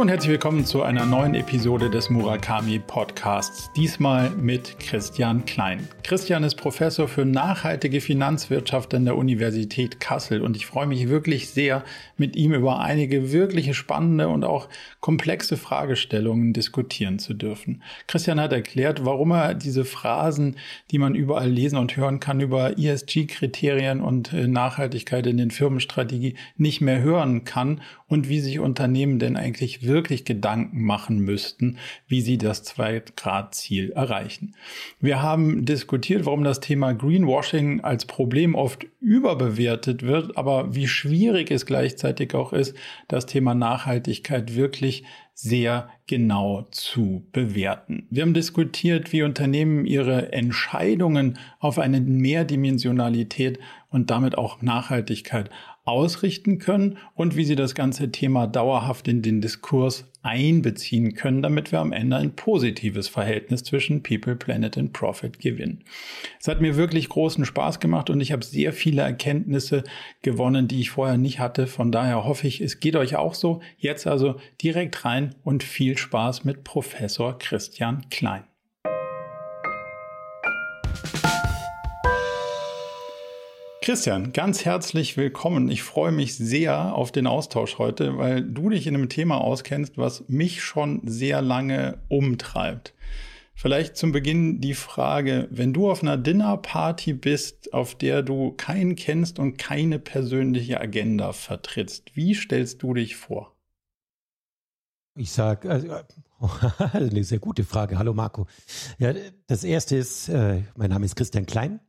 Und herzlich willkommen zu einer neuen Episode des Murakami Podcasts. Diesmal mit Christian Klein. Christian ist Professor für nachhaltige Finanzwirtschaft an der Universität Kassel und ich freue mich wirklich sehr, mit ihm über einige wirklich spannende und auch komplexe Fragestellungen diskutieren zu dürfen. Christian hat erklärt, warum er diese Phrasen, die man überall lesen und hören kann, über ESG-Kriterien und äh, Nachhaltigkeit in den Firmenstrategie nicht mehr hören kann und wie sich Unternehmen denn eigentlich wirklich Gedanken machen müssten, wie sie das 2-Grad-Ziel erreichen. Wir haben diskutiert, warum das Thema Greenwashing als Problem oft überbewertet wird, aber wie schwierig es gleichzeitig auch ist, das Thema Nachhaltigkeit wirklich sehr genau zu bewerten. Wir haben diskutiert, wie Unternehmen ihre Entscheidungen auf eine Mehrdimensionalität und damit auch Nachhaltigkeit ausrichten können und wie sie das ganze Thema dauerhaft in den Diskurs einbeziehen können, damit wir am Ende ein positives Verhältnis zwischen People, Planet und Profit gewinnen. Es hat mir wirklich großen Spaß gemacht und ich habe sehr viele Erkenntnisse gewonnen, die ich vorher nicht hatte. Von daher hoffe ich, es geht euch auch so. Jetzt also direkt rein und viel Spaß mit Professor Christian Klein. Christian, ganz herzlich willkommen. Ich freue mich sehr auf den Austausch heute, weil du dich in einem Thema auskennst, was mich schon sehr lange umtreibt. Vielleicht zum Beginn die Frage, wenn du auf einer Dinnerparty bist, auf der du keinen kennst und keine persönliche Agenda vertrittst, wie stellst du dich vor? Ich sage, also, eine sehr gute Frage. Hallo Marco. Ja, das erste ist, äh, mein Name ist Christian Klein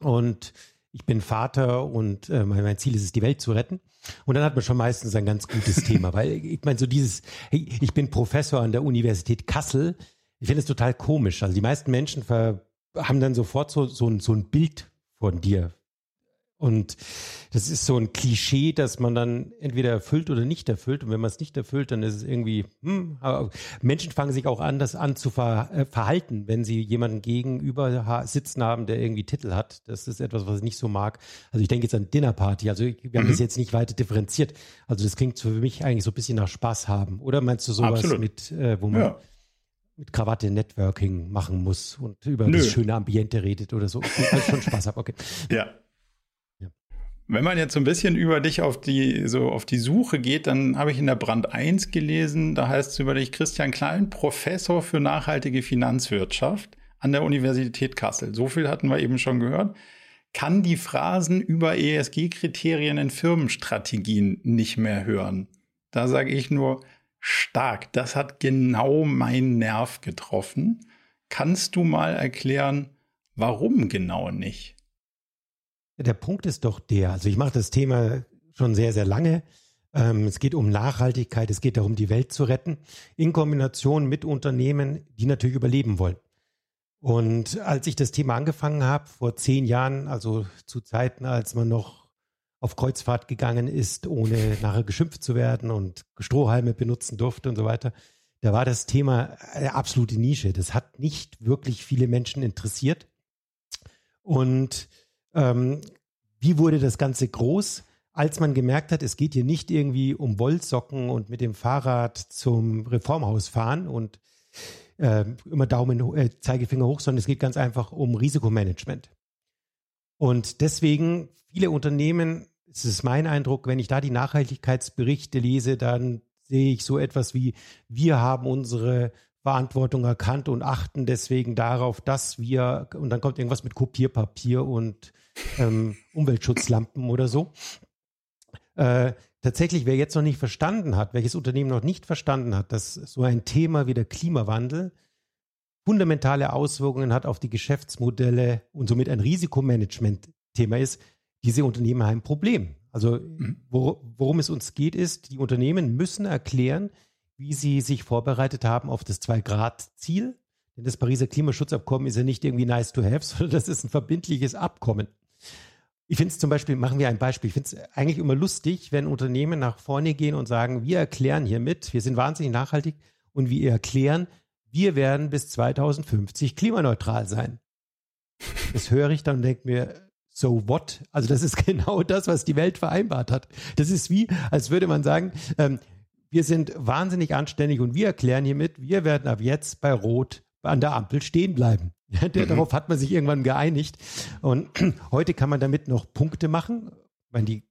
und ich bin Vater und äh, mein, Ziel ist es, die Welt zu retten. Und dann hat man schon meistens ein ganz gutes Thema, weil ich meine, so dieses, hey, ich bin Professor an der Universität Kassel. Ich finde es total komisch. Also die meisten Menschen haben dann sofort so, so, so ein Bild von dir und das ist so ein Klischee, dass man dann entweder erfüllt oder nicht erfüllt. Und wenn man es nicht erfüllt, dann ist es irgendwie, hm, aber Menschen fangen sich auch an zu ver, äh, verhalten, wenn sie jemanden gegenüber sitzen haben, der irgendwie Titel hat. Das ist etwas, was ich nicht so mag. Also ich denke jetzt an Dinnerparty. Also wir haben mhm. das jetzt nicht weiter differenziert. Also das klingt für mich eigentlich so ein bisschen nach Spaß haben. Oder meinst du sowas Absolut. mit, äh, wo man ja mit Krawatte Networking machen muss und über Nö. das schöne Ambiente redet oder so. Also schon Spaß habe, okay. Ja, wenn man jetzt so ein bisschen über dich auf die, so auf die Suche geht, dann habe ich in der Brand 1 gelesen, da heißt es über dich Christian Klein, Professor für nachhaltige Finanzwirtschaft an der Universität Kassel. So viel hatten wir eben schon gehört. Kann die Phrasen über ESG-Kriterien in Firmenstrategien nicht mehr hören. Da sage ich nur stark. Das hat genau meinen Nerv getroffen. Kannst du mal erklären, warum genau nicht? Der Punkt ist doch der, also ich mache das Thema schon sehr, sehr lange. Ähm, es geht um Nachhaltigkeit, es geht darum, die Welt zu retten, in Kombination mit Unternehmen, die natürlich überleben wollen. Und als ich das Thema angefangen habe, vor zehn Jahren, also zu Zeiten, als man noch auf Kreuzfahrt gegangen ist, ohne nachher geschimpft zu werden und Strohhalme benutzen durfte und so weiter, da war das Thema eine absolute Nische. Das hat nicht wirklich viele Menschen interessiert. Und ähm, wie wurde das Ganze groß? Als man gemerkt hat, es geht hier nicht irgendwie um Wollsocken und mit dem Fahrrad zum Reformhaus fahren und äh, immer Daumen, äh, Zeigefinger hoch, sondern es geht ganz einfach um Risikomanagement. Und deswegen viele Unternehmen, es ist mein Eindruck, wenn ich da die Nachhaltigkeitsberichte lese, dann sehe ich so etwas wie, wir haben unsere Verantwortung erkannt und achten deswegen darauf, dass wir, und dann kommt irgendwas mit Kopierpapier und ähm, Umweltschutzlampen oder so. Äh, tatsächlich, wer jetzt noch nicht verstanden hat, welches Unternehmen noch nicht verstanden hat, dass so ein Thema wie der Klimawandel fundamentale Auswirkungen hat auf die Geschäftsmodelle und somit ein Risikomanagement-Thema ist, diese Unternehmen haben ein Problem. Also mhm. worum es uns geht, ist, die Unternehmen müssen erklären, wie sie sich vorbereitet haben auf das Zwei-Grad-Ziel. Denn das Pariser Klimaschutzabkommen ist ja nicht irgendwie nice to have, sondern das ist ein verbindliches Abkommen. Ich finde es zum Beispiel, machen wir ein Beispiel, ich finde es eigentlich immer lustig, wenn Unternehmen nach vorne gehen und sagen, wir erklären hiermit, wir sind wahnsinnig nachhaltig und wir erklären, wir werden bis 2050 klimaneutral sein. Das höre ich dann und denke mir, so what? Also das ist genau das, was die Welt vereinbart hat. Das ist wie, als würde man sagen, ähm, wir sind wahnsinnig anständig und wir erklären hiermit, wir werden ab jetzt bei Rot an der Ampel stehen bleiben. Mhm. Darauf hat man sich irgendwann geeinigt. Und heute kann man damit noch Punkte machen. Ich meine, die,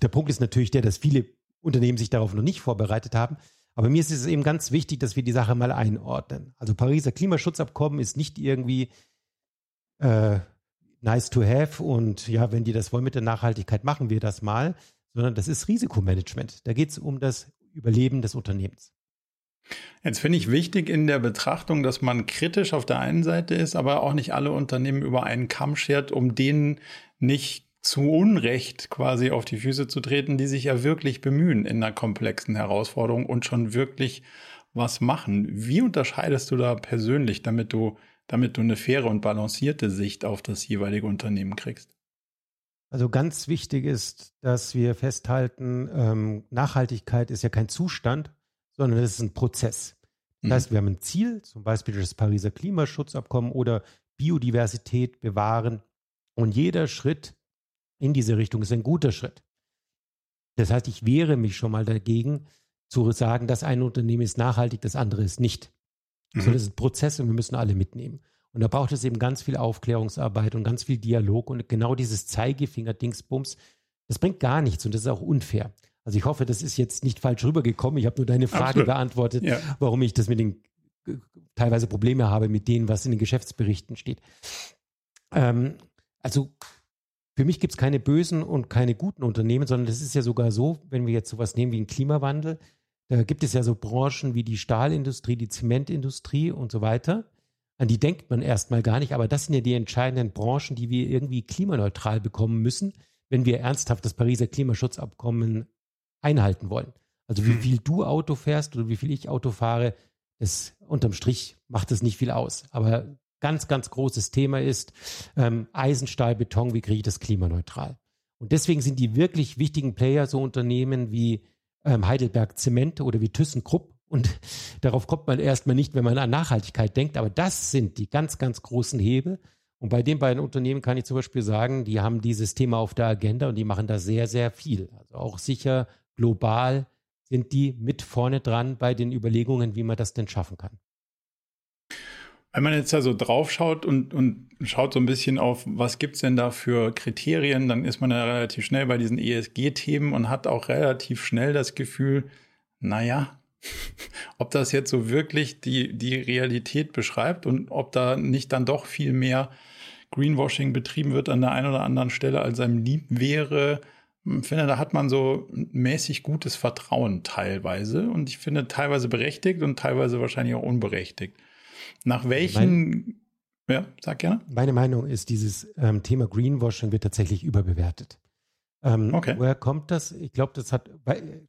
der Punkt ist natürlich der, dass viele Unternehmen sich darauf noch nicht vorbereitet haben. Aber mir ist es eben ganz wichtig, dass wir die Sache mal einordnen. Also Pariser Klimaschutzabkommen ist nicht irgendwie äh, nice to have und ja, wenn die das wollen mit der Nachhaltigkeit, machen wir das mal, sondern das ist Risikomanagement. Da geht es um das Überleben des Unternehmens. Jetzt finde ich wichtig in der Betrachtung, dass man kritisch auf der einen Seite ist, aber auch nicht alle Unternehmen über einen Kamm schert, um denen nicht zu Unrecht quasi auf die Füße zu treten, die sich ja wirklich bemühen in einer komplexen Herausforderung und schon wirklich was machen. Wie unterscheidest du da persönlich, damit du, damit du eine faire und balancierte Sicht auf das jeweilige Unternehmen kriegst? Also ganz wichtig ist, dass wir festhalten, ähm, Nachhaltigkeit ist ja kein Zustand, sondern es ist ein Prozess. Das mhm. heißt, wir haben ein Ziel, zum Beispiel das Pariser Klimaschutzabkommen oder Biodiversität bewahren. Und jeder Schritt in diese Richtung ist ein guter Schritt. Das heißt, ich wehre mich schon mal dagegen, zu sagen, das eine Unternehmen ist nachhaltig, das andere ist nicht. Mhm. So, das ist ein Prozess und wir müssen alle mitnehmen. Und da braucht es eben ganz viel Aufklärungsarbeit und ganz viel Dialog und genau dieses Zeigefinger-Dingsbums, das bringt gar nichts und das ist auch unfair. Also ich hoffe, das ist jetzt nicht falsch rübergekommen. Ich habe nur deine Frage Absolut. beantwortet, ja. warum ich das mit den teilweise Probleme habe mit denen, was in den Geschäftsberichten steht. Ähm, also für mich gibt es keine bösen und keine guten Unternehmen, sondern das ist ja sogar so, wenn wir jetzt sowas nehmen wie einen Klimawandel, da gibt es ja so Branchen wie die Stahlindustrie, die Zementindustrie und so weiter an die denkt man erstmal gar nicht, aber das sind ja die entscheidenden Branchen, die wir irgendwie klimaneutral bekommen müssen, wenn wir ernsthaft das Pariser Klimaschutzabkommen einhalten wollen. Also wie hm. viel du Auto fährst oder wie viel ich Auto fahre, das unterm Strich macht das nicht viel aus. Aber ganz, ganz großes Thema ist ähm, Eisenstahl, Beton, wie kriege ich das klimaneutral? Und deswegen sind die wirklich wichtigen Player so Unternehmen wie ähm, Heidelberg Zement oder wie ThyssenKrupp, und darauf kommt man erstmal nicht, wenn man an Nachhaltigkeit denkt. Aber das sind die ganz, ganz großen Hebel. Und bei den beiden Unternehmen kann ich zum Beispiel sagen, die haben dieses Thema auf der Agenda und die machen da sehr, sehr viel. Also auch sicher global sind die mit vorne dran bei den Überlegungen, wie man das denn schaffen kann. Wenn man jetzt da so drauf schaut und, und schaut so ein bisschen auf, was gibt es denn da für Kriterien, dann ist man ja relativ schnell bei diesen ESG-Themen und hat auch relativ schnell das Gefühl, naja, ob das jetzt so wirklich die, die Realität beschreibt und ob da nicht dann doch viel mehr Greenwashing betrieben wird an der einen oder anderen Stelle, als einem lieb wäre. Ich finde, da hat man so mäßig gutes Vertrauen teilweise und ich finde teilweise berechtigt und teilweise wahrscheinlich auch unberechtigt. Nach welchen, mein, ja, sag gerne. Meine Meinung ist, dieses ähm, Thema Greenwashing wird tatsächlich überbewertet. Ähm, okay. Woher kommt das? Ich glaube, das hat,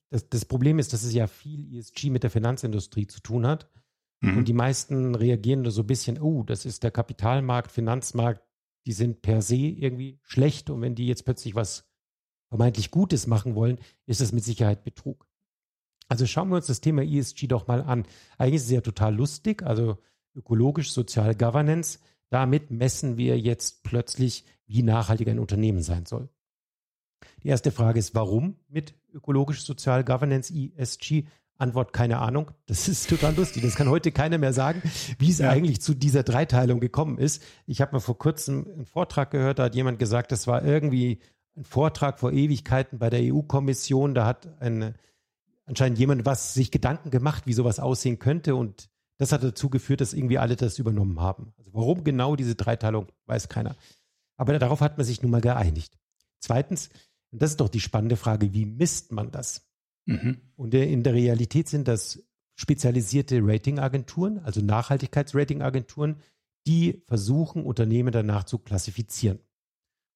das, das, Problem ist, dass es ja viel ESG mit der Finanzindustrie zu tun hat. Mhm. Und die meisten reagieren da so ein bisschen, oh, das ist der Kapitalmarkt, Finanzmarkt, die sind per se irgendwie schlecht. Und wenn die jetzt plötzlich was vermeintlich Gutes machen wollen, ist das mit Sicherheit Betrug. Also schauen wir uns das Thema ESG doch mal an. Eigentlich ist es ja total lustig, also ökologisch, sozial Governance. Damit messen wir jetzt plötzlich, wie nachhaltig ein Unternehmen sein soll. Die erste Frage ist, warum mit ökologisch-sozial Governance ESG? Antwort, keine Ahnung. Das ist total lustig. Das kann heute keiner mehr sagen, wie es ja. eigentlich zu dieser Dreiteilung gekommen ist. Ich habe mal vor kurzem einen Vortrag gehört, da hat jemand gesagt, das war irgendwie ein Vortrag vor Ewigkeiten bei der EU-Kommission. Da hat eine, anscheinend jemand was sich Gedanken gemacht, wie sowas aussehen könnte. Und das hat dazu geführt, dass irgendwie alle das übernommen haben. Also warum genau diese Dreiteilung, weiß keiner. Aber darauf hat man sich nun mal geeinigt. Zweitens, und das ist doch die spannende Frage, wie misst man das? Mhm. Und in der Realität sind das spezialisierte Ratingagenturen, also Nachhaltigkeitsratingagenturen, die versuchen, Unternehmen danach zu klassifizieren.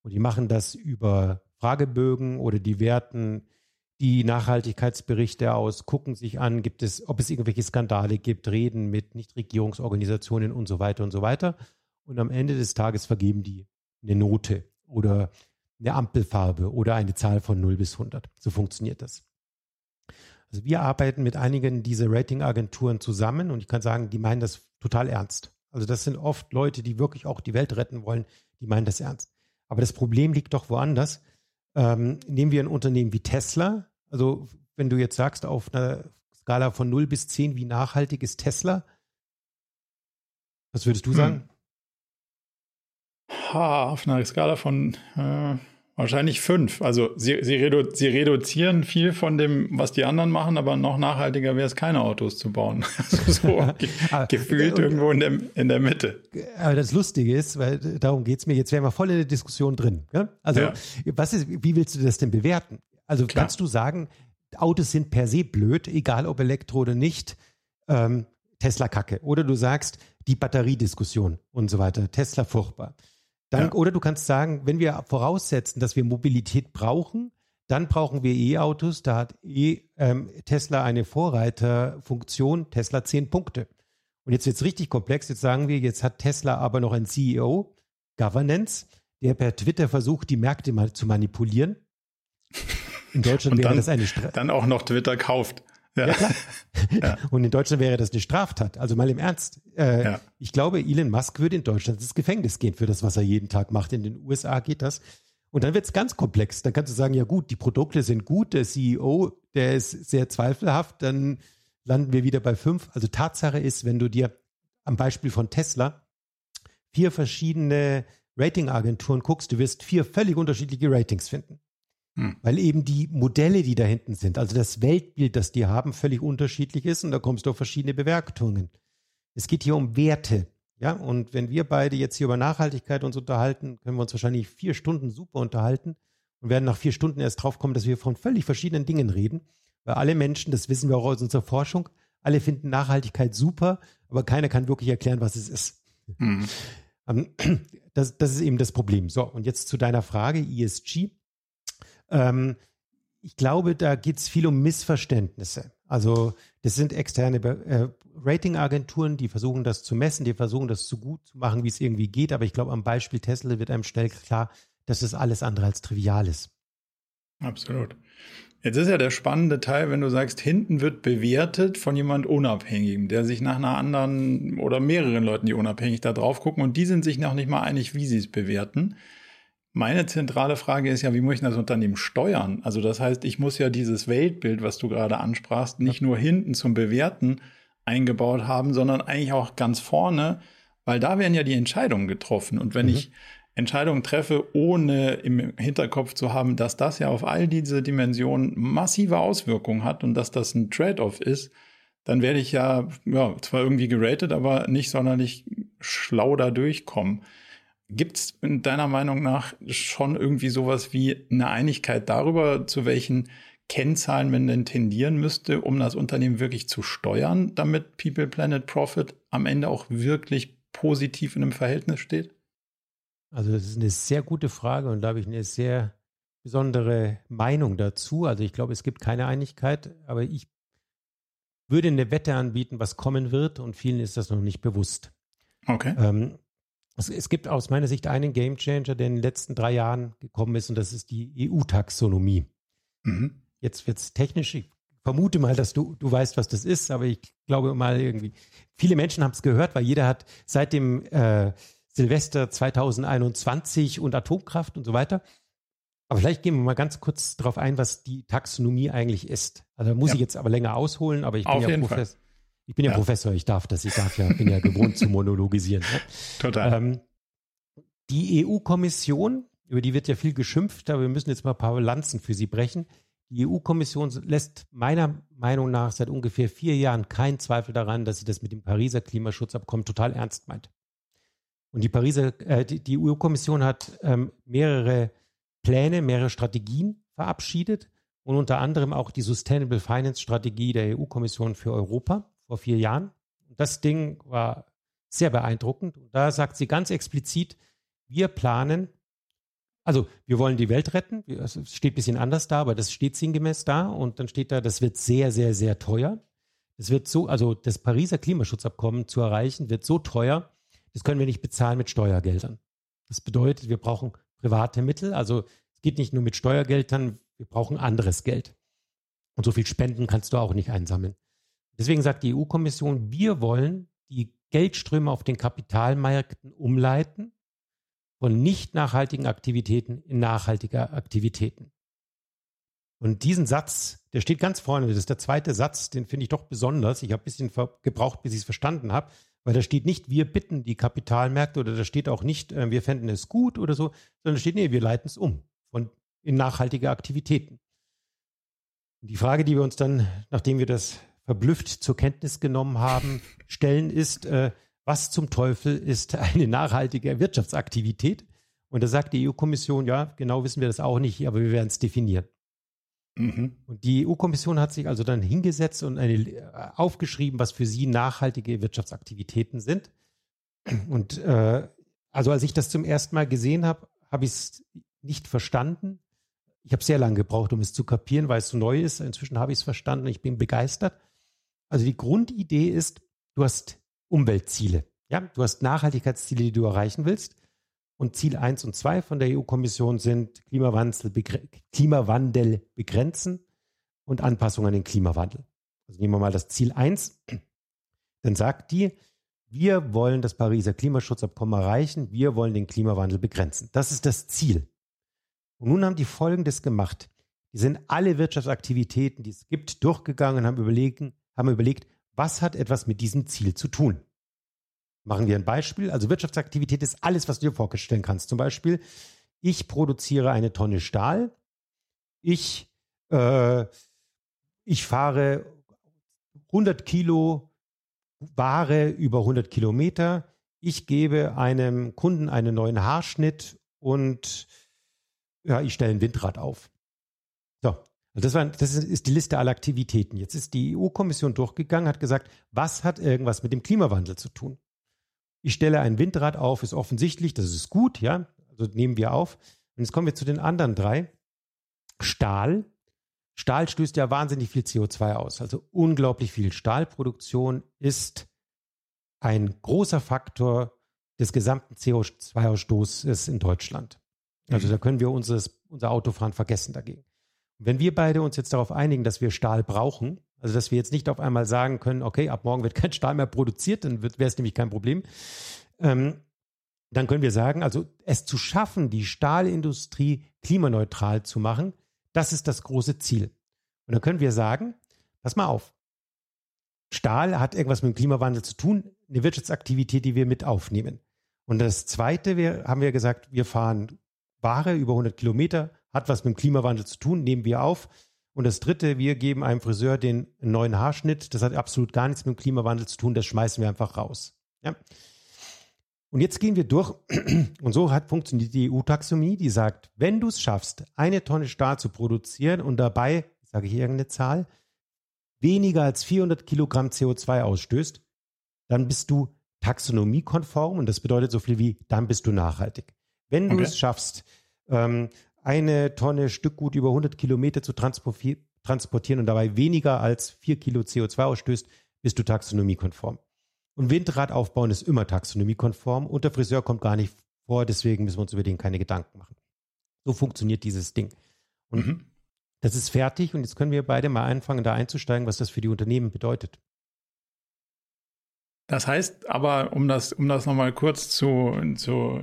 Und die machen das über Fragebögen oder die werten die Nachhaltigkeitsberichte aus, gucken sich an, gibt es, ob es irgendwelche Skandale gibt, reden mit Nichtregierungsorganisationen und so weiter und so weiter. Und am Ende des Tages vergeben die eine Note oder eine Ampelfarbe oder eine Zahl von 0 bis 100. So funktioniert das. Also wir arbeiten mit einigen dieser Ratingagenturen zusammen und ich kann sagen, die meinen das total ernst. Also das sind oft Leute, die wirklich auch die Welt retten wollen, die meinen das ernst. Aber das Problem liegt doch woanders. Ähm, nehmen wir ein Unternehmen wie Tesla. Also wenn du jetzt sagst, auf einer Skala von 0 bis 10, wie nachhaltig ist Tesla? Was würdest du hm. sagen? Ha, auf einer Skala von äh, wahrscheinlich fünf. Also sie, sie, redu sie, reduzieren viel von dem, was die anderen machen, aber noch nachhaltiger wäre es, keine Autos zu bauen. Also so ge gefühlt und, irgendwo in der, in der Mitte. Aber das Lustige ist, weil darum geht es mir, jetzt wären wir voll in der Diskussion drin. Ja? Also ja. was ist, wie willst du das denn bewerten? Also Klar. kannst du sagen, Autos sind per se blöd, egal ob Elektro oder nicht. Ähm, Tesla Kacke. Oder du sagst, die Batteriediskussion und so weiter. Tesla furchtbar. Dann, ja. Oder du kannst sagen, wenn wir voraussetzen, dass wir Mobilität brauchen, dann brauchen wir E-Autos. Da hat e, ähm, Tesla eine Vorreiterfunktion, Tesla 10 Punkte. Und jetzt wird es richtig komplex. Jetzt sagen wir, jetzt hat Tesla aber noch einen CEO, Governance, der per Twitter versucht, die Märkte mal zu manipulieren. In Deutschland wäre dann, das eine Strafe. Dann auch noch Twitter kauft. Ja. ja, klar. Ja. Und in Deutschland wäre das eine Straftat. Also mal im Ernst. Äh, ja. Ich glaube, Elon Musk würde in Deutschland ins Gefängnis gehen für das, was er jeden Tag macht. In den USA geht das. Und dann wird es ganz komplex. Dann kannst du sagen, ja gut, die Produkte sind gut, der CEO, der ist sehr zweifelhaft, dann landen wir wieder bei fünf. Also Tatsache ist, wenn du dir am Beispiel von Tesla vier verschiedene Ratingagenturen guckst, du wirst vier völlig unterschiedliche Ratings finden. Hm. Weil eben die Modelle, die da hinten sind, also das Weltbild, das die haben, völlig unterschiedlich ist und da kommst du auf verschiedene Bewertungen. Es geht hier um Werte. Ja, und wenn wir beide jetzt hier über Nachhaltigkeit uns unterhalten, können wir uns wahrscheinlich vier Stunden super unterhalten und werden nach vier Stunden erst draufkommen, dass wir von völlig verschiedenen Dingen reden. Weil alle Menschen, das wissen wir auch aus unserer Forschung, alle finden Nachhaltigkeit super, aber keiner kann wirklich erklären, was es ist. Mhm. Das, das ist eben das Problem. So, und jetzt zu deiner Frage, ESG. Ähm, ich glaube, da geht es viel um Missverständnisse. Also das sind externe äh, Ratingagenturen, die versuchen das zu messen, die versuchen das so gut zu machen, wie es irgendwie geht. Aber ich glaube, am Beispiel Tesla wird einem schnell klar, dass es alles andere als trivial ist. Absolut. Jetzt ist ja der spannende Teil, wenn du sagst, hinten wird bewertet von jemand Unabhängigem, der sich nach einer anderen oder mehreren Leuten, die unabhängig da drauf gucken und die sind sich noch nicht mal einig, wie sie es bewerten. Meine zentrale Frage ist ja, wie muss ich das Unternehmen steuern? Also das heißt, ich muss ja dieses Weltbild, was du gerade ansprachst, nicht nur hinten zum Bewerten eingebaut haben, sondern eigentlich auch ganz vorne, weil da werden ja die Entscheidungen getroffen. Und wenn mhm. ich Entscheidungen treffe, ohne im Hinterkopf zu haben, dass das ja auf all diese Dimensionen massive Auswirkungen hat und dass das ein Trade-off ist, dann werde ich ja, ja zwar irgendwie geratet, aber nicht sonderlich schlau da durchkommen. Gibt es in deiner Meinung nach schon irgendwie sowas wie eine Einigkeit darüber, zu welchen Kennzahlen man denn tendieren müsste, um das Unternehmen wirklich zu steuern, damit People, Planet, Profit am Ende auch wirklich positiv in einem Verhältnis steht? Also das ist eine sehr gute Frage und da habe ich eine sehr besondere Meinung dazu. Also ich glaube, es gibt keine Einigkeit, aber ich würde eine Wette anbieten, was kommen wird und vielen ist das noch nicht bewusst. Okay. Ähm, es, es, gibt aus meiner Sicht einen Gamechanger, der in den letzten drei Jahren gekommen ist, und das ist die EU-Taxonomie. Mhm. Jetzt wird es technisch, ich vermute mal, dass du, du weißt, was das ist, aber ich glaube mal irgendwie, viele Menschen haben es gehört, weil jeder hat seit dem äh, Silvester 2021 und Atomkraft und so weiter. Aber vielleicht gehen wir mal ganz kurz darauf ein, was die Taxonomie eigentlich ist. Also da muss ja. ich jetzt aber länger ausholen, aber ich bin Auf ja Professor. Ich bin ja, ja, Professor, ich darf das, ich darf ja, bin ja gewohnt zu monologisieren. Ne? Total. Ähm, die EU-Kommission, über die wird ja viel geschimpft, aber wir müssen jetzt mal ein paar Lanzen für sie brechen. Die EU-Kommission lässt meiner Meinung nach seit ungefähr vier Jahren keinen Zweifel daran, dass sie das mit dem Pariser Klimaschutzabkommen total ernst meint. Und die Pariser, äh, die, die EU-Kommission hat ähm, mehrere Pläne, mehrere Strategien verabschiedet und unter anderem auch die Sustainable Finance Strategie der EU-Kommission für Europa vor vier Jahren. Das Ding war sehr beeindruckend. Und da sagt sie ganz explizit, wir planen, also wir wollen die Welt retten. Es steht ein bisschen anders da, aber das steht sinngemäß da. Und dann steht da, das wird sehr, sehr, sehr teuer. Es wird so, also das Pariser Klimaschutzabkommen zu erreichen, wird so teuer, das können wir nicht bezahlen mit Steuergeldern. Das bedeutet, wir brauchen private Mittel. Also es geht nicht nur mit Steuergeldern, wir brauchen anderes Geld. Und so viel Spenden kannst du auch nicht einsammeln. Deswegen sagt die EU-Kommission, wir wollen die Geldströme auf den Kapitalmärkten umleiten von nicht nachhaltigen Aktivitäten in nachhaltige Aktivitäten. Und diesen Satz, der steht ganz vorne, das ist der zweite Satz, den finde ich doch besonders. Ich habe ein bisschen gebraucht, bis ich es verstanden habe, weil da steht nicht, wir bitten die Kapitalmärkte oder da steht auch nicht, äh, wir fänden es gut oder so, sondern da steht, nee, wir leiten es um von, in nachhaltige Aktivitäten. Die Frage, die wir uns dann, nachdem wir das verblüfft zur Kenntnis genommen haben, stellen, ist, äh, was zum Teufel ist eine nachhaltige Wirtschaftsaktivität? Und da sagt die EU-Kommission, ja, genau wissen wir das auch nicht, aber wir werden es definieren. Mhm. Und die EU-Kommission hat sich also dann hingesetzt und eine, äh, aufgeschrieben, was für sie nachhaltige Wirtschaftsaktivitäten sind. Und äh, also als ich das zum ersten Mal gesehen habe, habe ich es nicht verstanden. Ich habe sehr lange gebraucht, um es zu kapieren, weil es so neu ist. Inzwischen habe ich es verstanden. Ich bin begeistert. Also die Grundidee ist, du hast Umweltziele. Ja, du hast Nachhaltigkeitsziele, die du erreichen willst. Und Ziel 1 und 2 von der EU-Kommission sind Klimawandel, Klimawandel begrenzen und Anpassung an den Klimawandel. Also nehmen wir mal das Ziel 1. Dann sagt die, wir wollen das Pariser Klimaschutzabkommen erreichen, wir wollen den Klimawandel begrenzen. Das ist das Ziel. Und nun haben die Folgendes gemacht. Die sind alle Wirtschaftsaktivitäten, die es gibt, durchgegangen und haben, überlegen, haben überlegt, was hat etwas mit diesem Ziel zu tun. Machen wir ein Beispiel. Also Wirtschaftsaktivität ist alles, was du dir vorstellen kannst. Zum Beispiel, ich produziere eine Tonne Stahl. Ich, äh, ich fahre 100 Kilo Ware über 100 Kilometer. Ich gebe einem Kunden einen neuen Haarschnitt und ja, ich stelle ein Windrad auf. So, das, war, das ist die Liste aller Aktivitäten. Jetzt ist die EU-Kommission durchgegangen, hat gesagt, was hat irgendwas mit dem Klimawandel zu tun? Ich stelle ein Windrad auf, ist offensichtlich, das ist gut, ja, also nehmen wir auf. Und jetzt kommen wir zu den anderen drei. Stahl. Stahl stößt ja wahnsinnig viel CO2 aus, also unglaublich viel. Stahlproduktion ist ein großer Faktor des gesamten CO2-Ausstoßes in Deutschland. Also mhm. da können wir unseres, unser Autofahren vergessen dagegen. Wenn wir beide uns jetzt darauf einigen, dass wir Stahl brauchen, also, dass wir jetzt nicht auf einmal sagen können, okay, ab morgen wird kein Stahl mehr produziert, dann wäre es nämlich kein Problem. Ähm, dann können wir sagen, also es zu schaffen, die Stahlindustrie klimaneutral zu machen, das ist das große Ziel. Und dann können wir sagen, pass mal auf, Stahl hat irgendwas mit dem Klimawandel zu tun, eine Wirtschaftsaktivität, die wir mit aufnehmen. Und das Zweite, wir, haben wir gesagt, wir fahren Ware über 100 Kilometer, hat was mit dem Klimawandel zu tun, nehmen wir auf. Und das dritte, wir geben einem Friseur den neuen Haarschnitt. Das hat absolut gar nichts mit dem Klimawandel zu tun. Das schmeißen wir einfach raus. Ja. Und jetzt gehen wir durch. Und so hat funktioniert die EU-Taxonomie, die sagt, wenn du es schaffst, eine Tonne Stahl zu produzieren und dabei, sage ich irgendeine Zahl, weniger als 400 Kilogramm CO2 ausstößt, dann bist du taxonomiekonform und das bedeutet so viel wie, dann bist du nachhaltig. Wenn du okay. es schaffst, ähm, eine Tonne Stückgut über 100 Kilometer zu transportieren und dabei weniger als 4 Kilo CO2 ausstößt, bist du taxonomiekonform. Und Windrad aufbauen ist immer taxonomiekonform und der Friseur kommt gar nicht vor, deswegen müssen wir uns über den keine Gedanken machen. So funktioniert dieses Ding. Und mhm. das ist fertig und jetzt können wir beide mal anfangen, da einzusteigen, was das für die Unternehmen bedeutet. Das heißt aber, um das, um das nochmal kurz zu, zu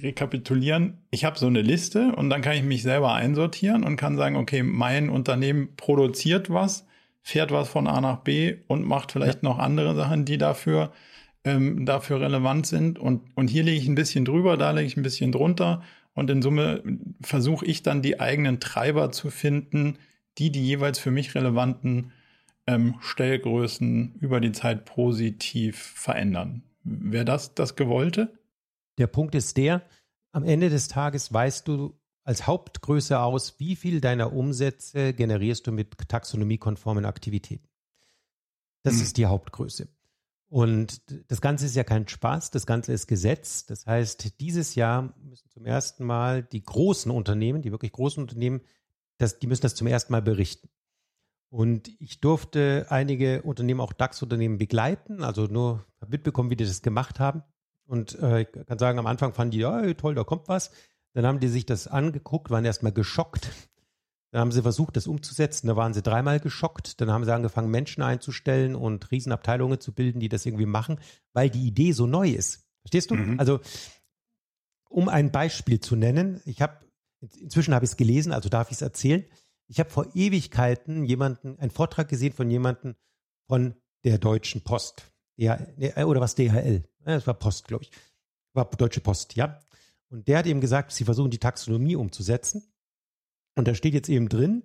rekapitulieren, ich habe so eine Liste und dann kann ich mich selber einsortieren und kann sagen, okay, mein Unternehmen produziert was, fährt was von A nach B und macht vielleicht ja. noch andere Sachen, die dafür, ähm, dafür relevant sind. Und, und hier lege ich ein bisschen drüber, da lege ich ein bisschen drunter. Und in Summe versuche ich dann die eigenen Treiber zu finden, die die jeweils für mich relevanten ähm, Stellgrößen über die Zeit positiv verändern. Wäre das das Gewollte? Der Punkt ist der, am Ende des Tages weißt du als Hauptgröße aus, wie viel deiner Umsätze generierst du mit taxonomiekonformen Aktivitäten. Das hm. ist die Hauptgröße. Und das Ganze ist ja kein Spaß, das Ganze ist Gesetz. Das heißt, dieses Jahr müssen zum ersten Mal die großen Unternehmen, die wirklich großen Unternehmen, das, die müssen das zum ersten Mal berichten. Und ich durfte einige Unternehmen, auch DAX-Unternehmen begleiten, also nur mitbekommen, wie die das gemacht haben. Und äh, ich kann sagen, am Anfang fanden die, ja, toll, da kommt was. Dann haben die sich das angeguckt, waren erstmal geschockt. Dann haben sie versucht, das umzusetzen. Da waren sie dreimal geschockt. Dann haben sie angefangen, Menschen einzustellen und Riesenabteilungen zu bilden, die das irgendwie machen, weil die Idee so neu ist. Verstehst du? Mhm. Also, um ein Beispiel zu nennen, ich habe, inzwischen habe ich es gelesen, also darf ich es erzählen. Ich habe vor Ewigkeiten jemanden, einen Vortrag gesehen von jemandem von der Deutschen Post. Ja, oder was DHL? Das war Post, glaube ich. War Deutsche Post, ja. Und der hat eben gesagt, sie versuchen die Taxonomie umzusetzen. Und da steht jetzt eben drin,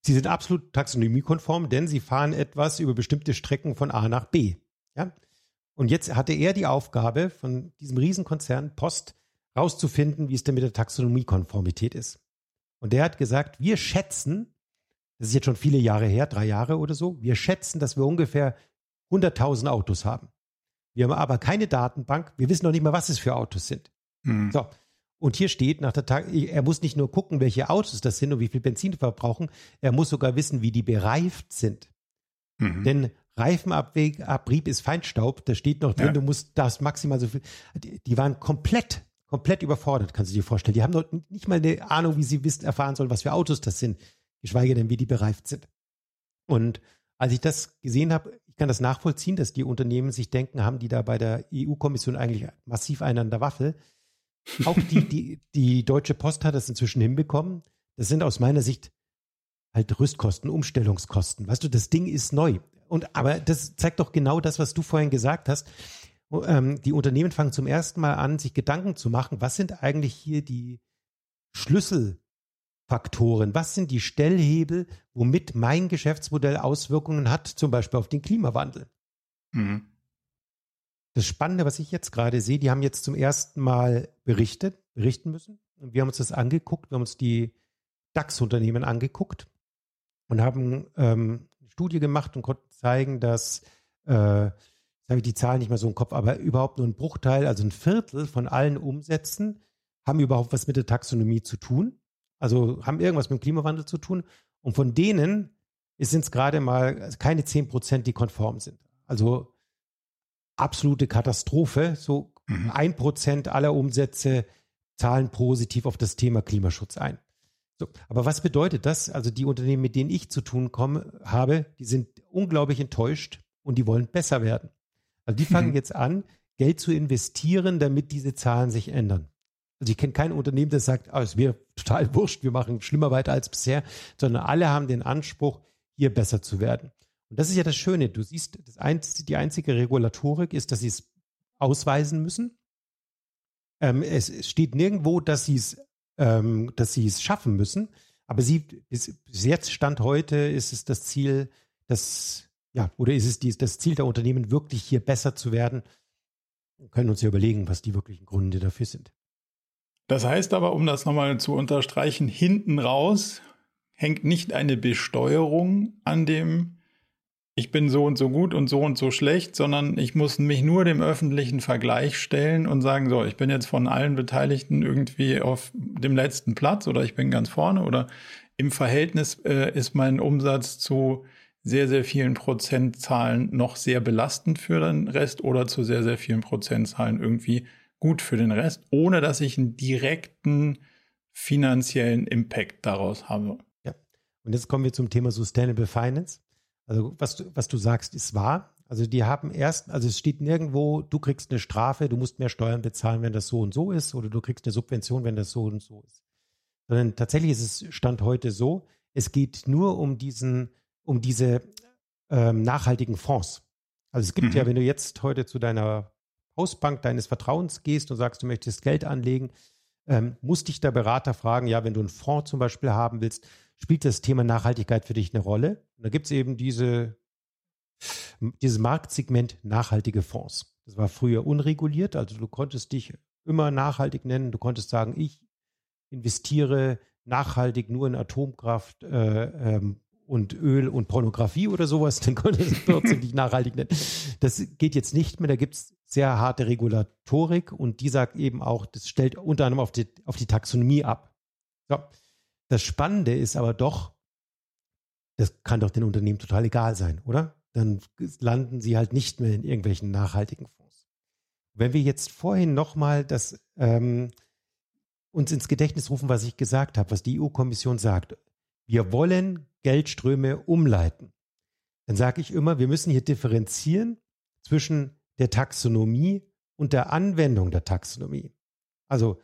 sie sind absolut taxonomiekonform, denn sie fahren etwas über bestimmte Strecken von A nach B. Ja. Und jetzt hatte er die Aufgabe, von diesem Riesenkonzern Post rauszufinden, wie es denn mit der Taxonomiekonformität ist. Und der hat gesagt, wir schätzen, das ist jetzt schon viele Jahre her, drei Jahre oder so, wir schätzen, dass wir ungefähr 100.000 Autos haben. Wir haben aber keine Datenbank, wir wissen noch nicht mal, was es für Autos sind. Mhm. So. Und hier steht nach der Tag, er muss nicht nur gucken, welche Autos das sind und wie viel Benzin verbrauchen, er muss sogar wissen, wie die bereift sind. Mhm. Denn Reifenabrieb ist Feinstaub, da steht noch drin, ja. du musst das maximal so viel. Die, die, waren komplett, komplett überfordert, kannst du dir vorstellen. Die haben noch nicht mal eine Ahnung, wie sie wissen, erfahren sollen, was für Autos das sind, geschweige denn, wie die bereift sind. Und als ich das gesehen habe, ich kann das nachvollziehen, dass die Unternehmen sich denken, haben die da bei der EU-Kommission eigentlich massiv einen an der Waffel. Auch die, die, die Deutsche Post hat das inzwischen hinbekommen. Das sind aus meiner Sicht halt Rüstkosten, Umstellungskosten. Weißt du, das Ding ist neu. Und aber das zeigt doch genau das, was du vorhin gesagt hast. Ähm, die Unternehmen fangen zum ersten Mal an, sich Gedanken zu machen, was sind eigentlich hier die Schlüsselfaktoren, was sind die Stellhebel, womit mein Geschäftsmodell Auswirkungen hat, zum Beispiel auf den Klimawandel. Mhm. Das Spannende, was ich jetzt gerade sehe, die haben jetzt zum ersten Mal berichtet, berichten müssen. Und wir haben uns das angeguckt, wir haben uns die DAX-Unternehmen angeguckt und haben ähm, eine Studie gemacht und konnten zeigen, dass, äh, jetzt habe ich die Zahlen nicht mehr so im Kopf, aber überhaupt nur ein Bruchteil, also ein Viertel von allen Umsätzen haben überhaupt was mit der Taxonomie zu tun. Also haben irgendwas mit dem Klimawandel zu tun. Und von denen sind es gerade mal keine 10 Prozent, die konform sind. Also absolute Katastrophe. So mhm. ein Prozent aller Umsätze zahlen positiv auf das Thema Klimaschutz ein. So, aber was bedeutet das? Also die Unternehmen, mit denen ich zu tun komme, habe, die sind unglaublich enttäuscht und die wollen besser werden. Also die fangen mhm. jetzt an, Geld zu investieren, damit diese Zahlen sich ändern. Also ich kenne kein Unternehmen, das sagt, oh, es wäre total wurscht, wir machen schlimmer weiter als bisher, sondern alle haben den Anspruch, hier besser zu werden. Und das ist ja das Schöne. Du siehst, das einzige, die einzige Regulatorik ist, dass sie es ausweisen müssen. Ähm, es, steht nirgendwo, dass sie es, ähm, dass sie es schaffen müssen. Aber sie, bis, bis, jetzt Stand heute ist es das Ziel, dass, ja, oder ist es die, das Ziel der Unternehmen, wirklich hier besser zu werden? Wir können uns ja überlegen, was die wirklichen Gründe dafür sind. Das heißt aber, um das nochmal zu unterstreichen, hinten raus hängt nicht eine Besteuerung an dem ich bin so und so gut und so und so schlecht, sondern ich muss mich nur dem öffentlichen Vergleich stellen und sagen, so, ich bin jetzt von allen Beteiligten irgendwie auf dem letzten Platz oder ich bin ganz vorne oder im Verhältnis äh, ist mein Umsatz zu sehr, sehr vielen Prozentzahlen noch sehr belastend für den Rest oder zu sehr, sehr vielen Prozentzahlen irgendwie gut für den Rest, ohne dass ich einen direkten finanziellen Impact daraus habe. Ja. Und jetzt kommen wir zum Thema Sustainable Finance. Also was du, was du sagst, ist wahr. Also die haben erst, also es steht nirgendwo, du kriegst eine Strafe, du musst mehr Steuern bezahlen, wenn das so und so ist, oder du kriegst eine Subvention, wenn das so und so ist. Sondern tatsächlich ist es Stand heute so, es geht nur um diesen, um diese ähm, nachhaltigen Fonds. Also es gibt mhm. ja, wenn du jetzt heute zu deiner Hausbank deines Vertrauens gehst und sagst, du möchtest Geld anlegen, ähm, muss dich der Berater fragen, ja, wenn du einen Fonds zum Beispiel haben willst, spielt das Thema Nachhaltigkeit für dich eine Rolle? Und da gibt es eben diese, dieses Marktsegment nachhaltige Fonds. Das war früher unreguliert, also du konntest dich immer nachhaltig nennen. Du konntest sagen, ich investiere nachhaltig nur in Atomkraft äh, ähm, und Öl und Pornografie oder sowas, dann konntest du dich nachhaltig nennen. Das geht jetzt nicht mehr. Da gibt es sehr harte Regulatorik und die sagt eben auch, das stellt unter anderem auf die, auf die Taxonomie ab. So. Das Spannende ist aber doch, das kann doch den Unternehmen total egal sein, oder? Dann landen sie halt nicht mehr in irgendwelchen nachhaltigen Fonds. Wenn wir jetzt vorhin nochmal das ähm, uns ins Gedächtnis rufen, was ich gesagt habe, was die EU-Kommission sagt, wir wollen Geldströme umleiten, dann sage ich immer, wir müssen hier differenzieren zwischen der Taxonomie und der Anwendung der Taxonomie. Also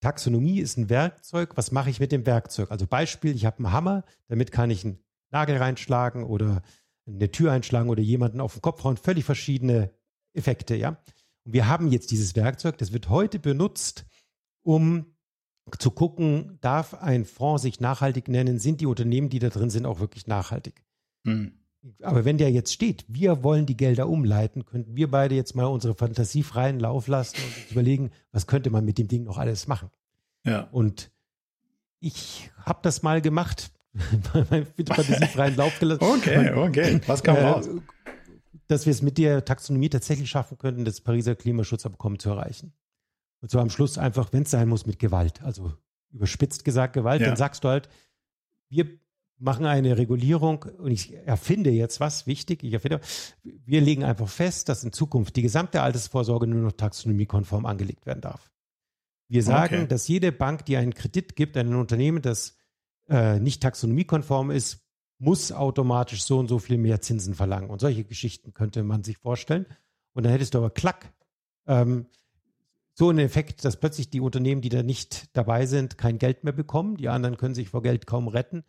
Taxonomie ist ein Werkzeug. Was mache ich mit dem Werkzeug? Also Beispiel, ich habe einen Hammer, damit kann ich einen Nagel reinschlagen oder eine Tür einschlagen oder jemanden auf den Kopf hauen. Völlig verschiedene Effekte, ja. Und wir haben jetzt dieses Werkzeug, das wird heute benutzt, um zu gucken, darf ein Fonds sich nachhaltig nennen? Sind die Unternehmen, die da drin sind, auch wirklich nachhaltig? Hm. Aber wenn der jetzt steht, wir wollen die Gelder umleiten, könnten wir beide jetzt mal unsere Fantasie freien Lauf lassen und uns überlegen, was könnte man mit dem Ding noch alles machen. Ja. Und ich habe das mal gemacht, mit Fantasie freien Lauf gelassen. Okay, okay. Was kam äh, raus? Dass wir es mit der Taxonomie tatsächlich schaffen könnten, das Pariser Klimaschutzabkommen zu erreichen. Und so am Schluss einfach, wenn es sein muss, mit Gewalt. Also überspitzt gesagt Gewalt, ja. dann sagst du halt, wir machen eine Regulierung und ich erfinde jetzt was wichtig. Ich erfinde, wir legen einfach fest, dass in Zukunft die gesamte Altersvorsorge nur noch taxonomiekonform angelegt werden darf. Wir sagen, okay. dass jede Bank, die einen Kredit gibt an ein Unternehmen, das äh, nicht taxonomiekonform ist, muss automatisch so und so viel mehr Zinsen verlangen. Und solche Geschichten könnte man sich vorstellen. Und dann hättest du aber klack. Ähm, so ein Effekt, dass plötzlich die Unternehmen, die da nicht dabei sind, kein Geld mehr bekommen. Die anderen können sich vor Geld kaum retten.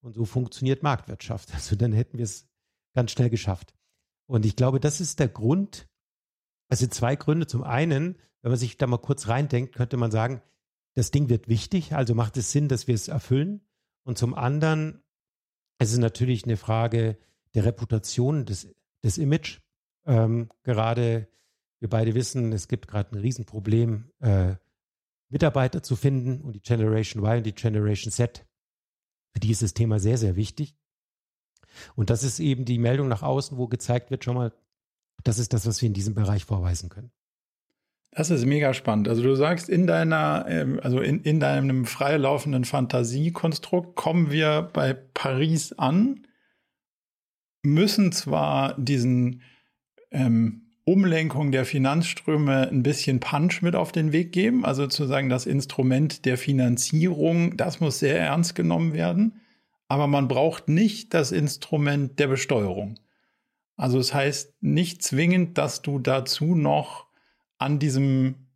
Und so funktioniert Marktwirtschaft. Also dann hätten wir es ganz schnell geschafft. Und ich glaube, das ist der Grund. Also zwei Gründe. Zum einen, wenn man sich da mal kurz reindenkt, könnte man sagen, das Ding wird wichtig, also macht es Sinn, dass wir es erfüllen. Und zum anderen es ist natürlich eine Frage der Reputation, des, des Image. Ähm, gerade wir beide wissen, es gibt gerade ein Riesenproblem, äh, Mitarbeiter zu finden und die Generation Y und die Generation Z für die ist das Thema sehr, sehr wichtig. Und das ist eben die Meldung nach außen, wo gezeigt wird, schon mal, das ist das, was wir in diesem Bereich vorweisen können. Das ist mega spannend. Also du sagst, in deiner, ähm, also in, in deinem freilaufenden Fantasiekonstrukt kommen wir bei Paris an, müssen zwar diesen ähm, Umlenkung der Finanzströme ein bisschen Punch mit auf den Weg geben. Also zu sagen, das Instrument der Finanzierung, das muss sehr ernst genommen werden. Aber man braucht nicht das Instrument der Besteuerung. Also es heißt nicht zwingend, dass du dazu noch an diesem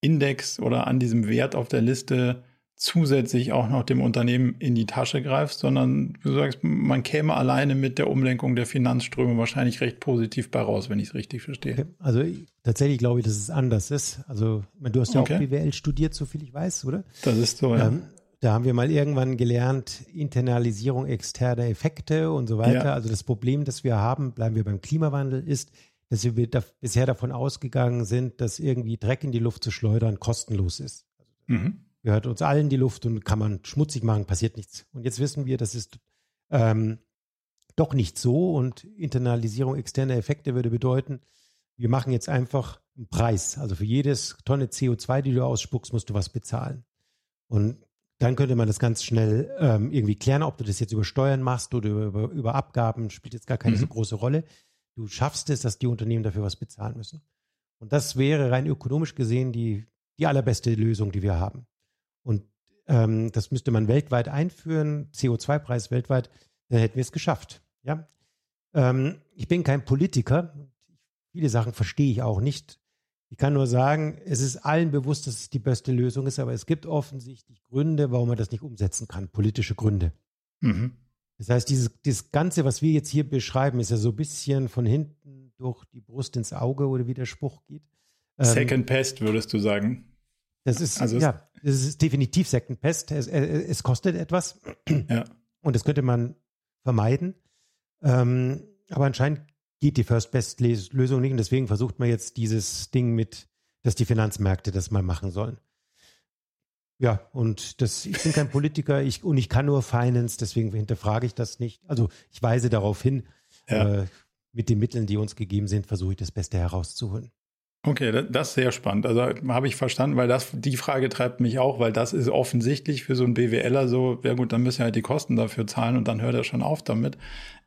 Index oder an diesem Wert auf der Liste zusätzlich auch noch dem Unternehmen in die Tasche greifst, sondern du sagst, man käme alleine mit der Umlenkung der Finanzströme wahrscheinlich recht positiv bei raus, wenn ich es richtig verstehe. Also tatsächlich glaube ich, dass es anders ist. Also du hast ja okay. auch BWL studiert, so viel ich weiß, oder? Das ist so, ja. Ähm, da haben wir mal irgendwann gelernt, Internalisierung externer Effekte und so weiter. Ja. Also das Problem, das wir haben, bleiben wir beim Klimawandel, ist, dass wir da bisher davon ausgegangen sind, dass irgendwie Dreck in die Luft zu schleudern kostenlos ist. Also, mhm gehört uns allen die Luft und kann man schmutzig machen, passiert nichts. Und jetzt wissen wir, das ist ähm, doch nicht so und Internalisierung externer Effekte würde bedeuten, wir machen jetzt einfach einen Preis. Also für jedes Tonne CO2, die du ausspuckst, musst du was bezahlen. Und dann könnte man das ganz schnell ähm, irgendwie klären, ob du das jetzt über Steuern machst oder über, über Abgaben, spielt jetzt gar keine mhm. so große Rolle. Du schaffst es, dass die Unternehmen dafür was bezahlen müssen. Und das wäre rein ökonomisch gesehen die, die allerbeste Lösung, die wir haben. Und ähm, das müsste man weltweit einführen, CO2-Preis weltweit, dann hätten wir es geschafft. Ja? Ähm, ich bin kein Politiker. Viele Sachen verstehe ich auch nicht. Ich kann nur sagen, es ist allen bewusst, dass es die beste Lösung ist, aber es gibt offensichtlich Gründe, warum man das nicht umsetzen kann, politische Gründe. Mhm. Das heißt, dieses, dieses Ganze, was wir jetzt hier beschreiben, ist ja so ein bisschen von hinten durch die Brust ins Auge oder wie der Spruch geht. Ähm, Second Pest, würdest du sagen? Das ist, also ja, das ist definitiv Second Pest. Es, es kostet etwas. Ja. Und das könnte man vermeiden. Ähm, aber anscheinend geht die First Best Lösung nicht. Und deswegen versucht man jetzt dieses Ding mit, dass die Finanzmärkte das mal machen sollen. Ja, und das, ich bin kein Politiker ich, und ich kann nur Finance, deswegen hinterfrage ich das nicht. Also ich weise darauf hin, ja. äh, mit den Mitteln, die uns gegeben sind, versuche ich das Beste herauszuholen. Okay, das ist sehr spannend. Also habe ich verstanden, weil das die Frage treibt mich auch, weil das ist offensichtlich für so einen BWLer so, ja gut, dann müssen wir halt die Kosten dafür zahlen und dann hört er schon auf damit.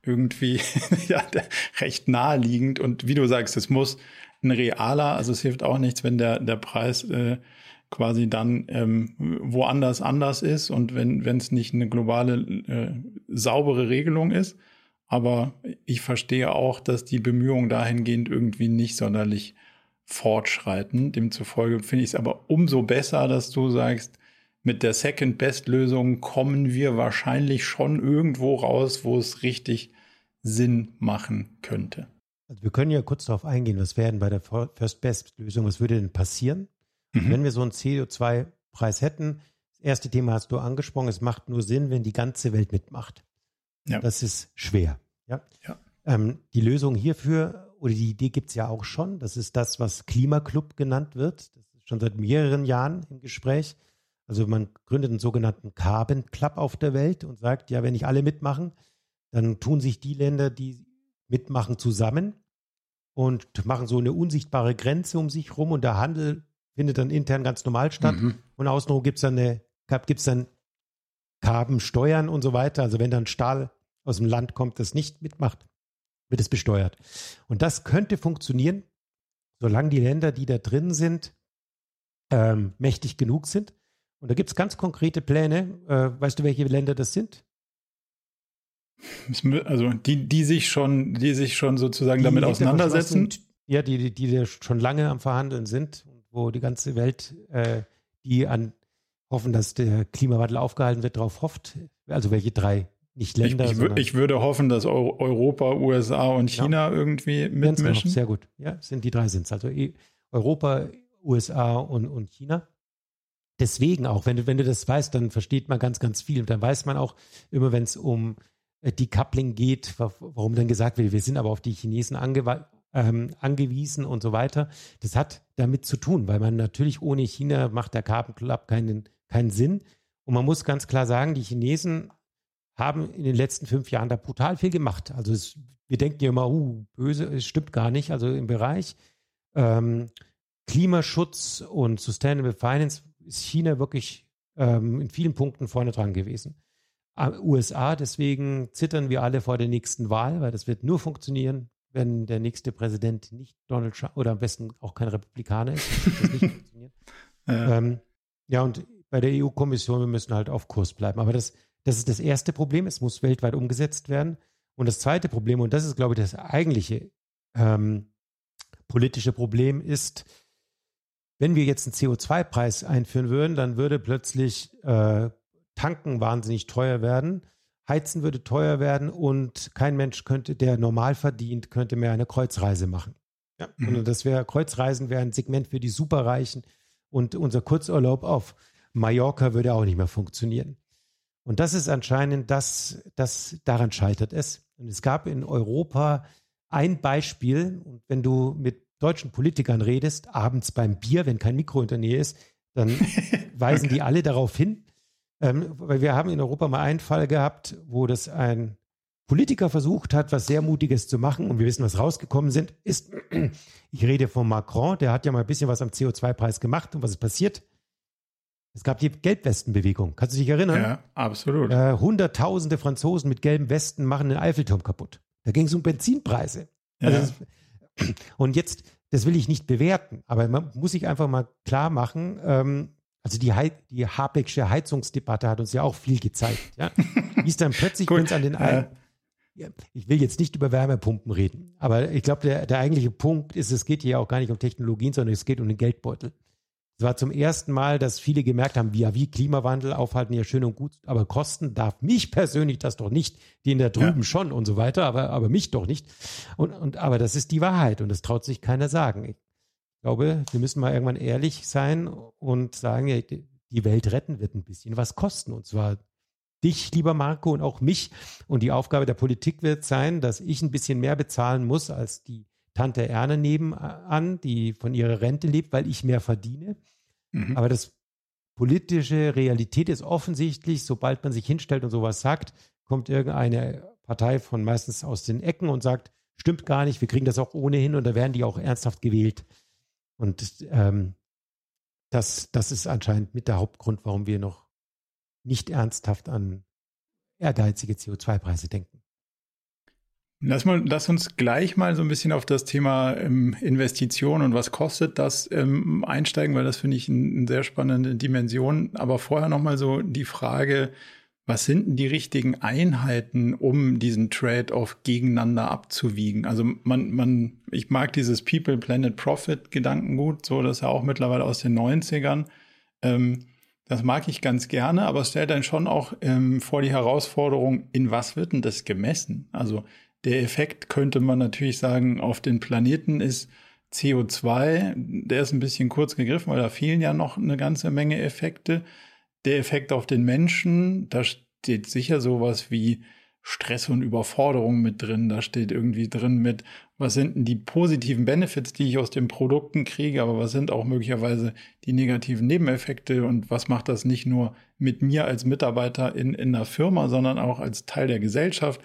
Irgendwie ja, recht naheliegend und wie du sagst, es muss ein realer, also es hilft auch nichts, wenn der, der Preis äh, quasi dann ähm, woanders anders ist und wenn wenn es nicht eine globale äh, saubere Regelung ist. Aber ich verstehe auch, dass die Bemühungen dahingehend irgendwie nicht sonderlich fortschreiten. Demzufolge finde ich es aber umso besser, dass du sagst, mit der Second-Best-Lösung kommen wir wahrscheinlich schon irgendwo raus, wo es richtig Sinn machen könnte. Also wir können ja kurz darauf eingehen, was wäre denn bei der First-Best-Lösung, was würde denn passieren, mhm. wenn wir so einen CO2-Preis hätten? Das erste Thema hast du angesprochen, es macht nur Sinn, wenn die ganze Welt mitmacht. Ja. Das ist schwer. Ja. ja. Ähm, die Lösung hierfür oder die Idee gibt es ja auch schon. Das ist das, was Klimaclub genannt wird. Das ist schon seit mehreren Jahren im Gespräch. Also man gründet einen sogenannten Carbon Club auf der Welt und sagt, ja, wenn nicht alle mitmachen, dann tun sich die Länder, die mitmachen, zusammen und machen so eine unsichtbare Grenze um sich rum und der Handel findet dann intern ganz normal statt. Mhm. Und außenrum gibt es dann, eine, gibt's dann Carbon-Steuern und so weiter. Also wenn dann Stahl aus dem Land kommt, das nicht mitmacht, wird es besteuert. Und das könnte funktionieren, solange die Länder, die da drin sind, ähm, mächtig genug sind. Und da gibt es ganz konkrete Pläne. Äh, weißt du, welche Länder das sind? Also die, die sich schon, die sich schon sozusagen die damit auseinandersetzen. Ja, die, die, die schon lange am Verhandeln sind, wo die ganze Welt, äh, die an hoffen, dass der Klimawandel aufgehalten wird, darauf hofft. Also welche drei nicht Länder. Ich, ich, ich würde hoffen, dass Europa, USA und China ja. irgendwie mitmischen. Sehr gut. Ja, sind die drei sind es. Also e, Europa, USA und, und China. Deswegen auch, wenn du, wenn du das weißt, dann versteht man ganz, ganz viel. Und dann weiß man auch immer, wenn es um äh, Decoupling geht, warum dann gesagt wird, wir sind aber auf die Chinesen ange, ähm, angewiesen und so weiter. Das hat damit zu tun, weil man natürlich ohne China macht der Carbon Club keinen, keinen Sinn. Und man muss ganz klar sagen, die Chinesen haben in den letzten fünf Jahren da brutal viel gemacht. Also es, wir denken ja immer, uh, böse, es stimmt gar nicht. Also im Bereich ähm, Klimaschutz und Sustainable Finance ist China wirklich ähm, in vielen Punkten vorne dran gewesen. USA, deswegen zittern wir alle vor der nächsten Wahl, weil das wird nur funktionieren, wenn der nächste Präsident nicht Donald Trump oder am besten auch kein Republikaner ist. Das nicht funktionieren. Ja. Ähm, ja, und bei der EU-Kommission, wir müssen halt auf Kurs bleiben. Aber das, das ist das erste Problem. Es muss weltweit umgesetzt werden. Und das zweite Problem, und das ist, glaube ich, das eigentliche ähm, politische Problem, ist, wenn wir jetzt einen CO2-Preis einführen würden, dann würde plötzlich äh, Tanken wahnsinnig teuer werden, Heizen würde teuer werden und kein Mensch könnte, der normal verdient, könnte mehr eine Kreuzreise machen. Ja, mhm. das wäre Kreuzreisen wäre ein Segment für die Superreichen und unser Kurzurlaub auf Mallorca würde auch nicht mehr funktionieren. Und das ist anscheinend das, das daran scheitert es. Und es gab in Europa ein Beispiel, und wenn du mit deutschen Politikern redest, abends beim Bier, wenn kein Mikro in der Nähe ist, dann weisen die alle darauf hin, ähm, weil wir haben in Europa mal einen Fall gehabt, wo das ein Politiker versucht hat, was sehr Mutiges zu machen und wir wissen, was rausgekommen sind, ist, ich rede von Macron, der hat ja mal ein bisschen was am CO2-Preis gemacht und was ist passiert? Es gab die Gelbwestenbewegung. Kannst du dich erinnern? Ja, absolut. Äh, Hunderttausende Franzosen mit gelben Westen machen den Eiffelturm kaputt. Da ging es um Benzinpreise. Ja. Also das, und jetzt, das will ich nicht bewerten, aber man muss sich einfach mal klar machen, ähm, also die, He die Habecksche Heizungsdebatte hat uns ja auch viel gezeigt. Ja? Wie ist dann plötzlich, wenn es an den einen, ja, ich will jetzt nicht über Wärmepumpen reden, aber ich glaube, der, der eigentliche Punkt ist, es geht hier auch gar nicht um Technologien, sondern es geht um den Geldbeutel. Es war zum ersten Mal, dass viele gemerkt haben, ja, wie Klimawandel aufhalten, ja schön und gut, aber kosten darf mich persönlich das doch nicht, den da drüben ja. schon und so weiter, aber, aber mich doch nicht. Und, und, aber das ist die Wahrheit und das traut sich keiner sagen. Ich glaube, wir müssen mal irgendwann ehrlich sein und sagen, ja, die Welt retten wird ein bisschen was kosten und zwar dich, lieber Marco, und auch mich. Und die Aufgabe der Politik wird sein, dass ich ein bisschen mehr bezahlen muss als die Tante Erne nebenan, die von ihrer Rente lebt, weil ich mehr verdiene. Mhm. Aber das politische Realität ist offensichtlich, sobald man sich hinstellt und sowas sagt, kommt irgendeine Partei von meistens aus den Ecken und sagt, stimmt gar nicht, wir kriegen das auch ohnehin und da werden die auch ernsthaft gewählt. Und ähm, das, das ist anscheinend mit der Hauptgrund, warum wir noch nicht ernsthaft an ehrgeizige CO2-Preise denken. Lass, mal, lass uns gleich mal so ein bisschen auf das Thema ähm, Investition und was kostet das ähm, einsteigen, weil das finde ich eine sehr spannende Dimension. Aber vorher nochmal so die Frage, was sind denn die richtigen Einheiten, um diesen Trade-off gegeneinander abzuwiegen? Also man, man, ich mag dieses People, Planet, Profit Gedankengut, so das ist ja auch mittlerweile aus den 90ern. Ähm, das mag ich ganz gerne, aber es stellt dann schon auch ähm, vor die Herausforderung, in was wird denn das gemessen? Also der Effekt könnte man natürlich sagen, auf den Planeten ist CO2, der ist ein bisschen kurz gegriffen, weil da fehlen ja noch eine ganze Menge Effekte. Der Effekt auf den Menschen, da steht sicher sowas wie Stress und Überforderung mit drin. Da steht irgendwie drin mit, was sind denn die positiven Benefits, die ich aus den Produkten kriege, aber was sind auch möglicherweise die negativen Nebeneffekte und was macht das nicht nur mit mir als Mitarbeiter in, in einer Firma, sondern auch als Teil der Gesellschaft.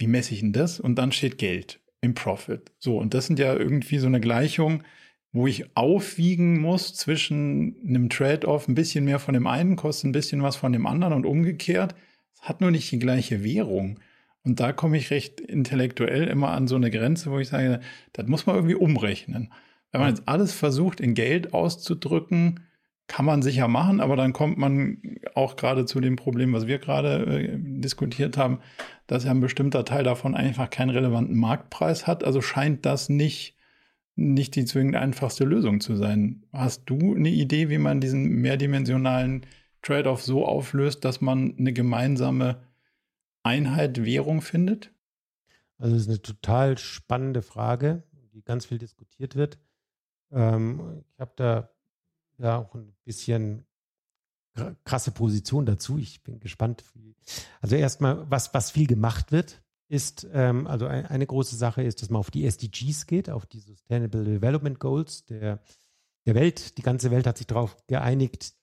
Wie messe ich denn das? Und dann steht Geld im Profit. So, und das sind ja irgendwie so eine Gleichung, wo ich aufwiegen muss zwischen einem Trade-off, ein bisschen mehr von dem einen kostet ein bisschen was von dem anderen und umgekehrt. Es hat nur nicht die gleiche Währung. Und da komme ich recht intellektuell immer an so eine Grenze, wo ich sage, das muss man irgendwie umrechnen. Wenn man jetzt alles versucht, in Geld auszudrücken, kann man sicher machen, aber dann kommt man auch gerade zu dem Problem, was wir gerade äh, diskutiert haben, dass ja ein bestimmter Teil davon einfach keinen relevanten Marktpreis hat. Also scheint das nicht nicht die zwingend einfachste Lösung zu sein. Hast du eine Idee, wie man diesen mehrdimensionalen Trade-off so auflöst, dass man eine gemeinsame Einheit Währung findet? Also das ist eine total spannende Frage, die ganz viel diskutiert wird. Ähm, ich habe da ja auch ein bisschen krasse Position dazu. Ich bin gespannt. Also erstmal, was, was viel gemacht wird, ist, ähm, also ein, eine große Sache ist, dass man auf die SDGs geht, auf die Sustainable Development Goals der, der Welt. Die ganze Welt hat sich darauf geeinigt,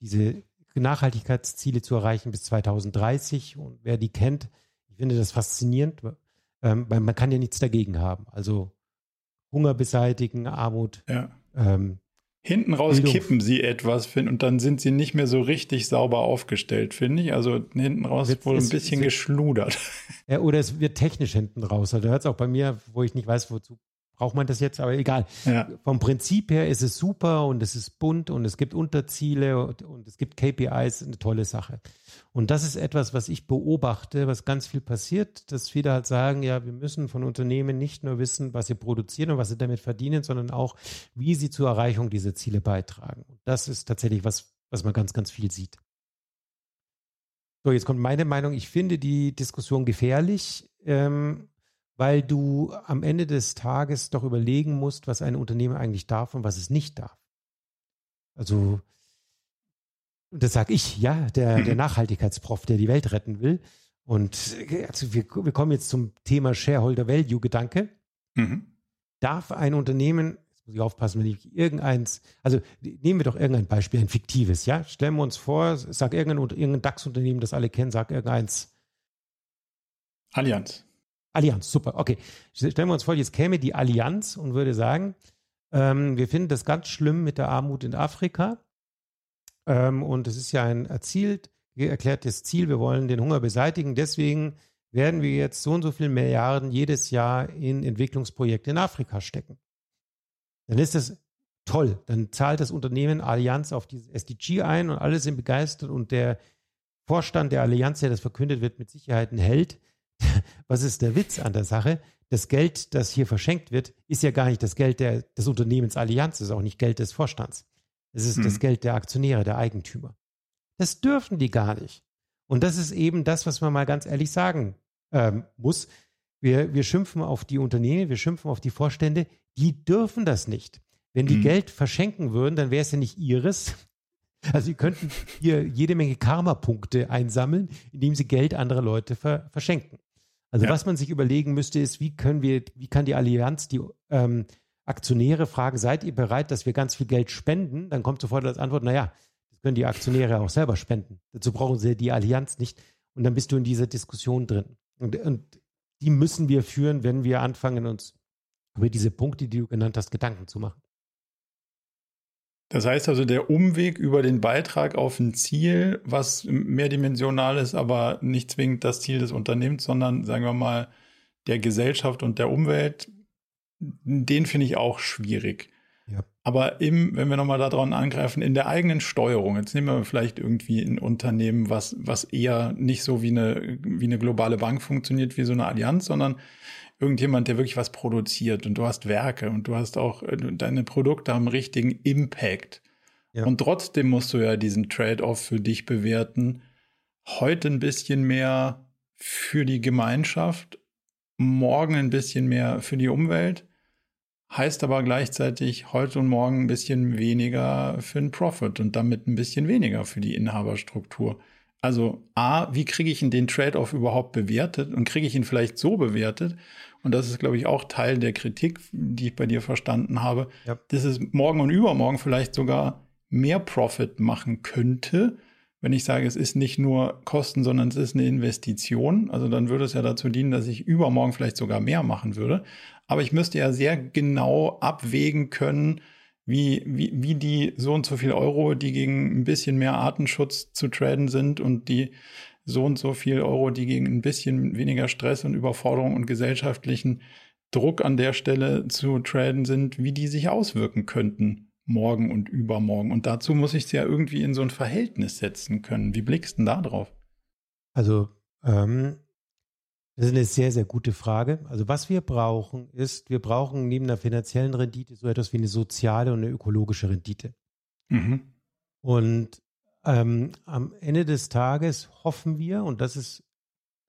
diese Nachhaltigkeitsziele zu erreichen bis 2030. Und wer die kennt, ich finde das faszinierend, ähm, weil man kann ja nichts dagegen haben. Also Hunger beseitigen, Armut, ja. ähm, Hinten raus Bildung. kippen sie etwas find, und dann sind sie nicht mehr so richtig sauber aufgestellt, finde ich. Also hinten raus wird wohl ein bisschen wird, geschludert. Ja, oder es wird technisch hinten raus. Also hört es auch bei mir, wo ich nicht weiß, wozu braucht man das jetzt, aber egal. Ja. Vom Prinzip her ist es super und es ist bunt und es gibt Unterziele und, und, es gibt KPIs, eine tolle Sache. Und das ist etwas, was ich beobachte, was ganz viel passiert, dass viele halt sagen, ja, wir müssen von Unternehmen nicht nur wissen, was sie produzieren und was sie damit verdienen, sondern auch, wie sie zur Erreichung dieser Ziele beitragen. Und das ist tatsächlich was, was man ganz, ganz viel sieht. So, jetzt kommt meine Meinung. Ich finde die Diskussion gefährlich. Ähm, weil du am Ende des Tages doch überlegen musst, was ein Unternehmen eigentlich darf und was es nicht darf. Also, das sage ich, ja, der, der mhm. Nachhaltigkeitsprof, der die Welt retten will. Und also wir, wir kommen jetzt zum Thema Shareholder Value Gedanke. Mhm. Darf ein Unternehmen, jetzt muss ich aufpassen, wenn ich irgendeins, also nehmen wir doch irgendein Beispiel, ein fiktives, ja? Stellen wir uns vor, sag irgendein, irgendein DAX-Unternehmen, das alle kennen, sag irgendeins. Allianz. Allianz, super. Okay. Stellen wir uns vor, jetzt käme die Allianz und würde sagen, ähm, wir finden das ganz schlimm mit der Armut in Afrika. Ähm, und es ist ja ein erzielt, erklärtes Ziel. Wir wollen den Hunger beseitigen. Deswegen werden wir jetzt so und so viele Milliarden jedes Jahr in Entwicklungsprojekte in Afrika stecken. Dann ist das toll. Dann zahlt das Unternehmen Allianz auf dieses SDG ein und alle sind begeistert und der Vorstand der Allianz, der das verkündet wird, mit Sicherheit ein Held. was ist der Witz an der Sache? Das Geld, das hier verschenkt wird, ist ja gar nicht das Geld der, des Unternehmens Allianz, ist auch nicht Geld des Vorstands. Es ist hm. das Geld der Aktionäre, der Eigentümer. Das dürfen die gar nicht. Und das ist eben das, was man mal ganz ehrlich sagen ähm, muss. Wir, wir schimpfen auf die Unternehmen, wir schimpfen auf die Vorstände, die dürfen das nicht. Wenn die hm. Geld verschenken würden, dann wäre es ja nicht ihres, also sie könnten hier jede Menge Karma-Punkte einsammeln, indem sie Geld anderer Leute ver verschenken. Also ja. was man sich überlegen müsste, ist, wie können wir, wie kann die Allianz die ähm, Aktionäre fragen, seid ihr bereit, dass wir ganz viel Geld spenden? Dann kommt sofort als Antwort, naja, das können die Aktionäre auch selber spenden. Dazu brauchen sie die Allianz nicht. Und dann bist du in dieser Diskussion drin. Und, und die müssen wir führen, wenn wir anfangen, uns über diese Punkte, die du genannt hast, Gedanken zu machen. Das heißt also, der Umweg über den Beitrag auf ein Ziel, was mehrdimensional ist, aber nicht zwingend das Ziel des Unternehmens, sondern sagen wir mal der Gesellschaft und der Umwelt, den finde ich auch schwierig. Ja. Aber im, wenn wir nochmal daran angreifen, in der eigenen Steuerung, jetzt nehmen wir vielleicht irgendwie ein Unternehmen, was, was eher nicht so wie eine, wie eine globale Bank funktioniert, wie so eine Allianz, sondern irgendjemand, der wirklich was produziert und du hast Werke und du hast auch, äh, deine Produkte haben richtigen Impact. Ja. Und trotzdem musst du ja diesen Trade-off für dich bewerten. Heute ein bisschen mehr für die Gemeinschaft, morgen ein bisschen mehr für die Umwelt heißt aber gleichzeitig heute und morgen ein bisschen weniger für den Profit und damit ein bisschen weniger für die Inhaberstruktur. Also A, wie kriege ich den Trade-off überhaupt bewertet und kriege ich ihn vielleicht so bewertet? Und das ist, glaube ich, auch Teil der Kritik, die ich bei dir verstanden habe, ja. dass es morgen und übermorgen vielleicht sogar mehr Profit machen könnte, wenn ich sage, es ist nicht nur Kosten, sondern es ist eine Investition. Also dann würde es ja dazu dienen, dass ich übermorgen vielleicht sogar mehr machen würde. Aber ich müsste ja sehr genau abwägen können, wie, wie, wie die so und so viel Euro, die gegen ein bisschen mehr Artenschutz zu traden sind und die so und so viel Euro, die gegen ein bisschen weniger Stress und Überforderung und gesellschaftlichen Druck an der Stelle zu traden sind, wie die sich auswirken könnten morgen und übermorgen. Und dazu muss ich es ja irgendwie in so ein Verhältnis setzen können. Wie blickst du denn da drauf? Also ähm, das ist eine sehr, sehr gute Frage. Also was wir brauchen, ist, wir brauchen neben der finanziellen Rendite so etwas wie eine soziale und eine ökologische Rendite. Mhm. Und ähm, am Ende des Tages hoffen wir, und das ist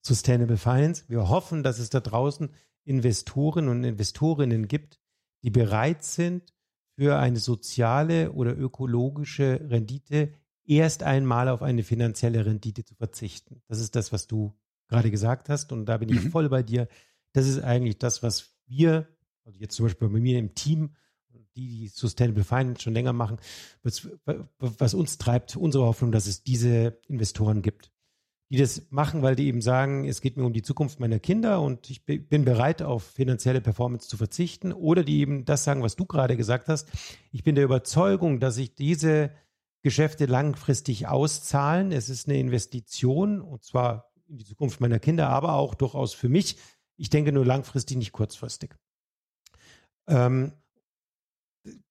Sustainable Finance, wir hoffen, dass es da draußen Investoren und Investorinnen gibt, die bereit sind, für eine soziale oder ökologische Rendite erst einmal auf eine finanzielle Rendite zu verzichten. Das ist das, was du gerade gesagt hast. Und da bin ich mhm. voll bei dir. Das ist eigentlich das, was wir, also jetzt zum Beispiel bei mir im Team, die, die Sustainable Finance schon länger machen, was, was uns treibt, unsere Hoffnung, dass es diese Investoren gibt, die das machen, weil die eben sagen, es geht mir um die Zukunft meiner Kinder und ich bin bereit, auf finanzielle Performance zu verzichten. Oder die eben das sagen, was du gerade gesagt hast. Ich bin der Überzeugung, dass sich diese Geschäfte langfristig auszahlen. Es ist eine Investition und zwar in die Zukunft meiner Kinder, aber auch durchaus für mich. Ich denke nur langfristig, nicht kurzfristig. Ähm,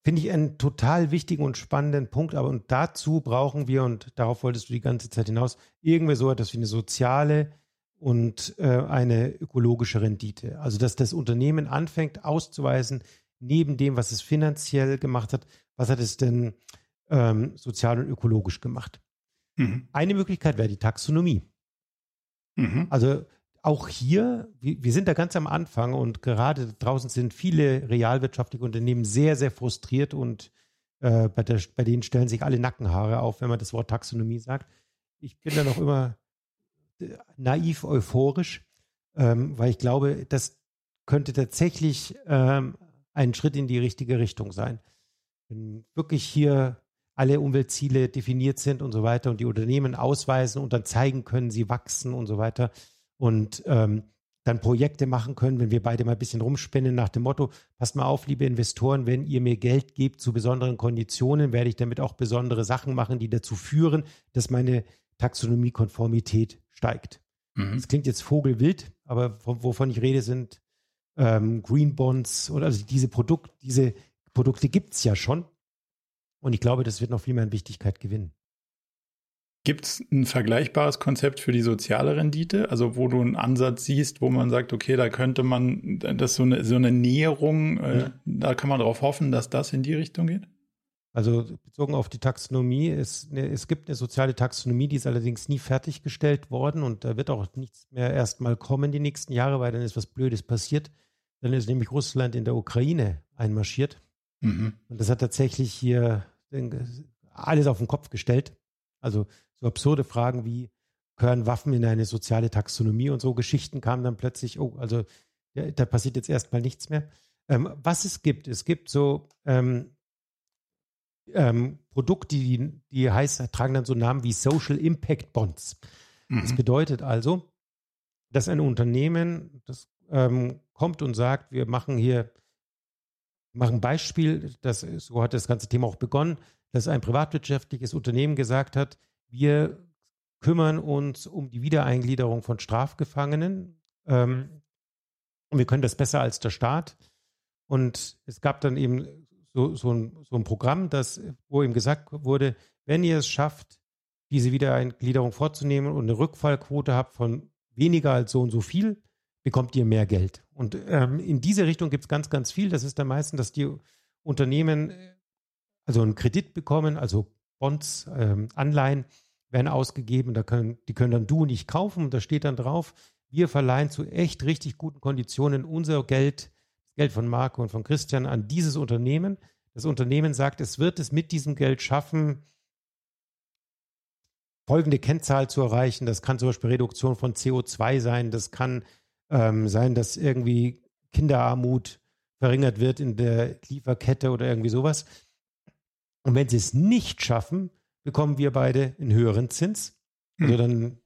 Finde ich einen total wichtigen und spannenden Punkt, aber und dazu brauchen wir, und darauf wolltest du die ganze Zeit hinaus, irgendwie so etwas wie eine soziale und äh, eine ökologische Rendite. Also, dass das Unternehmen anfängt auszuweisen, neben dem, was es finanziell gemacht hat, was hat es denn ähm, sozial und ökologisch gemacht. Mhm. Eine Möglichkeit wäre die Taxonomie. Mhm. Also auch hier, wir, sind da ganz am Anfang und gerade draußen sind viele realwirtschaftliche Unternehmen sehr, sehr frustriert und äh, bei, der, bei denen stellen sich alle Nackenhaare auf, wenn man das Wort Taxonomie sagt. Ich bin da noch immer äh, naiv euphorisch, ähm, weil ich glaube, das könnte tatsächlich ähm, ein Schritt in die richtige Richtung sein. Wenn wirklich hier alle Umweltziele definiert sind und so weiter und die Unternehmen ausweisen und dann zeigen können, sie wachsen und so weiter und ähm, dann Projekte machen können, wenn wir beide mal ein bisschen rumspinnen nach dem Motto, passt mal auf, liebe Investoren, wenn ihr mir Geld gebt zu besonderen Konditionen, werde ich damit auch besondere Sachen machen, die dazu führen, dass meine Taxonomiekonformität steigt. Mhm. Das klingt jetzt vogelwild, aber wovon ich rede, sind ähm, Green Bonds oder also diese Produkt, diese Produkte gibt es ja schon. Und ich glaube, das wird noch viel mehr an Wichtigkeit gewinnen. Gibt es ein vergleichbares Konzept für die soziale Rendite? Also wo du einen Ansatz siehst, wo man sagt, okay, da könnte man, das so eine, so eine Näherung, äh, ja. da kann man darauf hoffen, dass das in die Richtung geht? Also bezogen auf die Taxonomie, ist eine, es gibt eine soziale Taxonomie, die ist allerdings nie fertiggestellt worden und da wird auch nichts mehr erstmal kommen die nächsten Jahre, weil dann ist was Blödes passiert. Dann ist nämlich Russland in der Ukraine einmarschiert. Mhm. Und das hat tatsächlich hier alles auf den Kopf gestellt. Also so absurde Fragen wie, gehören Waffen in eine soziale Taxonomie und so Geschichten kamen dann plötzlich, oh, also ja, da passiert jetzt erstmal nichts mehr. Ähm, was es gibt, es gibt so ähm, ähm, Produkte, die, die heißen, tragen dann so Namen wie Social Impact Bonds. Mhm. Das bedeutet also, dass ein Unternehmen, das ähm, kommt und sagt, wir machen hier mache ein Beispiel, das, so hat das ganze Thema auch begonnen, dass ein privatwirtschaftliches Unternehmen gesagt hat, wir kümmern uns um die Wiedereingliederung von Strafgefangenen ähm, und wir können das besser als der Staat. Und es gab dann eben so, so, ein, so ein Programm, das, wo ihm gesagt wurde, wenn ihr es schafft, diese Wiedereingliederung vorzunehmen und eine Rückfallquote habt von weniger als so und so viel, bekommt ihr mehr Geld. Und ähm, in diese Richtung gibt es ganz, ganz viel. Das ist dann meistens, dass die Unternehmen also einen Kredit bekommen, also Bonds, ähm, Anleihen werden ausgegeben, da können, die können dann du und ich kaufen und da steht dann drauf, wir verleihen zu echt richtig guten Konditionen unser Geld, das Geld von Marco und von Christian an dieses Unternehmen. Das Unternehmen sagt, es wird es mit diesem Geld schaffen, folgende Kennzahl zu erreichen. Das kann zum Beispiel Reduktion von CO2 sein. Das kann ähm, sein, dass irgendwie Kinderarmut verringert wird in der Lieferkette oder irgendwie sowas. Und wenn sie es nicht schaffen, bekommen wir beide einen höheren Zins. Also hm. dann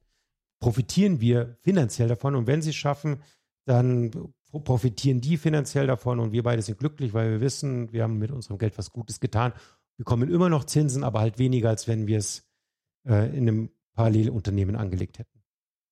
profitieren wir finanziell davon. Und wenn sie es schaffen, dann profitieren die finanziell davon und wir beide sind glücklich, weil wir wissen, wir haben mit unserem Geld was Gutes getan. Wir bekommen immer noch Zinsen, aber halt weniger, als wenn wir es äh, in einem Parallelunternehmen angelegt hätten.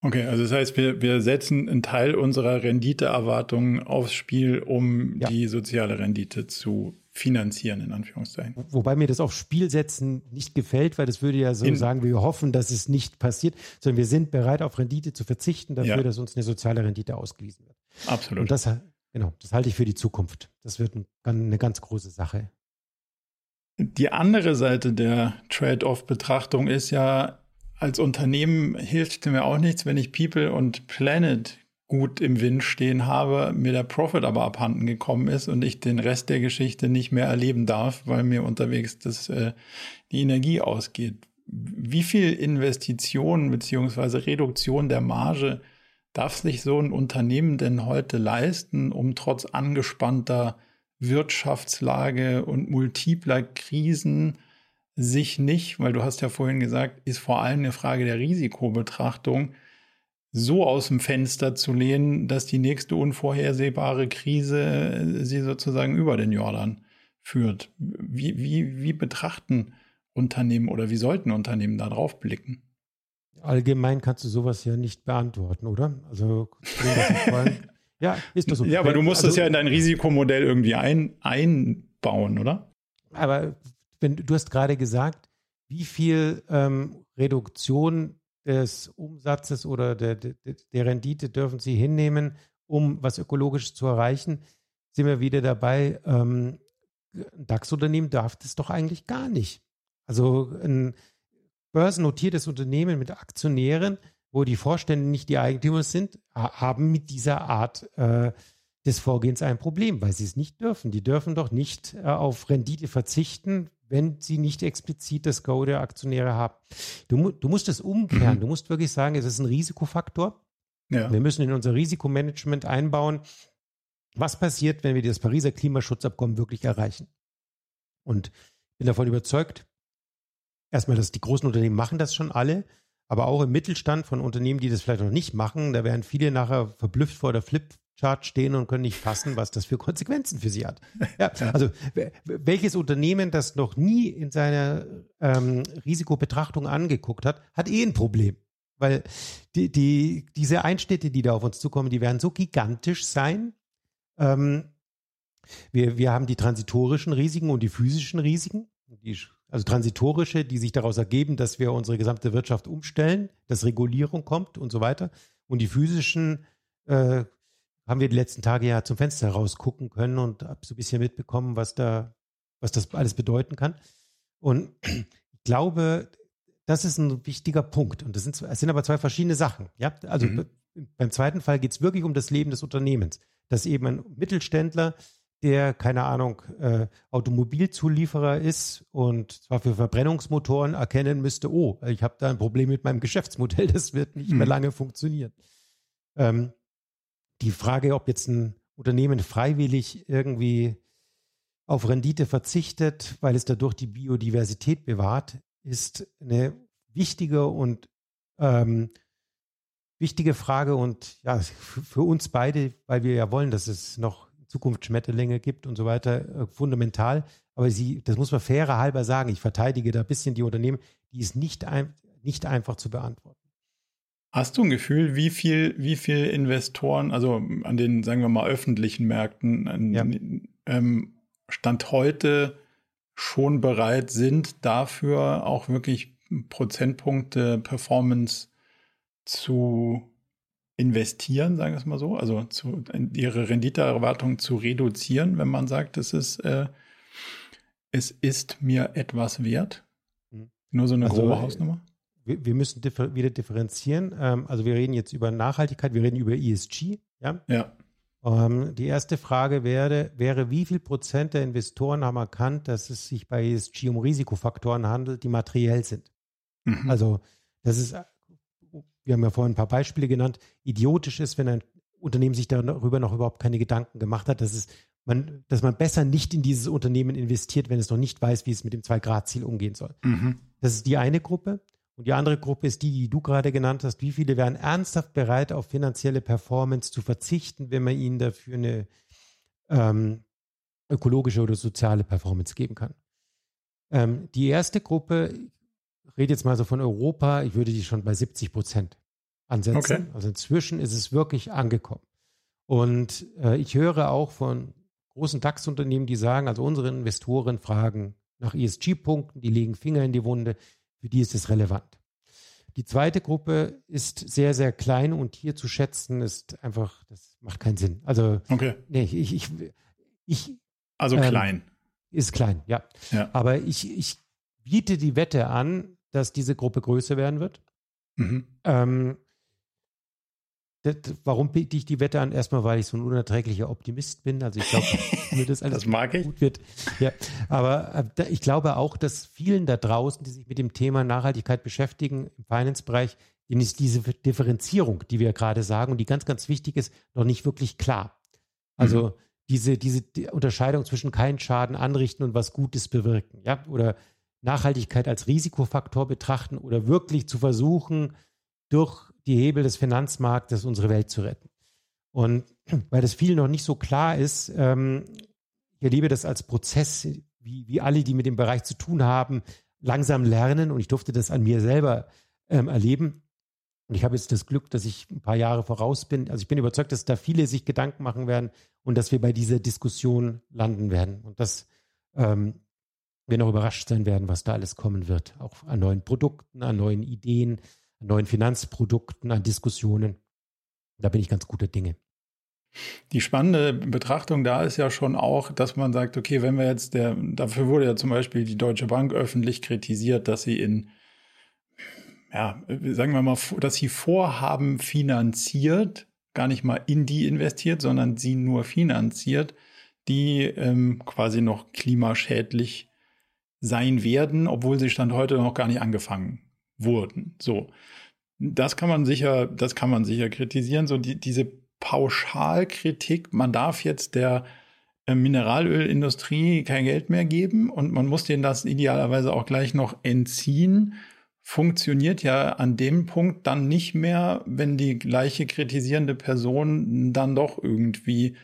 Okay, also das heißt, wir, wir setzen einen Teil unserer Renditeerwartungen aufs Spiel, um ja. die soziale Rendite zu finanzieren, in Anführungszeichen. Wobei mir das aufs Spiel setzen nicht gefällt, weil das würde ja so in, sagen, wir hoffen, dass es nicht passiert, sondern wir sind bereit, auf Rendite zu verzichten, dafür, ja. dass uns eine soziale Rendite ausgewiesen wird. Absolut. Und das, genau, das halte ich für die Zukunft. Das wird eine ganz große Sache. Die andere Seite der Trade-off-Betrachtung ist ja, als Unternehmen hilft mir auch nichts, wenn ich People und Planet gut im Wind stehen habe, mir der Profit aber abhanden gekommen ist und ich den Rest der Geschichte nicht mehr erleben darf, weil mir unterwegs das, äh, die Energie ausgeht. Wie viel Investitionen beziehungsweise Reduktion der Marge darf sich so ein Unternehmen denn heute leisten, um trotz angespannter Wirtschaftslage und multipler Krisen sich nicht, weil du hast ja vorhin gesagt, ist vor allem eine Frage der Risikobetrachtung, so aus dem Fenster zu lehnen, dass die nächste unvorhersehbare Krise äh, sie sozusagen über den Jordan führt. Wie, wie, wie betrachten Unternehmen oder wie sollten Unternehmen da drauf blicken? Allgemein kannst du sowas ja nicht beantworten, oder? Also, ja, ist das so. Ja, aber du musst also, das ja in dein Risikomodell irgendwie ein, einbauen, oder? Aber wenn du hast gerade gesagt, wie viel ähm, Reduktion des Umsatzes oder der, der, der Rendite dürfen Sie hinnehmen, um was ökologisch zu erreichen, sind wir wieder dabei, ähm, ein DAX-Unternehmen darf das doch eigentlich gar nicht. Also ein börsennotiertes Unternehmen mit Aktionären, wo die Vorstände nicht die Eigentümer sind, haben mit dieser Art äh, des Vorgehens ein Problem, weil sie es nicht dürfen. Die dürfen doch nicht äh, auf Rendite verzichten, wenn sie nicht explizit das Go der Aktionäre haben. Du, du musst es umkehren. Mhm. Du musst wirklich sagen, es ist ein Risikofaktor. Ja. Wir müssen in unser Risikomanagement einbauen, was passiert, wenn wir das Pariser Klimaschutzabkommen wirklich erreichen. Und bin davon überzeugt, erstmal, dass die großen Unternehmen machen das schon alle, aber auch im Mittelstand von Unternehmen, die das vielleicht noch nicht machen, da werden viele nachher verblüfft vor der Flip Chart stehen und können nicht fassen, was das für Konsequenzen für sie hat. Ja, also welches Unternehmen, das noch nie in seiner ähm, Risikobetrachtung angeguckt hat, hat eh ein Problem. Weil die, die, diese Einschnitte, die da auf uns zukommen, die werden so gigantisch sein. Ähm, wir, wir haben die transitorischen Risiken und die physischen Risiken. Die, also transitorische, die sich daraus ergeben, dass wir unsere gesamte Wirtschaft umstellen, dass Regulierung kommt und so weiter. Und die physischen äh, haben wir die letzten Tage ja zum Fenster rausgucken können und habe so ein bisschen mitbekommen, was da, was das alles bedeuten kann. Und ich glaube, das ist ein wichtiger Punkt. Und das sind, es sind aber zwei verschiedene Sachen. Ja, also mhm. beim zweiten Fall geht es wirklich um das Leben des Unternehmens, dass eben ein Mittelständler, der, keine Ahnung, äh, Automobilzulieferer ist und zwar für Verbrennungsmotoren erkennen müsste, oh, ich habe da ein Problem mit meinem Geschäftsmodell, das wird nicht mhm. mehr lange funktionieren. Ähm, die Frage, ob jetzt ein Unternehmen freiwillig irgendwie auf Rendite verzichtet, weil es dadurch die Biodiversität bewahrt, ist eine wichtige und ähm, wichtige Frage und ja, für uns beide, weil wir ja wollen, dass es noch in Zukunft Schmetterlinge gibt und so weiter, äh, fundamental. Aber sie, das muss man fairer halber sagen, ich verteidige da ein bisschen die Unternehmen, die ist nicht, ein, nicht einfach zu beantworten. Hast du ein Gefühl, wie viel, wie viel Investoren, also an den, sagen wir mal, öffentlichen Märkten, an, ja. ähm, Stand heute schon bereit sind, dafür auch wirklich Prozentpunkte Performance zu investieren, sagen wir es mal so, also zu, ihre Renditeerwartung zu reduzieren, wenn man sagt, es ist, äh, es ist mir etwas wert. Mhm. Nur so eine also, grobe Hausnummer. Wir, wir müssen differ wieder differenzieren. Ähm, also wir reden jetzt über Nachhaltigkeit, wir reden über ESG. Ja. ja. Ähm, die erste Frage wäre, wäre, wie viel Prozent der Investoren haben erkannt, dass es sich bei ESG um Risikofaktoren handelt, die materiell sind? Mhm. Also das ist wir haben ja vorhin ein paar Beispiele genannt, idiotisch ist, wenn ein Unternehmen sich darüber noch überhaupt keine Gedanken gemacht hat, dass, es man, dass man besser nicht in dieses Unternehmen investiert, wenn es noch nicht weiß, wie es mit dem Zwei-Grad-Ziel umgehen soll. Mhm. Das ist die eine Gruppe. Und die andere Gruppe ist die, die du gerade genannt hast. Wie viele wären ernsthaft bereit, auf finanzielle Performance zu verzichten, wenn man ihnen dafür eine ähm, ökologische oder soziale Performance geben kann? Ähm, die erste Gruppe, rede jetzt mal so von Europa, ich würde die schon bei 70 Prozent ansetzen. Okay. Also inzwischen ist es wirklich angekommen. Und äh, ich höre auch von großen DAX-Unternehmen, die sagen, also unsere Investoren fragen nach ESG-Punkten, die legen Finger in die Wunde, für die ist es relevant. Die zweite Gruppe ist sehr, sehr klein und hier zu schätzen ist einfach, das macht keinen Sinn. Also, okay. nee, ich, ich, ich also ähm, klein. Ist klein, ja. ja. Aber ich, ich biete die Wette an, dass diese Gruppe größer werden wird. Mhm. Ähm, warum biete ich die Wette an? Erstmal, weil ich so ein unerträglicher Optimist bin. Also ich glaube, das alles das mag ich. gut wird. Ja, aber äh, ich glaube auch, dass vielen da draußen, die sich mit dem Thema Nachhaltigkeit beschäftigen, im Finance-Bereich, denen ist diese Differenzierung, die wir gerade sagen und die ganz, ganz wichtig ist, noch nicht wirklich klar. Also mhm. diese, diese die Unterscheidung zwischen keinen Schaden anrichten und was Gutes bewirken, ja, oder Nachhaltigkeit als Risikofaktor betrachten oder wirklich zu versuchen, durch die Hebel des Finanzmarktes unsere Welt zu retten. Und weil das viel noch nicht so klar ist, ähm, ich erlebe das als Prozess, wie, wie alle, die mit dem Bereich zu tun haben, langsam lernen. Und ich durfte das an mir selber ähm, erleben. Und ich habe jetzt das Glück, dass ich ein paar Jahre voraus bin. Also ich bin überzeugt, dass da viele sich Gedanken machen werden und dass wir bei dieser Diskussion landen werden. Und das ähm, wir noch überrascht sein werden, was da alles kommen wird. Auch an neuen Produkten, an neuen Ideen, an neuen Finanzprodukten, an Diskussionen. Da bin ich ganz guter Dinge. Die spannende Betrachtung da ist ja schon auch, dass man sagt, okay, wenn wir jetzt der, dafür wurde ja zum Beispiel die Deutsche Bank öffentlich kritisiert, dass sie in, ja, sagen wir mal, dass sie Vorhaben finanziert, gar nicht mal in die investiert, sondern sie nur finanziert, die ähm, quasi noch klimaschädlich sein werden, obwohl sie Stand heute noch gar nicht angefangen wurden. So. Das kann man sicher, das kann man sicher kritisieren. So die, diese Pauschalkritik, man darf jetzt der äh, Mineralölindustrie kein Geld mehr geben und man muss denen das idealerweise auch gleich noch entziehen, funktioniert ja an dem Punkt dann nicht mehr, wenn die gleiche kritisierende Person dann doch irgendwie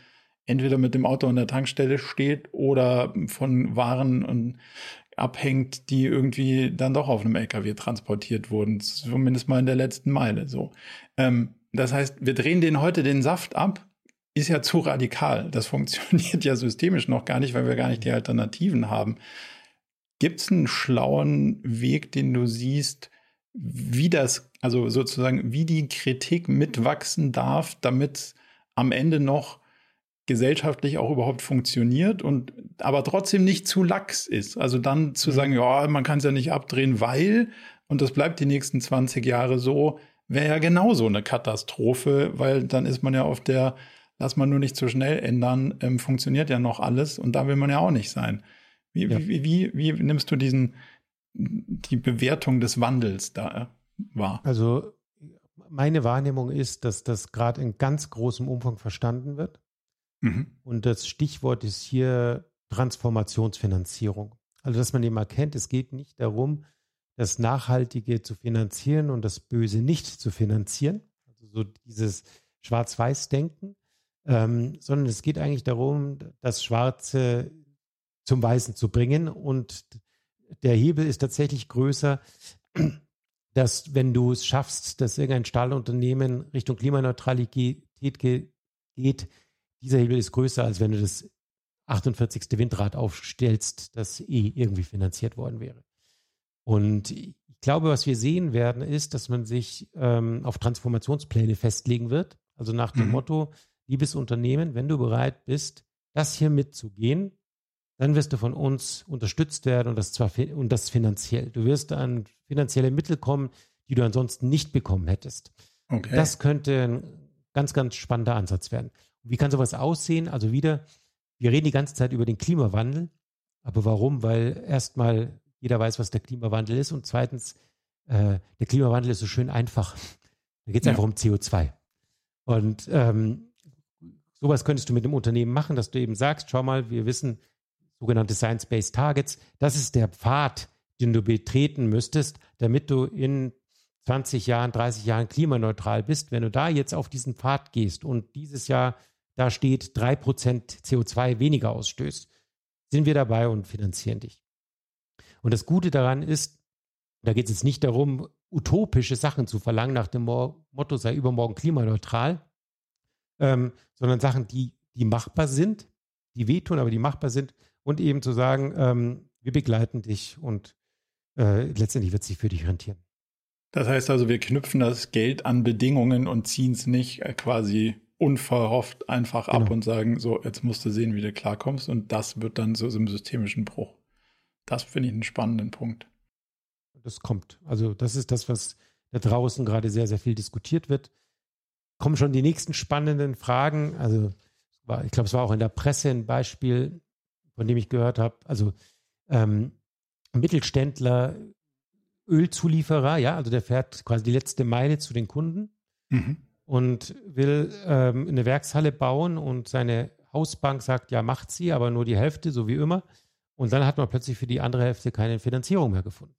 entweder mit dem Auto an der Tankstelle steht oder von Waren und abhängt, die irgendwie dann doch auf einem LKW transportiert wurden, zumindest mal in der letzten Meile. So, ähm, das heißt, wir drehen den heute den Saft ab, ist ja zu radikal. Das funktioniert ja systemisch noch gar nicht, weil wir gar nicht die Alternativen haben. Gibt es einen schlauen Weg, den du siehst, wie das, also sozusagen, wie die Kritik mitwachsen darf, damit am Ende noch gesellschaftlich auch überhaupt funktioniert und aber trotzdem nicht zu lax ist. Also dann zu mhm. sagen, ja, man kann es ja nicht abdrehen, weil, und das bleibt die nächsten 20 Jahre so, wäre ja genauso eine Katastrophe, weil dann ist man ja auf der, lass man nur nicht zu schnell ändern, ähm, funktioniert ja noch alles und da will man ja auch nicht sein. Wie, ja. wie, wie, wie nimmst du diesen, die Bewertung des Wandels da wahr? Also meine Wahrnehmung ist, dass das gerade in ganz großem Umfang verstanden wird. Mhm. Und das Stichwort ist hier Transformationsfinanzierung. Also, dass man eben erkennt, es geht nicht darum, das Nachhaltige zu finanzieren und das Böse nicht zu finanzieren. Also so dieses Schwarz-Weiß-Denken, ähm, sondern es geht eigentlich darum, das Schwarze zum Weißen zu bringen. Und der Hebel ist tatsächlich größer, dass wenn du es schaffst, dass irgendein Stahlunternehmen Richtung Klimaneutralität geht, dieser Hebel ist größer, als wenn du das 48. Windrad aufstellst, das eh irgendwie finanziert worden wäre. Und ich glaube, was wir sehen werden, ist, dass man sich ähm, auf Transformationspläne festlegen wird. Also nach dem mhm. Motto, liebes Unternehmen, wenn du bereit bist, das hier mitzugehen, dann wirst du von uns unterstützt werden und das zwar und das finanziell. Du wirst an finanzielle Mittel kommen, die du ansonsten nicht bekommen hättest. Okay. Das könnte ein ganz, ganz spannender Ansatz werden. Wie kann sowas aussehen? Also wieder, wir reden die ganze Zeit über den Klimawandel. Aber warum? Weil erstmal jeder weiß, was der Klimawandel ist. Und zweitens, äh, der Klimawandel ist so schön einfach. Da geht es ja. einfach um CO2. Und ähm, sowas könntest du mit einem Unternehmen machen, dass du eben sagst, schau mal, wir wissen, sogenannte Science-Based Targets, das ist der Pfad, den du betreten müsstest, damit du in 20 Jahren, 30 Jahren klimaneutral bist. Wenn du da jetzt auf diesen Pfad gehst und dieses Jahr da steht, 3% CO2 weniger ausstößt, sind wir dabei und finanzieren dich. Und das Gute daran ist, da geht es jetzt nicht darum, utopische Sachen zu verlangen, nach dem Motto sei übermorgen klimaneutral, ähm, sondern Sachen, die, die machbar sind, die wehtun, aber die machbar sind und eben zu sagen, ähm, wir begleiten dich und äh, letztendlich wird es sich für dich rentieren. Das heißt also, wir knüpfen das Geld an Bedingungen und ziehen es nicht äh, quasi unverhofft einfach genau. ab und sagen, so, jetzt musst du sehen, wie du klarkommst. Und das wird dann so, im systemischen Bruch. Das finde ich einen spannenden Punkt. Das kommt. Also, das ist das, was da draußen gerade sehr, sehr viel diskutiert wird. Kommen schon die nächsten spannenden Fragen. Also, ich glaube, es war auch in der Presse ein Beispiel, von dem ich gehört habe. Also, ähm, Mittelständler, Ölzulieferer, ja, also der fährt quasi die letzte Meile zu den Kunden. Mhm und will ähm, eine Werkshalle bauen und seine Hausbank sagt, ja, macht sie, aber nur die Hälfte, so wie immer. Und dann hat man plötzlich für die andere Hälfte keine Finanzierung mehr gefunden.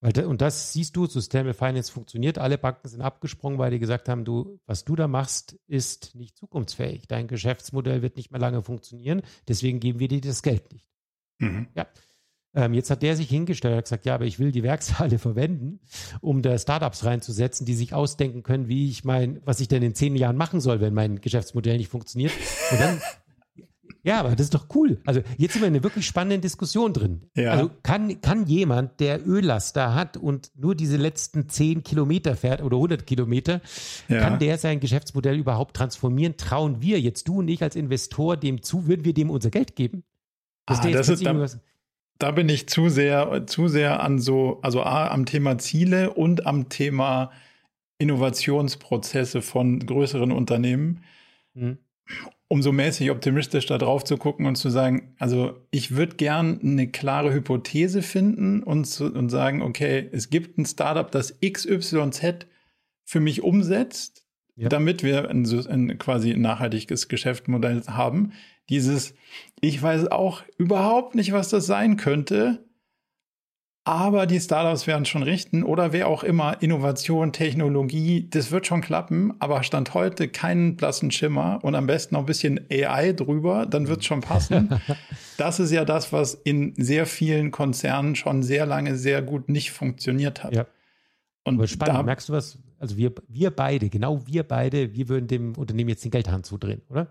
Weil und das siehst du, Sustainable Finance funktioniert. Alle Banken sind abgesprungen, weil die gesagt haben, du, was du da machst, ist nicht zukunftsfähig. Dein Geschäftsmodell wird nicht mehr lange funktionieren. Deswegen geben wir dir das Geld nicht. Mhm. Ja. Ähm, jetzt hat der sich hingestellt und gesagt, ja, aber ich will die Werkshalle verwenden, um da Startups reinzusetzen, die sich ausdenken können, wie ich mein, was ich denn in zehn Jahren machen soll, wenn mein Geschäftsmodell nicht funktioniert. Und dann ja, aber das ist doch cool. Also jetzt sind wir in einer wirklich spannenden Diskussion drin. Ja. Also kann, kann jemand, der Öllaster hat und nur diese letzten zehn Kilometer fährt oder 100 Kilometer, ja. kann der sein Geschäftsmodell überhaupt transformieren? Trauen wir jetzt, du und ich als Investor, dem zu, würden wir dem unser Geld geben? ah, das ist, da, da bin ich zu sehr, zu sehr an so, also A, am Thema Ziele und am Thema Innovationsprozesse von größeren Unternehmen. Mhm. Um so mäßig optimistisch da drauf zu gucken und zu sagen, also ich würde gern eine klare Hypothese finden und, zu, und sagen, okay, es gibt ein Startup, das XYZ für mich umsetzt, ja. damit wir ein, ein quasi nachhaltiges Geschäftsmodell haben dieses, ich weiß auch überhaupt nicht, was das sein könnte, aber die Startups werden schon richten oder wer auch immer, Innovation, Technologie, das wird schon klappen, aber Stand heute keinen blassen Schimmer und am besten noch ein bisschen AI drüber, dann wird es schon passen. das ist ja das, was in sehr vielen Konzernen schon sehr lange sehr gut nicht funktioniert hat. Ja. Und aber spannend, da, merkst du was? Also wir, wir beide, genau wir beide, wir würden dem Unternehmen jetzt den Geldhahn zudrehen, oder?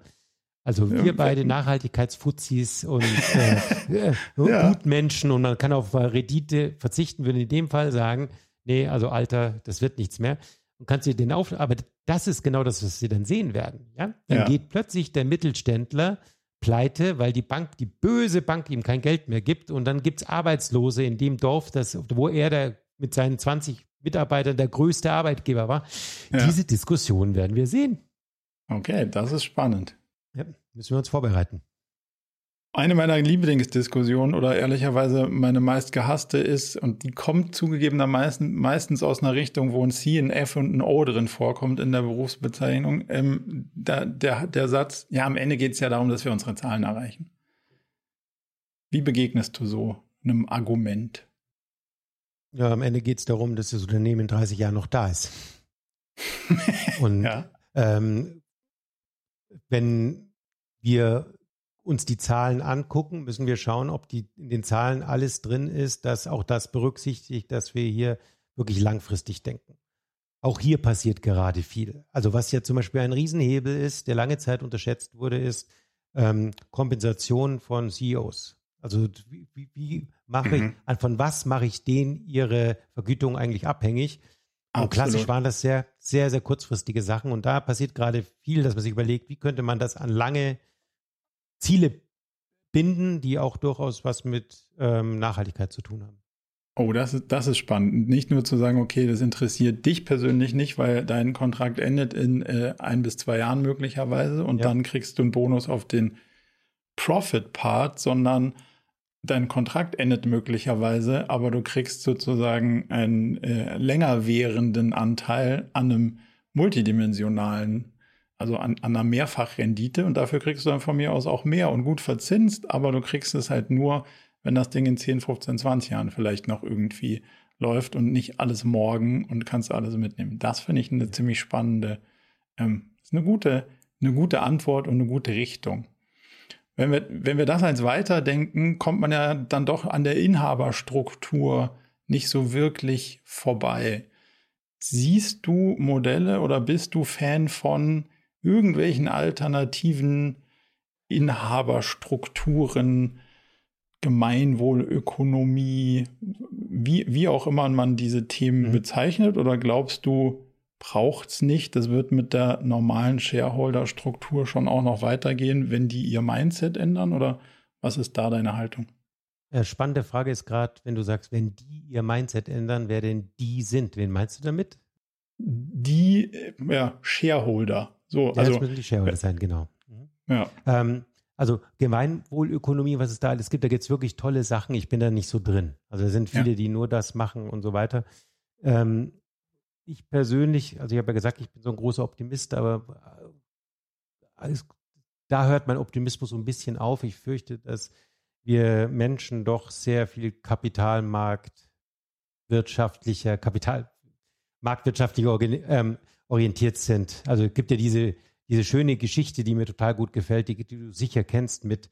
Also wir beide Nachhaltigkeitsfuzis und äh, äh, ja. Gutmenschen und man kann auf Rendite verzichten, würde in dem Fall sagen, nee, also Alter, das wird nichts mehr. Und kannst du den auf, aber das ist genau das, was sie dann sehen werden. Ja? Dann ja. geht plötzlich der Mittelständler pleite, weil die Bank, die böse Bank ihm kein Geld mehr gibt und dann gibt es Arbeitslose in dem Dorf, das, wo er der, mit seinen 20 Mitarbeitern der größte Arbeitgeber war. Ja. Diese Diskussion werden wir sehen. Okay, das ist spannend. Ja, müssen wir uns vorbereiten. Eine meiner Lieblingsdiskussionen oder ehrlicherweise meine meist gehasste ist, und die kommt zugegebenermaßen meistens aus einer Richtung, wo ein C, ein F und ein O drin vorkommt in der Berufsbezeichnung. Ähm, da, der, der Satz, ja, am Ende geht es ja darum, dass wir unsere Zahlen erreichen. Wie begegnest du so einem Argument? Ja, am Ende geht es darum, dass das Unternehmen in 30 Jahren noch da ist. und ja. ähm, wenn wir uns die Zahlen angucken, müssen wir schauen, ob die in den Zahlen alles drin ist, dass auch das berücksichtigt, dass wir hier wirklich langfristig denken. Auch hier passiert gerade viel. Also was ja zum Beispiel ein Riesenhebel ist, der lange Zeit unterschätzt wurde, ist, ähm, Kompensation von CEOs. Also wie, wie mache mhm. ich, von was mache ich denen ihre Vergütung eigentlich abhängig? Und klassisch waren das sehr, sehr, sehr kurzfristige Sachen. Und da passiert gerade viel, dass man sich überlegt, wie könnte man das an lange Ziele binden, die auch durchaus was mit ähm, Nachhaltigkeit zu tun haben. Oh, das ist, das ist spannend. Nicht nur zu sagen, okay, das interessiert dich persönlich nicht, weil dein Kontrakt endet in äh, ein bis zwei Jahren möglicherweise und ja. dann kriegst du einen Bonus auf den Profit-Part, sondern dein Kontrakt endet möglicherweise, aber du kriegst sozusagen einen äh, länger währenden Anteil an einem multidimensionalen, also an, an einer Mehrfachrendite und dafür kriegst du dann von mir aus auch mehr und gut verzinst, aber du kriegst es halt nur, wenn das Ding in 10, 15, 20 Jahren vielleicht noch irgendwie läuft und nicht alles morgen und kannst alles mitnehmen. Das finde ich eine ziemlich spannende, ähm, ist eine gute, eine gute Antwort und eine gute Richtung. Wenn wir, wenn wir das als weiterdenken, kommt man ja dann doch an der Inhaberstruktur nicht so wirklich vorbei. Siehst du Modelle oder bist du Fan von irgendwelchen alternativen Inhaberstrukturen, Gemeinwohlökonomie, wie, wie auch immer man diese Themen mhm. bezeichnet? Oder glaubst du, braucht es nicht. Das wird mit der normalen Shareholder-Struktur schon auch noch weitergehen, wenn die ihr Mindset ändern? Oder was ist da deine Haltung? Ja, spannende Frage ist gerade, wenn du sagst, wenn die ihr Mindset ändern, wer denn die sind. Wen meinst du damit? Die ja, Shareholder. So, ja, also, das müssen die Shareholder sein, genau. Mhm. Ja. Ähm, also Gemeinwohlökonomie, was es da alles gibt, da gibt es wirklich tolle Sachen. Ich bin da nicht so drin. Also da sind viele, ja. die nur das machen und so weiter. Ähm, ich persönlich, also ich habe ja gesagt, ich bin so ein großer Optimist, aber äh, alles, da hört mein Optimismus so ein bisschen auf. Ich fürchte, dass wir Menschen doch sehr viel Kapitalmarkt wirtschaftlicher, Kapital, marktwirtschaftlicher ähm, orientiert sind. Also es gibt ja diese, diese schöne Geschichte, die mir total gut gefällt, die, die du sicher kennst, mit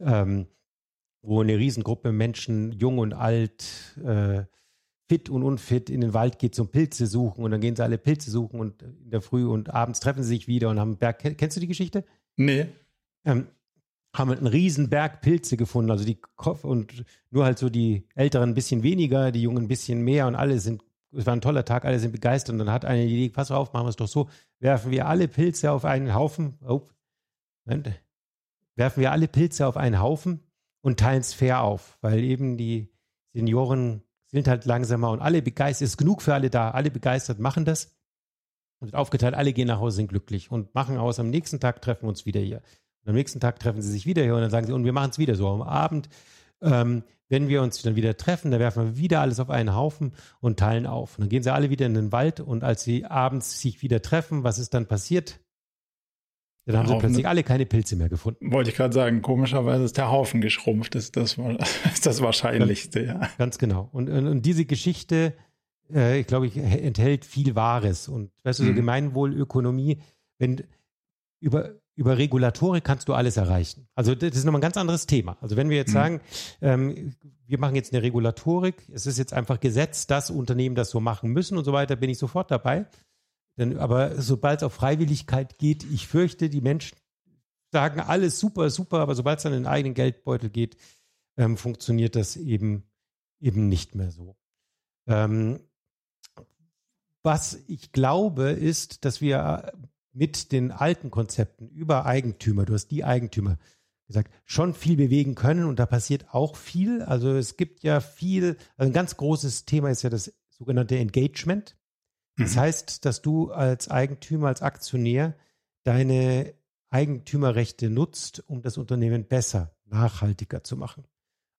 ähm, wo eine Riesengruppe Menschen, jung und alt, äh, fit und unfit in den Wald geht zum Pilze suchen. Und dann gehen sie alle Pilze suchen und in der Früh und abends treffen sie sich wieder und haben einen Berg. Kennst du die Geschichte? Nee. Ähm, haben einen riesen Berg Pilze gefunden, also die Kopf und nur halt so die Älteren ein bisschen weniger, die Jungen ein bisschen mehr und alle sind, es war ein toller Tag, alle sind begeistert. Und dann hat eine die Idee, pass auf, machen wir es doch so, werfen wir alle Pilze auf einen Haufen, oh, werfen wir alle Pilze auf einen Haufen und teilen es fair auf, weil eben die Senioren sind halt langsamer und alle begeistert, ist genug für alle da, alle begeistert machen das. Und aufgeteilt, alle gehen nach Hause, sind glücklich und machen aus, am nächsten Tag treffen wir uns wieder hier. Und am nächsten Tag treffen sie sich wieder hier und dann sagen sie, und wir machen es wieder so. Am Abend, ähm, wenn wir uns dann wieder treffen, dann werfen wir wieder alles auf einen Haufen und teilen auf. Und dann gehen sie alle wieder in den Wald und als sie abends sich wieder treffen, was ist dann passiert? Dann haben sie plötzlich alle keine Pilze mehr gefunden. Wollte ich gerade sagen, komischerweise ist der Haufen geschrumpft, das ist das, ist das Wahrscheinlichste, ja. Ganz genau. Und, und, und diese Geschichte, äh, ich glaube, ich, enthält viel Wahres. Und weißt du, so mhm. Gemeinwohlökonomie, wenn über, über Regulatorik kannst du alles erreichen. Also das ist nochmal ein ganz anderes Thema. Also wenn wir jetzt mhm. sagen, ähm, wir machen jetzt eine Regulatorik, es ist jetzt einfach Gesetz, dass Unternehmen das so machen müssen und so weiter, bin ich sofort dabei. Denn, aber sobald es auf Freiwilligkeit geht, ich fürchte, die Menschen sagen alles super, super, aber sobald es in den eigenen Geldbeutel geht, ähm, funktioniert das eben, eben nicht mehr so. Ähm, was ich glaube, ist, dass wir mit den alten Konzepten über Eigentümer, du hast die Eigentümer gesagt, schon viel bewegen können und da passiert auch viel. Also es gibt ja viel, also ein ganz großes Thema ist ja das sogenannte Engagement. Das mhm. heißt, dass du als Eigentümer, als Aktionär deine Eigentümerrechte nutzt, um das Unternehmen besser, nachhaltiger zu machen.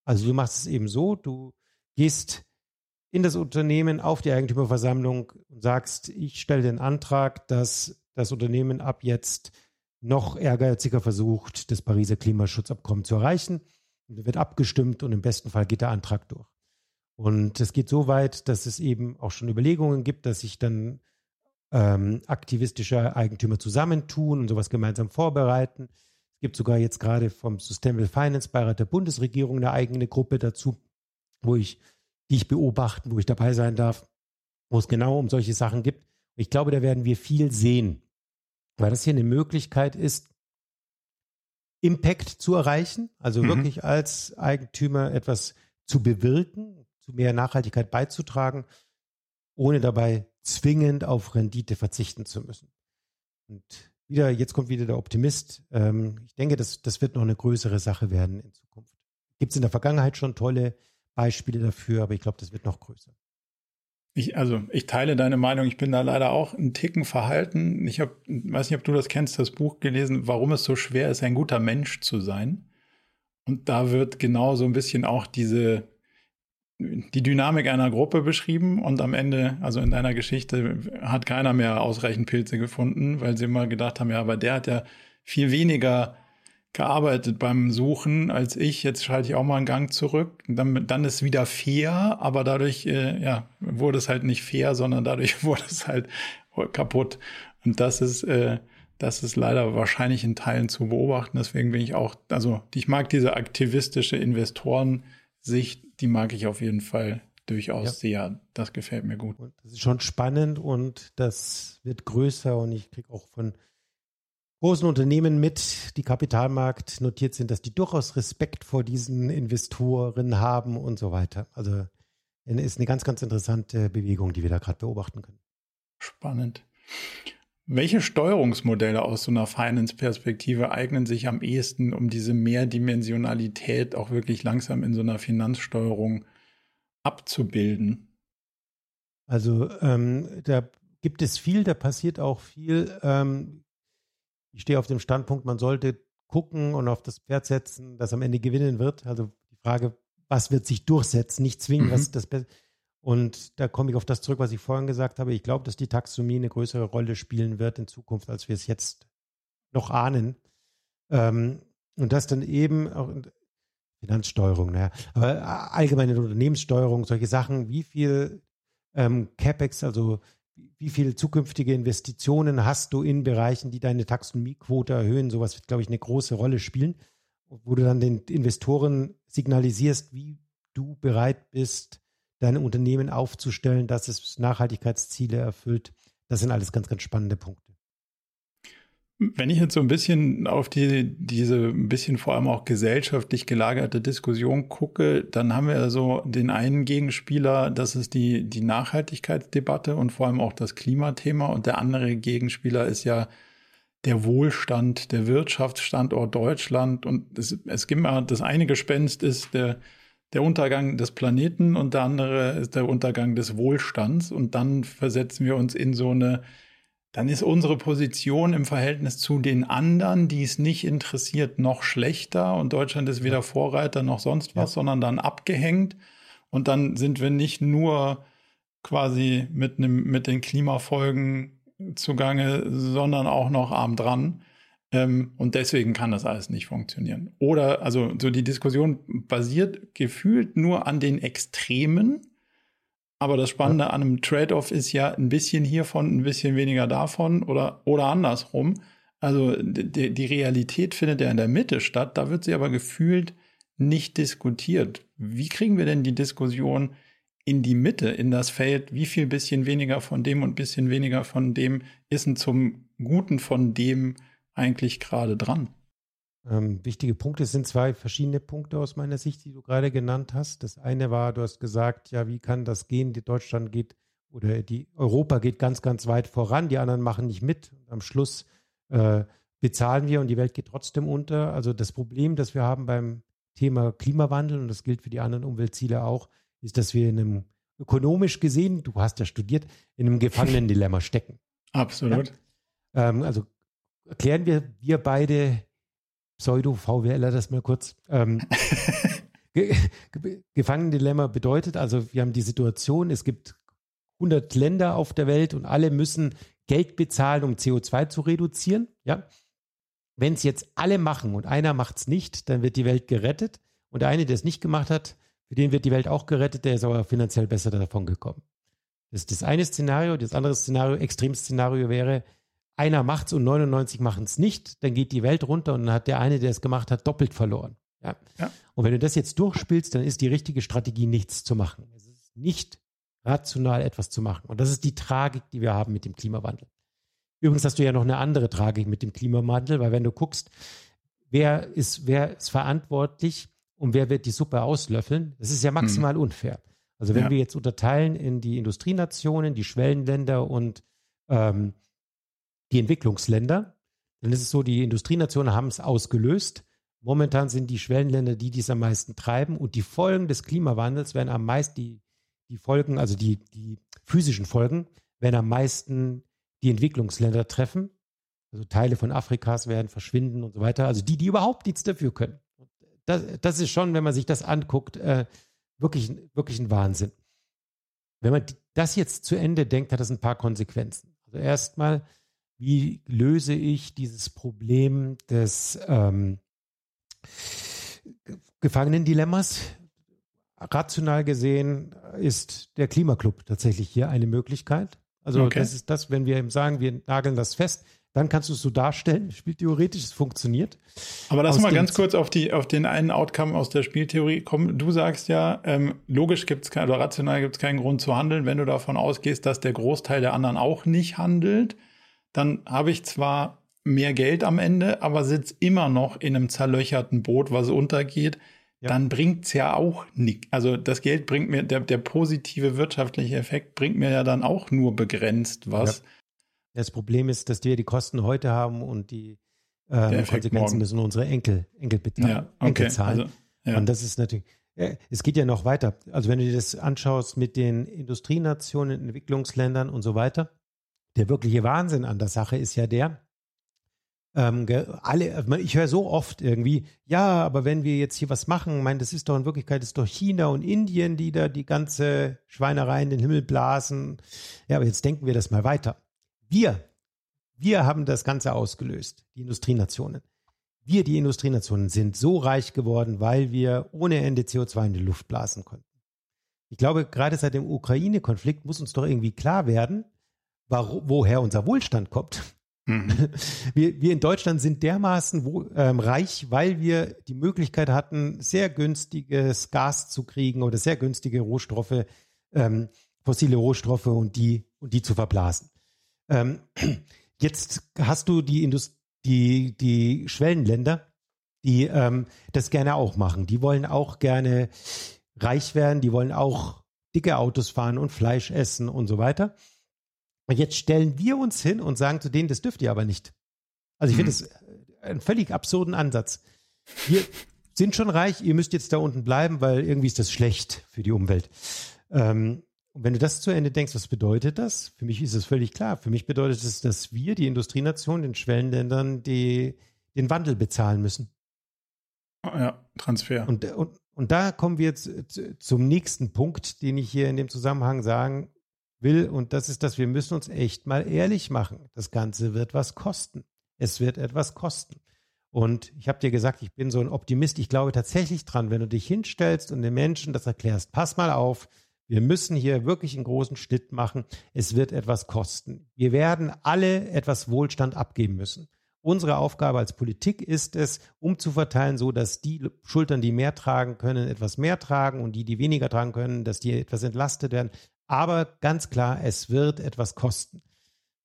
Also du machst es eben so, du gehst in das Unternehmen auf die Eigentümerversammlung und sagst, ich stelle den Antrag, dass das Unternehmen ab jetzt noch ehrgeiziger versucht, das Pariser Klimaschutzabkommen zu erreichen. Und wird abgestimmt und im besten Fall geht der Antrag durch. Und es geht so weit, dass es eben auch schon Überlegungen gibt, dass sich dann ähm, aktivistische Eigentümer zusammentun und sowas gemeinsam vorbereiten. Es gibt sogar jetzt gerade vom Sustainable Finance Beirat der Bundesregierung eine eigene Gruppe dazu, wo ich, die ich beobachten, wo ich dabei sein darf, wo es genau um solche Sachen gibt. Ich glaube, da werden wir viel sehen, weil das hier eine Möglichkeit ist, Impact zu erreichen, also mhm. wirklich als Eigentümer etwas zu bewirken, mehr Nachhaltigkeit beizutragen, ohne dabei zwingend auf Rendite verzichten zu müssen. Und wieder, jetzt kommt wieder der Optimist. Ähm, ich denke, das, das wird noch eine größere Sache werden in Zukunft. Gibt es in der Vergangenheit schon tolle Beispiele dafür, aber ich glaube, das wird noch größer. Ich, also ich teile deine Meinung. Ich bin da leider auch einen Ticken verhalten. Ich habe, weiß nicht, ob du das kennst, das Buch gelesen, warum es so schwer ist, ein guter Mensch zu sein. Und da wird genau so ein bisschen auch diese die Dynamik einer Gruppe beschrieben und am Ende, also in deiner Geschichte, hat keiner mehr ausreichend Pilze gefunden, weil sie immer gedacht haben, ja, aber der hat ja viel weniger gearbeitet beim Suchen als ich. Jetzt schalte ich auch mal einen Gang zurück. Dann, dann ist wieder fair, aber dadurch äh, ja, wurde es halt nicht fair, sondern dadurch wurde es halt kaputt. Und das ist, äh, das ist leider wahrscheinlich in Teilen zu beobachten. Deswegen bin ich auch, also ich mag diese aktivistische Investorensicht, die mag ich auf jeden Fall durchaus ja. sehr. Das gefällt mir gut. Und das ist schon spannend und das wird größer und ich kriege auch von großen Unternehmen mit, die Kapitalmarkt notiert sind, dass die durchaus Respekt vor diesen Investoren haben und so weiter. Also ist eine ganz, ganz interessante Bewegung, die wir da gerade beobachten können. Spannend. Welche Steuerungsmodelle aus so einer Finance-Perspektive eignen sich am ehesten, um diese Mehrdimensionalität auch wirklich langsam in so einer Finanzsteuerung abzubilden? Also ähm, da gibt es viel, da passiert auch viel. Ähm, ich stehe auf dem Standpunkt, man sollte gucken und auf das Pferd setzen, das am Ende gewinnen wird. Also die Frage, was wird sich durchsetzen, nicht zwingen, mhm. was ist das Beste. Und da komme ich auf das zurück, was ich vorhin gesagt habe. Ich glaube, dass die Taxonomie eine größere Rolle spielen wird in Zukunft, als wir es jetzt noch ahnen. Ähm, und das dann eben auch Finanzsteuerung, naja, aber allgemeine Unternehmenssteuerung, solche Sachen, wie viel ähm, CapEx, also wie viele zukünftige Investitionen hast du in Bereichen, die deine Taxonomiequote erhöhen? Sowas wird, glaube ich, eine große Rolle spielen, wo du dann den Investoren signalisierst, wie du bereit bist, dein Unternehmen aufzustellen, dass es Nachhaltigkeitsziele erfüllt. Das sind alles ganz, ganz spannende Punkte. Wenn ich jetzt so ein bisschen auf die, diese ein bisschen vor allem auch gesellschaftlich gelagerte Diskussion gucke, dann haben wir so den einen Gegenspieler, das ist die, die Nachhaltigkeitsdebatte und vor allem auch das Klimathema. Und der andere Gegenspieler ist ja der Wohlstand, der Wirtschaftsstandort Deutschland. Und es, es gibt mal, das eine Gespenst ist der, der Untergang des Planeten und der andere ist der Untergang des Wohlstands. Und dann versetzen wir uns in so eine dann ist unsere Position im Verhältnis zu den anderen, die es nicht interessiert, noch schlechter und Deutschland ist weder Vorreiter noch sonst was, ja. sondern dann abgehängt. Und dann sind wir nicht nur quasi mit, einem, mit den Klimafolgen zugange, sondern auch noch arm dran. Ähm, und deswegen kann das alles nicht funktionieren. Oder, also, so die Diskussion basiert gefühlt nur an den Extremen aber das Spannende an einem Trade-off ist ja ein bisschen hiervon, ein bisschen weniger davon oder, oder andersrum. Also die, die Realität findet ja in der Mitte statt, da wird sie aber gefühlt nicht diskutiert. Wie kriegen wir denn die Diskussion in die Mitte, in das Feld, wie viel bisschen weniger von dem und bisschen weniger von dem ist denn zum Guten von dem eigentlich gerade dran? Ähm, wichtige Punkte sind zwei verschiedene Punkte aus meiner Sicht, die du gerade genannt hast. Das eine war, du hast gesagt, ja, wie kann das gehen? Die Deutschland geht oder die Europa geht ganz, ganz weit voran, die anderen machen nicht mit. Und am Schluss äh, bezahlen wir und die Welt geht trotzdem unter. Also das Problem, das wir haben beim Thema Klimawandel, und das gilt für die anderen Umweltziele auch, ist, dass wir in einem ökonomisch gesehen, du hast ja studiert, in einem Gefangenendilemma stecken. Absolut. Ja? Ähm, also erklären wir, wir beide Pseudo-VWLer das mal kurz. Ähm, Gefangenendilemma bedeutet also, wir haben die Situation, es gibt 100 Länder auf der Welt und alle müssen Geld bezahlen, um CO2 zu reduzieren. Ja? Wenn es jetzt alle machen und einer macht es nicht, dann wird die Welt gerettet. Und der eine, der es nicht gemacht hat, für den wird die Welt auch gerettet, der ist aber finanziell besser davon gekommen. Das ist das eine Szenario. Das andere Szenario, Extremszenario wäre, einer macht's und 99 machen es nicht, dann geht die Welt runter und dann hat der eine, der es gemacht hat, doppelt verloren. Ja? ja? Und wenn du das jetzt durchspielst, dann ist die richtige Strategie, nichts zu machen. Es ist nicht rational etwas zu machen. Und das ist die Tragik, die wir haben mit dem Klimawandel. Übrigens hast du ja noch eine andere Tragik mit dem Klimawandel, weil wenn du guckst, wer ist, wer ist verantwortlich und wer wird die Suppe auslöffeln? Das ist ja maximal mhm. unfair. Also wenn ja. wir jetzt unterteilen in die Industrienationen, die Schwellenländer und ähm, die Entwicklungsländer, dann ist es so, die Industrienationen haben es ausgelöst. Momentan sind die Schwellenländer die, die es am meisten treiben und die Folgen des Klimawandels werden am meisten, die, die Folgen, also die, die physischen Folgen, werden am meisten die Entwicklungsländer treffen. Also Teile von Afrikas werden verschwinden und so weiter. Also die, die überhaupt nichts dafür können. Das, das ist schon, wenn man sich das anguckt, äh, wirklich, wirklich ein Wahnsinn. Wenn man das jetzt zu Ende denkt, hat das ein paar Konsequenzen. Also erstmal, wie löse ich dieses Problem des ähm, Gefangenendilemmas? Rational gesehen ist der Klimaclub tatsächlich hier eine Möglichkeit. Also okay. das ist das, wenn wir eben sagen, wir nageln das fest, dann kannst du es so darstellen. Spieltheoretisch, es funktioniert. Aber lass mal ganz kurz auf, die, auf den einen Outcome aus der Spieltheorie kommen. Du sagst ja, ähm, logisch gibt es oder rational gibt es keinen Grund zu handeln, wenn du davon ausgehst, dass der Großteil der anderen auch nicht handelt. Dann habe ich zwar mehr Geld am Ende, aber sitze immer noch in einem zerlöcherten Boot, was untergeht. Ja. Dann bringt es ja auch nichts. Also das Geld bringt mir, der, der positive wirtschaftliche Effekt bringt mir ja dann auch nur begrenzt was. Ja das Problem ist, dass wir die Kosten heute haben und die äh, Konsequenzen morgen. müssen unsere Enkel, Enkel ja, okay. Enkel zahlen. Also, ja. Und das ist natürlich, äh, es geht ja noch weiter. Also wenn du dir das anschaust mit den Industrienationen, Entwicklungsländern und so weiter, der wirkliche Wahnsinn an der Sache ist ja der, ähm, alle, ich höre so oft irgendwie, ja, aber wenn wir jetzt hier was machen, mein, das ist doch in Wirklichkeit ist doch China und Indien, die da die ganze Schweinerei in den Himmel blasen. Ja, aber jetzt denken wir das mal weiter. Wir, wir haben das Ganze ausgelöst, die Industrienationen. Wir, die Industrienationen, sind so reich geworden, weil wir ohne Ende CO2 in die Luft blasen konnten. Ich glaube, gerade seit dem Ukraine-Konflikt muss uns doch irgendwie klar werden, wo, woher unser Wohlstand kommt. Mhm. Wir, wir, in Deutschland sind dermaßen wo, ähm, reich, weil wir die Möglichkeit hatten, sehr günstiges Gas zu kriegen oder sehr günstige Rohstoffe, ähm, fossile Rohstoffe und die, und die zu verblasen. Ähm, jetzt hast du die, Indust die, die Schwellenländer, die ähm, das gerne auch machen. Die wollen auch gerne reich werden, die wollen auch dicke Autos fahren und Fleisch essen und so weiter. Jetzt stellen wir uns hin und sagen zu denen, das dürft ihr aber nicht. Also ich finde hm. das einen völlig absurden Ansatz. Wir sind schon reich, ihr müsst jetzt da unten bleiben, weil irgendwie ist das schlecht für die Umwelt. Ähm, und wenn du das zu Ende denkst, was bedeutet das? Für mich ist es völlig klar. Für mich bedeutet es, dass wir, die Industrienationen, den Schwellenländern, die, den Wandel bezahlen müssen. Ja, Transfer. Und, und, und da kommen wir jetzt zum nächsten Punkt, den ich hier in dem Zusammenhang sagen will. Und das ist, dass wir müssen uns echt mal ehrlich machen. Das Ganze wird was kosten. Es wird etwas kosten. Und ich habe dir gesagt, ich bin so ein Optimist. Ich glaube tatsächlich dran, wenn du dich hinstellst und den Menschen das erklärst, pass mal auf, wir müssen hier wirklich einen großen Schnitt machen. Es wird etwas kosten. Wir werden alle etwas Wohlstand abgeben müssen. Unsere Aufgabe als Politik ist es, umzuverteilen, so dass die Schultern, die mehr tragen können, etwas mehr tragen und die, die weniger tragen können, dass die etwas entlastet werden. Aber ganz klar, es wird etwas kosten.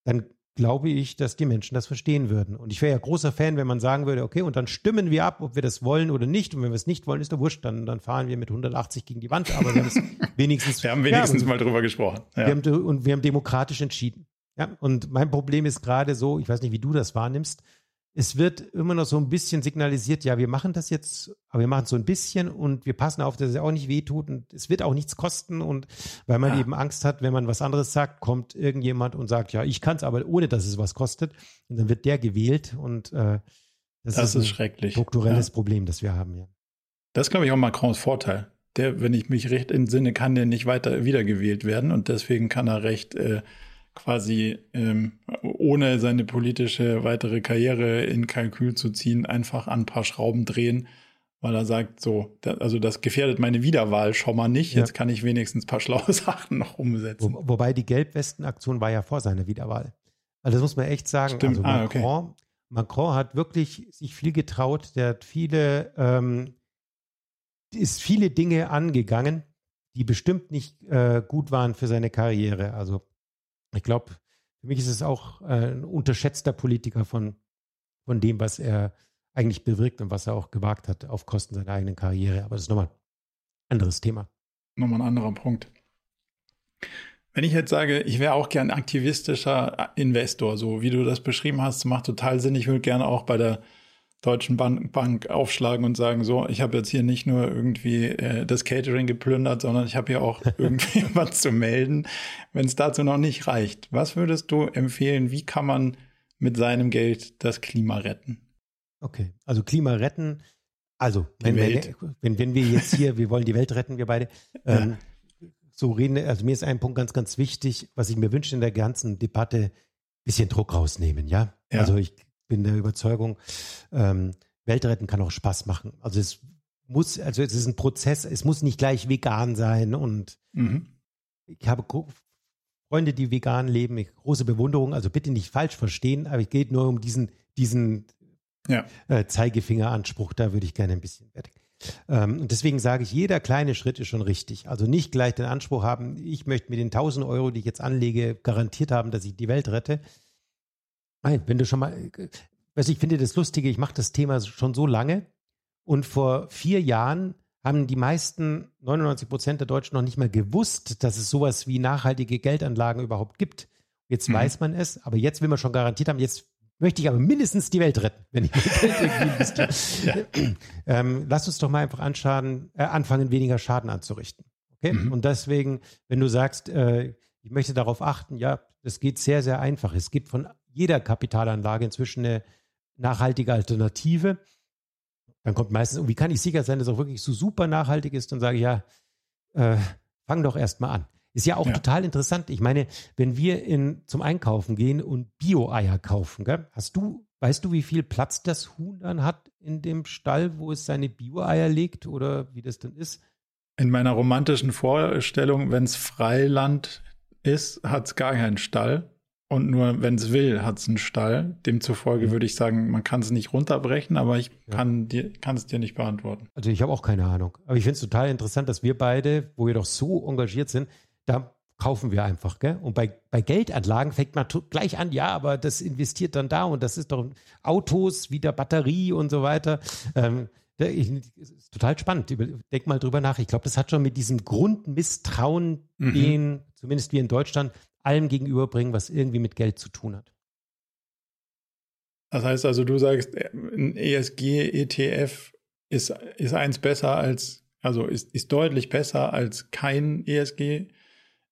Dann glaube ich, dass die Menschen das verstehen würden. Und ich wäre ja großer Fan, wenn man sagen würde, okay, und dann stimmen wir ab, ob wir das wollen oder nicht. Und wenn wir es nicht wollen, ist der wurscht, dann, dann fahren wir mit 180 gegen die Wand. Aber wir haben es wenigstens. wir haben wenigstens ja, mal drüber gesprochen. Ja. Wir haben, und wir haben demokratisch entschieden. Ja, und mein Problem ist gerade so, ich weiß nicht, wie du das wahrnimmst, es wird immer noch so ein bisschen signalisiert, ja, wir machen das jetzt, aber wir machen es so ein bisschen und wir passen auf, dass es auch nicht wehtut und es wird auch nichts kosten und weil man ja. eben Angst hat, wenn man was anderes sagt, kommt irgendjemand und sagt, ja, ich kann es aber ohne, dass es was kostet und dann wird der gewählt und äh, das, das, ist, ein ist schrecklich. strukturelles ja. Problem, das wir haben, ja. Das ist, glaube ich, auch Macrons Vorteil. Der, wenn ich mich recht entsinne, kann der nicht weiter wiedergewählt werden und deswegen kann er recht äh, quasi ähm, ohne seine politische weitere Karriere in Kalkül zu ziehen, einfach an ein paar Schrauben drehen, weil er sagt, so, da, also das gefährdet meine Wiederwahl schon mal nicht, ja. jetzt kann ich wenigstens ein paar schlaue Sachen noch umsetzen. Wo, wobei die Gelbwesten-Aktion war ja vor seiner Wiederwahl. Also das muss man echt sagen. Stimmt. Also Macron, ah, okay. Macron hat wirklich sich viel getraut, der hat viele, ähm, ist viele Dinge angegangen, die bestimmt nicht äh, gut waren für seine Karriere. Also ich glaube, für mich ist es auch äh, ein unterschätzter Politiker von, von dem, was er eigentlich bewirkt und was er auch gewagt hat auf Kosten seiner eigenen Karriere. Aber das ist nochmal ein anderes Thema. Nochmal ein anderer Punkt. Wenn ich jetzt sage, ich wäre auch gern aktivistischer Investor, so wie du das beschrieben hast, macht total Sinn. Ich würde gerne auch bei der Deutschen Bank, Bank aufschlagen und sagen, so, ich habe jetzt hier nicht nur irgendwie äh, das Catering geplündert, sondern ich habe hier auch irgendwie was zu melden, wenn es dazu noch nicht reicht. Was würdest du empfehlen, wie kann man mit seinem Geld das Klima retten? Okay, also Klima retten, also wenn, wenn, wenn, wenn, wir jetzt hier, wir wollen die Welt retten, wir beide, ähm, so reden, also mir ist ein Punkt ganz, ganz wichtig, was ich mir wünsche in der ganzen Debatte, bisschen Druck rausnehmen, ja? ja. Also ich bin der Überzeugung, ähm, Welt retten kann auch Spaß machen. Also es muss, also es ist ein Prozess, es muss nicht gleich vegan sein und mhm. ich habe Freunde, die vegan leben, ich, große Bewunderung, also bitte nicht falsch verstehen, aber es geht nur um diesen, diesen ja. äh, Zeigefingeranspruch, da würde ich gerne ein bisschen fertig. Ähm, und deswegen sage ich, jeder kleine Schritt ist schon richtig. Also nicht gleich den Anspruch haben, ich möchte mit den 1000 Euro, die ich jetzt anlege, garantiert haben, dass ich die Welt rette. Nein, wenn du schon mal, also ich finde das Lustige, ich mache das Thema schon so lange und vor vier Jahren haben die meisten, 99 Prozent der Deutschen noch nicht mal gewusst, dass es sowas wie nachhaltige Geldanlagen überhaupt gibt. Jetzt mhm. weiß man es, aber jetzt will man schon garantiert haben, jetzt möchte ich aber mindestens die Welt retten, wenn ich Geld irgendwie investiere. ja. ähm, lass uns doch mal einfach anschaden, äh, anfangen, weniger Schaden anzurichten. Okay? Mhm. Und deswegen, wenn du sagst, äh, ich möchte darauf achten, ja, das geht sehr, sehr einfach. Es gibt von jeder Kapitalanlage inzwischen eine nachhaltige Alternative. Dann kommt meistens, und wie kann ich sicher sein, dass es auch wirklich so super nachhaltig ist? Dann sage ich, ja, äh, fang doch erst mal an. Ist ja auch ja. total interessant. Ich meine, wenn wir in, zum Einkaufen gehen und Bio-Eier kaufen, gell? hast du, weißt du, wie viel Platz das Huhn dann hat in dem Stall, wo es seine Bio-Eier legt oder wie das dann ist? In meiner romantischen Vorstellung, wenn es Freiland ist, hat es gar keinen Stall. Und nur wenn es will, hat es einen Stall. Demzufolge mhm. würde ich sagen, man kann es nicht runterbrechen, aber ich ja. kann es dir nicht beantworten. Also ich habe auch keine Ahnung. Aber ich finde es total interessant, dass wir beide, wo wir doch so engagiert sind, da kaufen wir einfach. Gell? Und bei, bei Geldanlagen fängt man gleich an, ja, aber das investiert dann da und das ist doch Autos, wieder Batterie und so weiter. Ähm, ich, ist total spannend. Denk mal drüber nach. Ich glaube, das hat schon mit diesem Grundmisstrauen, mhm. den zumindest wir in Deutschland allem gegenüberbringen, was irgendwie mit Geld zu tun hat. Das heißt also, du sagst, ein ESG-ETF ist, ist eins besser als, also ist, ist deutlich besser als kein ESG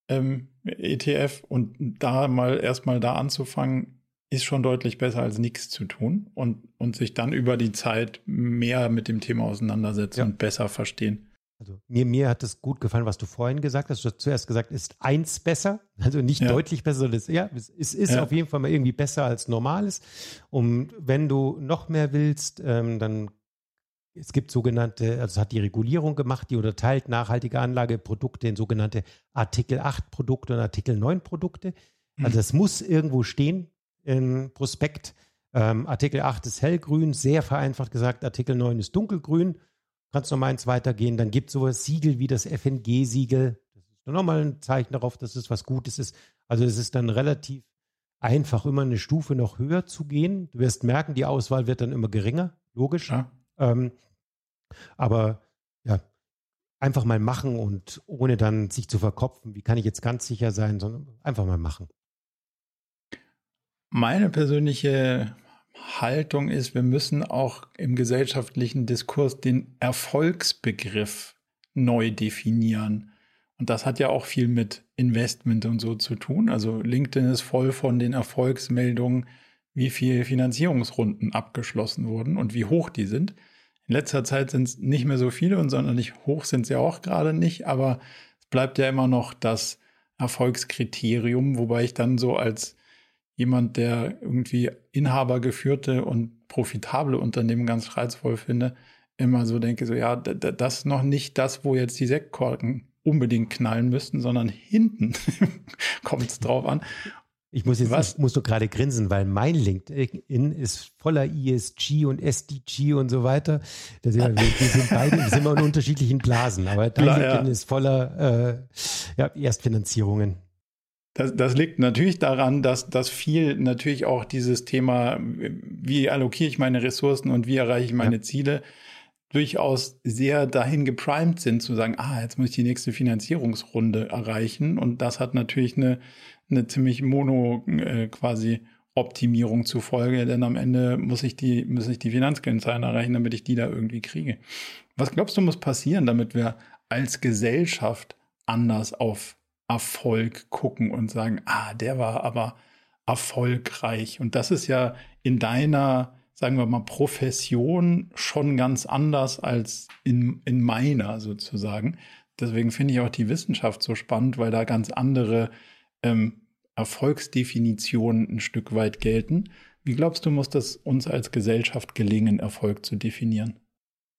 ähm, ETF und da mal erstmal da anzufangen, ist schon deutlich besser als nichts zu tun und, und sich dann über die Zeit mehr mit dem Thema auseinandersetzen ja. und besser verstehen. Also mir, mir hat es gut gefallen, was du vorhin gesagt hast. Du hast zuerst gesagt, ist eins besser, also nicht ja. deutlich besser, sondern es, ja, es, es ist ja. auf jeden Fall mal irgendwie besser als normales. Und wenn du noch mehr willst, ähm, dann es gibt sogenannte, also es hat die Regulierung gemacht, die unterteilt nachhaltige Anlageprodukte in sogenannte Artikel 8 Produkte und Artikel 9 Produkte. Also es muss irgendwo stehen im Prospekt. Ähm, Artikel 8 ist hellgrün, sehr vereinfacht gesagt, Artikel 9 ist dunkelgrün. Kannst noch mal eins weitergehen, dann gibt es sowas Siegel wie das FNG-Siegel. Das ist nochmal ein Zeichen darauf, dass es was Gutes ist. Also es ist dann relativ einfach, immer eine Stufe noch höher zu gehen. Du wirst merken, die Auswahl wird dann immer geringer, logisch. Ja. Ähm, aber ja, einfach mal machen und ohne dann sich zu verkopfen, wie kann ich jetzt ganz sicher sein, sondern einfach mal machen. Meine persönliche Haltung ist, wir müssen auch im gesellschaftlichen Diskurs den Erfolgsbegriff neu definieren. Und das hat ja auch viel mit Investment und so zu tun. Also LinkedIn ist voll von den Erfolgsmeldungen, wie viele Finanzierungsrunden abgeschlossen wurden und wie hoch die sind. In letzter Zeit sind es nicht mehr so viele und sondern nicht hoch sind sie auch gerade nicht, aber es bleibt ja immer noch das Erfolgskriterium, wobei ich dann so als jemand, der irgendwie inhabergeführte und profitable Unternehmen ganz reizvoll finde, immer so denke, so ja, das ist noch nicht das, wo jetzt die Sektkorken unbedingt knallen müssten, sondern hinten kommt es drauf an. Ich muss jetzt, Was? ich muss nur gerade grinsen, weil mein LinkedIn ist voller ESG und SDG und so weiter. Das sind, wir, wir sind beide, wir sind immer in unterschiedlichen Blasen, aber dein Klar, LinkedIn ja. ist voller äh, ja, Erstfinanzierungen. Das, das liegt natürlich daran, dass, dass viel natürlich auch dieses Thema, wie allokiere ich meine Ressourcen und wie erreiche ich meine ja. Ziele, durchaus sehr dahin geprimed sind, zu sagen, ah, jetzt muss ich die nächste Finanzierungsrunde erreichen. Und das hat natürlich eine, eine ziemlich mono äh, quasi Optimierung zufolge, denn am Ende muss ich die, muss ich die Finanzkennzahlen erreichen, damit ich die da irgendwie kriege. Was glaubst du, muss passieren, damit wir als Gesellschaft anders auf Erfolg gucken und sagen, ah, der war aber erfolgreich. Und das ist ja in deiner, sagen wir mal, Profession schon ganz anders als in, in meiner sozusagen. Deswegen finde ich auch die Wissenschaft so spannend, weil da ganz andere ähm, Erfolgsdefinitionen ein Stück weit gelten. Wie glaubst du, muss das uns als Gesellschaft gelingen, Erfolg zu definieren?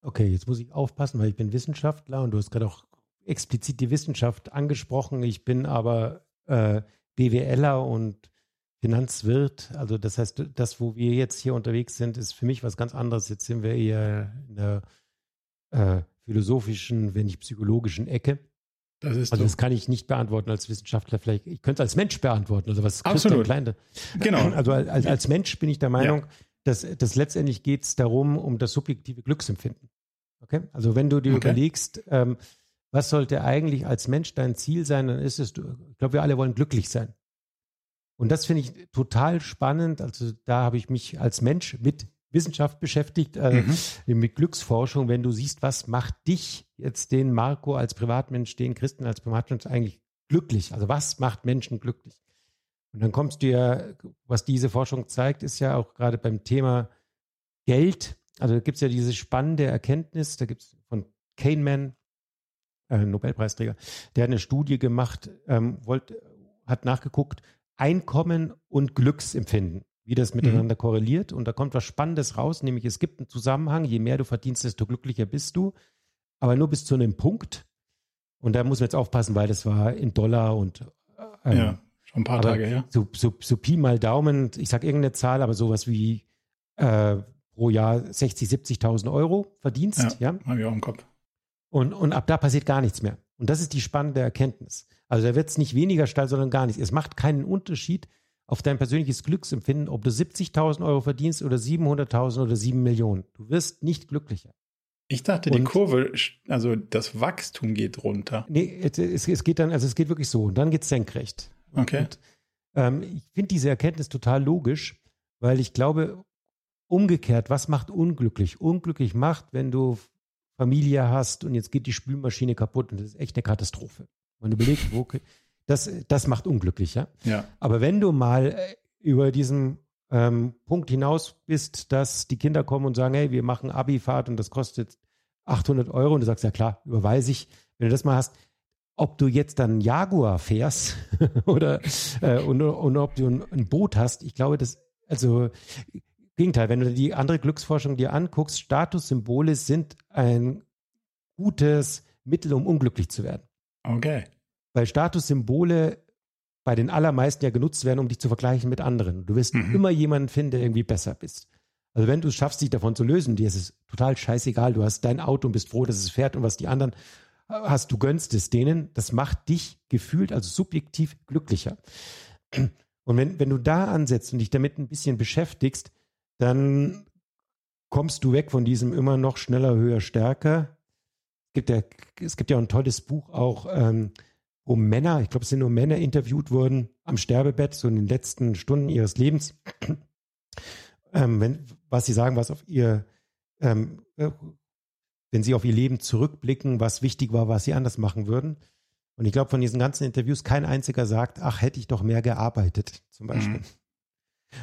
Okay, jetzt muss ich aufpassen, weil ich bin Wissenschaftler und du hast gerade auch explizit die Wissenschaft angesprochen. Ich bin aber äh, BWLer und Finanzwirt. Also das heißt, das, wo wir jetzt hier unterwegs sind, ist für mich was ganz anderes. Jetzt sind wir eher in der äh, philosophischen, wenn nicht psychologischen Ecke. Das ist also das kann ich nicht beantworten als Wissenschaftler. Vielleicht ich könnte es als Mensch beantworten. Also was Absolut. Klein, genau. Also als, als Mensch bin ich der Meinung, ja. dass, dass letztendlich geht es darum um das subjektive Glücksempfinden. Okay, also wenn du dir okay. überlegst, ähm, was sollte eigentlich als Mensch dein Ziel sein, dann ist es, ich glaube, wir alle wollen glücklich sein. Und das finde ich total spannend. Also da habe ich mich als Mensch mit Wissenschaft beschäftigt, äh, mhm. mit Glücksforschung. Wenn du siehst, was macht dich jetzt den Marco als Privatmensch, den Christen als Privatmensch eigentlich glücklich? Also was macht Menschen glücklich? Und dann kommst du ja, was diese Forschung zeigt, ist ja auch gerade beim Thema Geld. Also da gibt es ja diese spannende Erkenntnis, da gibt es von Kahneman, äh, Nobelpreisträger, der hat eine Studie gemacht, ähm, wollt, hat nachgeguckt, Einkommen und Glücksempfinden, wie das mhm. miteinander mhm. korreliert. Und da kommt was Spannendes raus, nämlich es gibt einen Zusammenhang, je mehr du verdienst, desto glücklicher bist du, aber nur bis zu einem Punkt. Und da muss man jetzt aufpassen, weil das war in Dollar und ähm, ja, schon ein paar Tage her. So, so, so Pi mal Daumen, ich sage irgendeine Zahl, aber sowas wie äh, pro Jahr 60, 70.000 Euro Verdienst. Ja, ja? habe ich auch im Kopf. Und, und ab da passiert gar nichts mehr. Und das ist die spannende Erkenntnis. Also da wird es nicht weniger steil, sondern gar nichts. Es macht keinen Unterschied auf dein persönliches Glücksempfinden, ob du 70.000 Euro verdienst oder 700.000 oder 7 Millionen. Du wirst nicht glücklicher. Ich dachte, und, die Kurve, also das Wachstum geht runter. Nee, es, es, geht dann, also es geht wirklich so und dann geht es senkrecht. Okay. Und, ähm, ich finde diese Erkenntnis total logisch, weil ich glaube, umgekehrt, was macht unglücklich? Unglücklich macht, wenn du Familie hast und jetzt geht die Spülmaschine kaputt und das ist echt eine Katastrophe. Man überlegt, wo, das, das macht unglücklich, ja? ja. Aber wenn du mal äh, über diesen ähm, Punkt hinaus bist, dass die Kinder kommen und sagen, hey, wir machen Abifahrt und das kostet 800 Euro und du sagst, ja klar, überweise ich. Wenn du das mal hast, ob du jetzt dann Jaguar fährst oder äh, und, und, ob du ein, ein Boot hast, ich glaube, das, also Gegenteil, wenn du die andere Glücksforschung dir anguckst, Statussymbole sind ein gutes Mittel, um unglücklich zu werden. Okay. Weil Statussymbole bei den allermeisten ja genutzt werden, um dich zu vergleichen mit anderen. Du wirst mhm. immer jemanden finden, der irgendwie besser bist. Also wenn du es schaffst, dich davon zu lösen, dir ist es total scheißegal, du hast dein Auto und bist froh, dass es fährt und was die anderen hast, du gönnst es denen, das macht dich gefühlt, also subjektiv glücklicher. Und wenn, wenn du da ansetzt und dich damit ein bisschen beschäftigst, dann kommst du weg von diesem immer noch schneller, höher, stärker. Es gibt ja, es gibt ja ein tolles Buch auch, ähm, wo Männer, ich glaube, es sind nur Männer interviewt wurden am Sterbebett, so in den letzten Stunden ihres Lebens, ähm, wenn, was sie sagen, was auf ihr, ähm, äh, wenn sie auf ihr Leben zurückblicken, was wichtig war, was sie anders machen würden. Und ich glaube, von diesen ganzen Interviews kein einziger sagt, ach, hätte ich doch mehr gearbeitet, zum Beispiel. Mhm.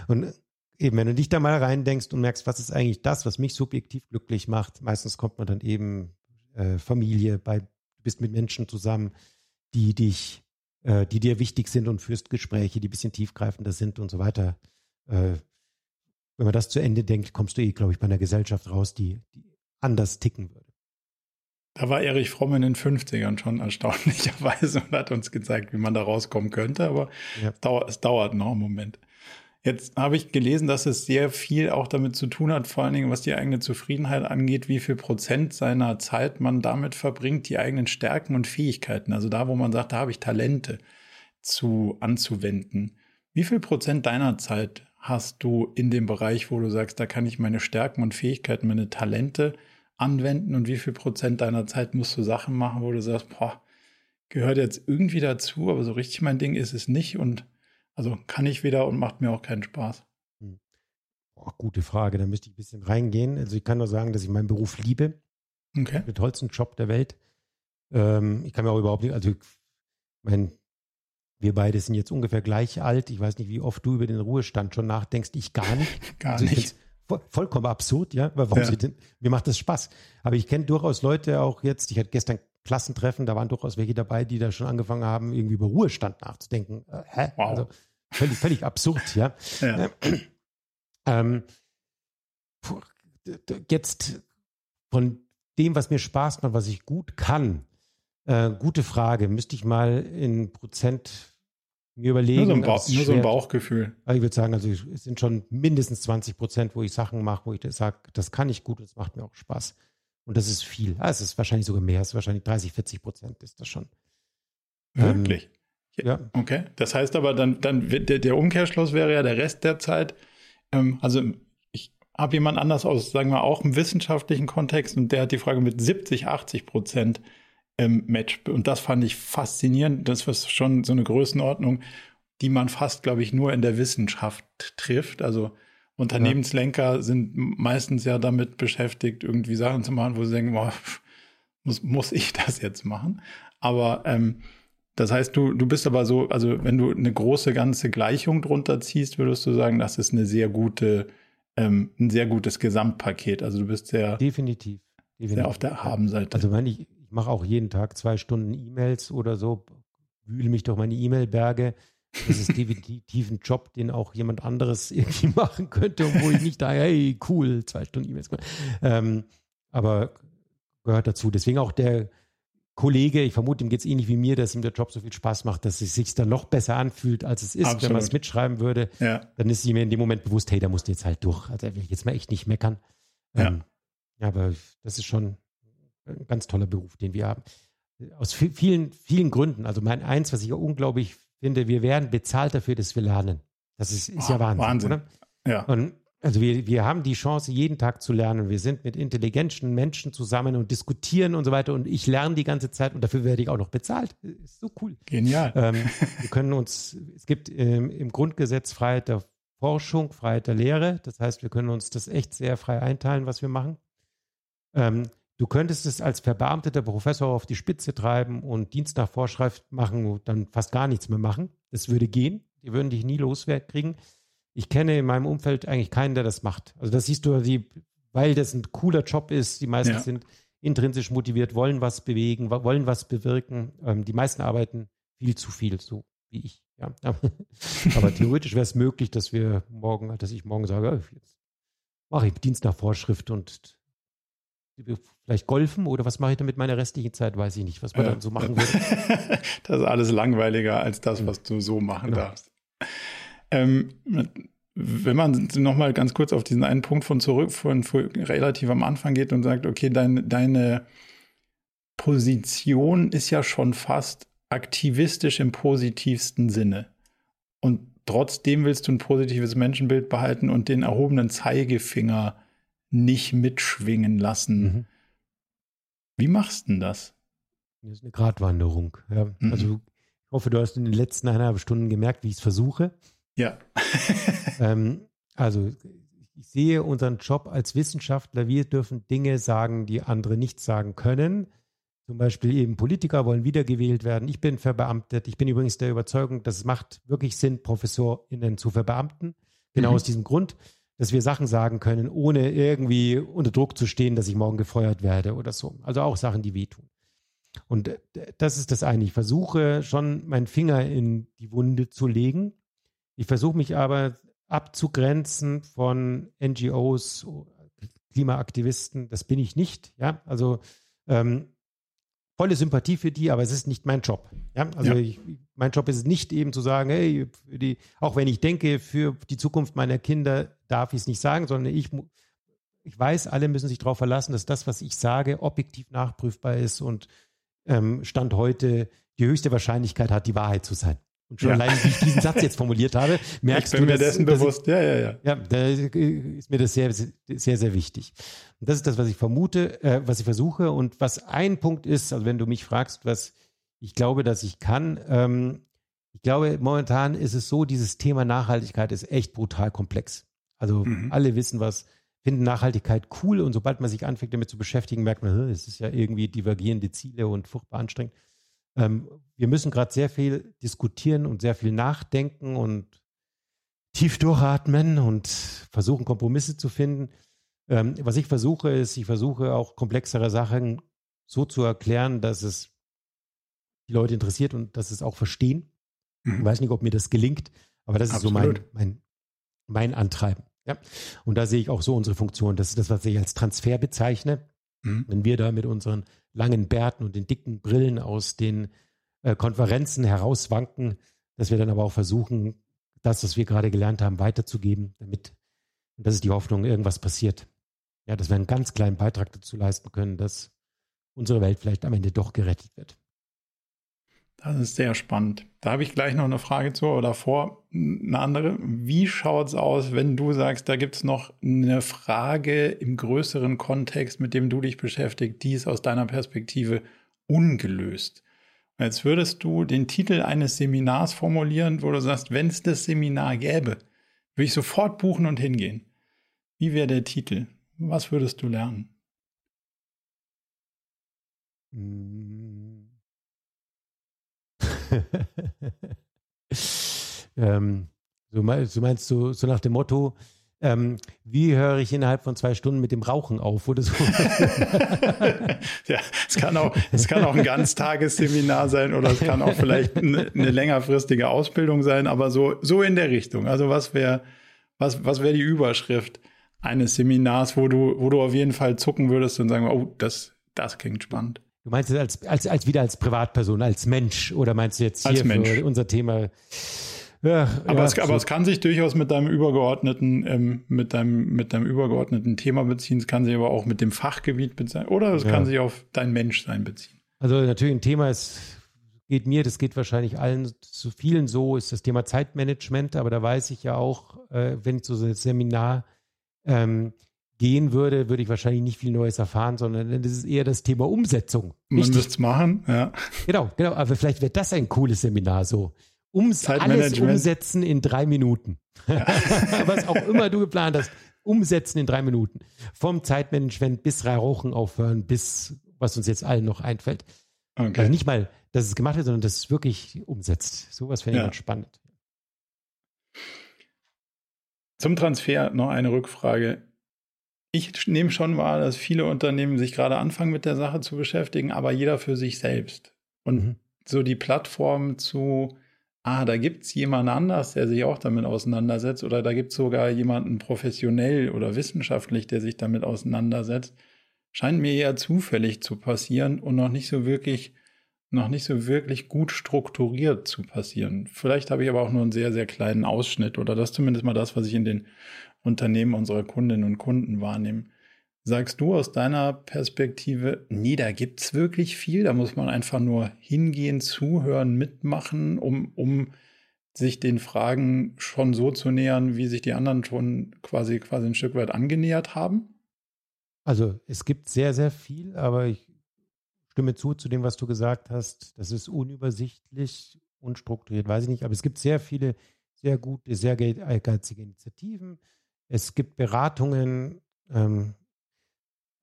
Und eben, wenn du dich da mal reindenkst und merkst, was ist eigentlich das, was mich subjektiv glücklich macht, meistens kommt man dann eben äh, Familie, bei, du bist mit Menschen zusammen, die dich, äh, die dir wichtig sind und führst Gespräche, die ein bisschen tiefgreifender sind und so weiter. Äh, wenn man das zu Ende denkt, kommst du eh, glaube ich, bei einer Gesellschaft raus, die, die anders ticken würde. Da war Erich Fromm in den 50ern schon erstaunlicherweise und hat uns gezeigt, wie man da rauskommen könnte, aber ja. es, dauert, es dauert noch einen Moment. Jetzt habe ich gelesen, dass es sehr viel auch damit zu tun hat, vor allen Dingen was die eigene Zufriedenheit angeht, wie viel Prozent seiner Zeit man damit verbringt, die eigenen Stärken und Fähigkeiten. Also da, wo man sagt, da habe ich Talente. zu anzuwenden. Wie viel Prozent deiner Zeit hast du in dem Bereich, wo du sagst, da kann ich meine Stärken und Fähigkeiten, meine Talente anwenden und wie viel Prozent deiner Zeit musst du Sachen machen, wo du sagst, boah, gehört jetzt irgendwie dazu, aber so richtig mein Ding ist es nicht und also kann ich wieder und macht mir auch keinen Spaß. Hm. Boah, gute Frage, da müsste ich ein bisschen reingehen. Also ich kann nur sagen, dass ich meinen Beruf liebe. Okay. Den tollsten Job der Welt. Ähm, ich kann mir auch überhaupt nicht, also ich mein, wir beide sind jetzt ungefähr gleich alt. Ich weiß nicht, wie oft du über den Ruhestand schon nachdenkst. Ich gar nicht. gar also nicht. Voll, vollkommen absurd, ja. Warum ja. Denn, mir macht das Spaß. Aber ich kenne durchaus Leute auch jetzt, ich hatte gestern Klassentreffen, da waren durchaus welche dabei, die da schon angefangen haben, irgendwie über Ruhestand nachzudenken. Äh, hä? Wow. Also völlig, völlig absurd, ja. ja. Ähm, jetzt von dem, was mir Spaß macht, was ich gut kann, äh, gute Frage. Müsste ich mal in Prozent mir überlegen. Nur so ein, Bauch, nur so ein Bauchgefühl. ich würde sagen, also es sind schon mindestens 20 Prozent, wo ich Sachen mache, wo ich sage, das kann ich gut, das macht mir auch Spaß. Und das ist viel. Ah, es ist wahrscheinlich sogar mehr, es ist wahrscheinlich 30, 40 Prozent ist das schon. Wirklich? Ähm, ja. Okay. Das heißt aber dann, dann der, der Umkehrschluss wäre ja der Rest der Zeit. Ähm, also ich habe jemand anders aus, sagen wir auch im wissenschaftlichen Kontext und der hat die Frage mit 70, 80 Prozent ähm, Match. Und das fand ich faszinierend. Das war schon so eine Größenordnung, die man fast, glaube ich, nur in der Wissenschaft trifft. Also Unternehmenslenker ja. sind meistens ja damit beschäftigt, irgendwie Sachen zu machen, wo sie denken, boah, muss, muss ich das jetzt machen? Aber ähm, das heißt, du, du bist aber so, also wenn du eine große ganze Gleichung drunter ziehst, würdest du sagen, das ist eine sehr gute, ähm, ein sehr gutes Gesamtpaket. Also du bist sehr definitiv, definitiv. sehr auf der Habenseite. Also wenn ich, mache auch jeden Tag zwei Stunden E-Mails oder so, wühle mich durch meine E-Mail-Berge. Das ist definitiv ein Job, den auch jemand anderes irgendwie machen könnte, wo ich nicht da, hey, cool, zwei Stunden E-Mails. Ähm, aber gehört dazu. Deswegen auch der Kollege, ich vermute, ihm geht es ähnlich wie mir, dass ihm der Job so viel Spaß macht, dass es sich dann noch besser anfühlt, als es ist, Absolut. wenn man es mitschreiben würde. Ja. Dann ist ihm in dem Moment bewusst, hey, da musst du jetzt halt durch. Also will ich jetzt mal echt nicht meckern. Ja. Ähm, aber das ist schon, ein ganz toller Beruf, den wir haben. Aus vielen, vielen Gründen. Also mein eins, was ich unglaublich finde, wir werden bezahlt dafür, dass wir lernen. Das ist, ist oh, ja Wahnsinn, Wahnsinn. Oder? Ja. Und also wir, wir haben die Chance, jeden Tag zu lernen. Wir sind mit intelligenten Menschen zusammen und diskutieren und so weiter. Und ich lerne die ganze Zeit und dafür werde ich auch noch bezahlt. Ist so cool. Genial. Ähm, wir können uns, es gibt ähm, im Grundgesetz Freiheit der Forschung, Freiheit der Lehre. Das heißt, wir können uns das echt sehr frei einteilen, was wir machen. Ähm, Du könntest es als verbeamteter Professor auf die Spitze treiben und Dienst nach Vorschrift machen und dann fast gar nichts mehr machen. Das würde gehen. Die würden dich nie loswerden Ich kenne in meinem Umfeld eigentlich keinen, der das macht. Also das siehst du, die, weil das ein cooler Job ist. Die meisten ja. sind intrinsisch motiviert, wollen was bewegen, wollen was bewirken. Ähm, die meisten arbeiten viel zu viel, so wie ich. Ja. Aber theoretisch wäre es möglich, dass wir morgen, dass ich morgen sage, jetzt mache ich Dienst nach Vorschrift und vielleicht golfen oder was mache ich dann mit meiner restlichen Zeit, weiß ich nicht, was man ja. dann so machen würde. das ist alles langweiliger als das, was du so machen genau. darfst. Ähm, wenn man nochmal ganz kurz auf diesen einen Punkt von zurück, von, von relativ am Anfang geht und sagt, okay, dein, deine Position ist ja schon fast aktivistisch im positivsten Sinne. Und trotzdem willst du ein positives Menschenbild behalten und den erhobenen Zeigefinger nicht mitschwingen lassen. Mhm. Wie machst du denn das? Das ist eine Gratwanderung. Ja. Mhm. Also ich hoffe, du hast in den letzten eineinhalb Stunden gemerkt, wie ich es versuche. Ja. ähm, also ich sehe unseren Job als Wissenschaftler, wir dürfen Dinge sagen, die andere nicht sagen können. Zum Beispiel eben Politiker wollen wiedergewählt werden. Ich bin verbeamtet. Ich bin übrigens der Überzeugung, dass es macht wirklich Sinn, ProfessorInnen zu verbeamten. Genau mhm. aus diesem Grund dass wir Sachen sagen können, ohne irgendwie unter Druck zu stehen, dass ich morgen gefeuert werde oder so. Also auch Sachen, die wehtun. Und äh, das ist das eine. Ich versuche schon meinen Finger in die Wunde zu legen. Ich versuche mich aber abzugrenzen von NGOs, Klimaaktivisten. Das bin ich nicht. Ja, also ähm, volle Sympathie für die, aber es ist nicht mein Job. Ja, also ja. Ich, mein Job ist es nicht eben zu sagen, hey, die, auch wenn ich denke, für die Zukunft meiner Kinder darf ich es nicht sagen, sondern ich, ich weiß, alle müssen sich darauf verlassen, dass das, was ich sage, objektiv nachprüfbar ist und ähm, Stand heute die höchste Wahrscheinlichkeit hat, die Wahrheit zu sein. Und schon ja. allein, wie ich diesen Satz jetzt formuliert habe, merkst ich bin du, mir dass, dessen bewusst. Ich, ja, ja, ja. Ja, da ist mir das sehr, sehr, sehr wichtig. Und das ist das, was ich vermute, äh, was ich versuche. Und was ein Punkt ist, also wenn du mich fragst, was ich glaube, dass ich kann, ähm, ich glaube, momentan ist es so, dieses Thema Nachhaltigkeit ist echt brutal komplex. Also mhm. alle wissen was, finden Nachhaltigkeit cool und sobald man sich anfängt, damit zu beschäftigen, merkt man, es ist ja irgendwie divergierende Ziele und furchtbar anstrengend. Ähm, wir müssen gerade sehr viel diskutieren und sehr viel nachdenken und tief durchatmen und versuchen, Kompromisse zu finden. Ähm, was ich versuche, ist, ich versuche auch komplexere Sachen so zu erklären, dass es die Leute interessiert und dass es auch verstehen. Mhm. Ich weiß nicht, ob mir das gelingt, aber das Absolut. ist so mein, mein, mein Antreiben. Ja. Und da sehe ich auch so unsere Funktion. Das ist das, was ich als Transfer bezeichne. Mhm. Wenn wir da mit unseren langen Bärten und den dicken Brillen aus den äh, Konferenzen herauswanken, dass wir dann aber auch versuchen, das, was wir gerade gelernt haben, weiterzugeben, damit, und das ist die Hoffnung, irgendwas passiert. Ja, dass wir einen ganz kleinen Beitrag dazu leisten können, dass unsere Welt vielleicht am Ende doch gerettet wird. Das ist sehr spannend. Da habe ich gleich noch eine Frage zu oder vor eine andere. Wie schaut es aus, wenn du sagst, da gibt es noch eine Frage im größeren Kontext, mit dem du dich beschäftigst, die ist aus deiner Perspektive ungelöst? Jetzt würdest du den Titel eines Seminars formulieren, wo du sagst, wenn es das Seminar gäbe, würde ich sofort buchen und hingehen. Wie wäre der Titel? Was würdest du lernen? ähm, so, meinst, so meinst du so nach dem Motto, ähm, wie höre ich innerhalb von zwei Stunden mit dem Rauchen auf oder so? ja, es kann auch, es kann auch ein Ganztagesseminar sein oder es kann auch vielleicht eine, eine längerfristige Ausbildung sein, aber so, so in der Richtung. Also was wäre, was, was wäre die Überschrift eines Seminars, wo du, wo du auf jeden Fall zucken würdest und sagen, oh, das, das klingt spannend. Du meinst es als, als, als wieder als Privatperson, als Mensch oder meinst du jetzt hier unser Thema ja, aber, ja, es, aber es kann sich durchaus mit deinem übergeordneten, ähm, mit deinem, mit deinem übergeordneten Thema beziehen. Es kann sich aber auch mit dem Fachgebiet beziehen. Oder es ja. kann sich auf dein Menschsein beziehen. Also natürlich ein Thema ist, geht mir, das geht wahrscheinlich allen, zu vielen so, ist das Thema Zeitmanagement. Aber da weiß ich ja auch, äh, wenn ich so ein Seminar ähm, gehen würde, würde ich wahrscheinlich nicht viel Neues erfahren, sondern das ist eher das Thema Umsetzung. Man müsste es machen, ja. Genau, genau. Aber vielleicht wäre das ein cooles Seminar so ums alles umsetzen in drei Minuten. Ja. Was auch immer du geplant hast, umsetzen in drei Minuten. Vom Zeitmanagement bis Rauchen aufhören, bis was uns jetzt allen noch einfällt. Okay. Also nicht mal, dass es gemacht wird, sondern dass es wirklich umsetzt. Sowas fände ich ja. spannend. Zum Transfer noch eine Rückfrage. Ich nehme schon wahr, dass viele Unternehmen sich gerade anfangen mit der Sache zu beschäftigen, aber jeder für sich selbst. Und mhm. so die Plattform zu ah, da gibt es jemand anders, der sich auch damit auseinandersetzt, oder da gibt es sogar jemanden professionell oder wissenschaftlich, der sich damit auseinandersetzt, scheint mir eher zufällig zu passieren und noch nicht so wirklich, noch nicht so wirklich gut strukturiert zu passieren. Vielleicht habe ich aber auch nur einen sehr, sehr kleinen Ausschnitt oder das zumindest mal das, was ich in den Unternehmen unserer Kundinnen und Kunden wahrnehme. Sagst du aus deiner Perspektive, nee, da gibt es wirklich viel, da muss man einfach nur hingehen, zuhören, mitmachen, um, um sich den Fragen schon so zu nähern, wie sich die anderen schon quasi, quasi ein Stück weit angenähert haben? Also es gibt sehr, sehr viel, aber ich stimme zu zu dem, was du gesagt hast. Das ist unübersichtlich, unstrukturiert, weiß ich nicht, aber es gibt sehr viele sehr gute, sehr ehrgeizige Initiativen. Es gibt Beratungen, ähm,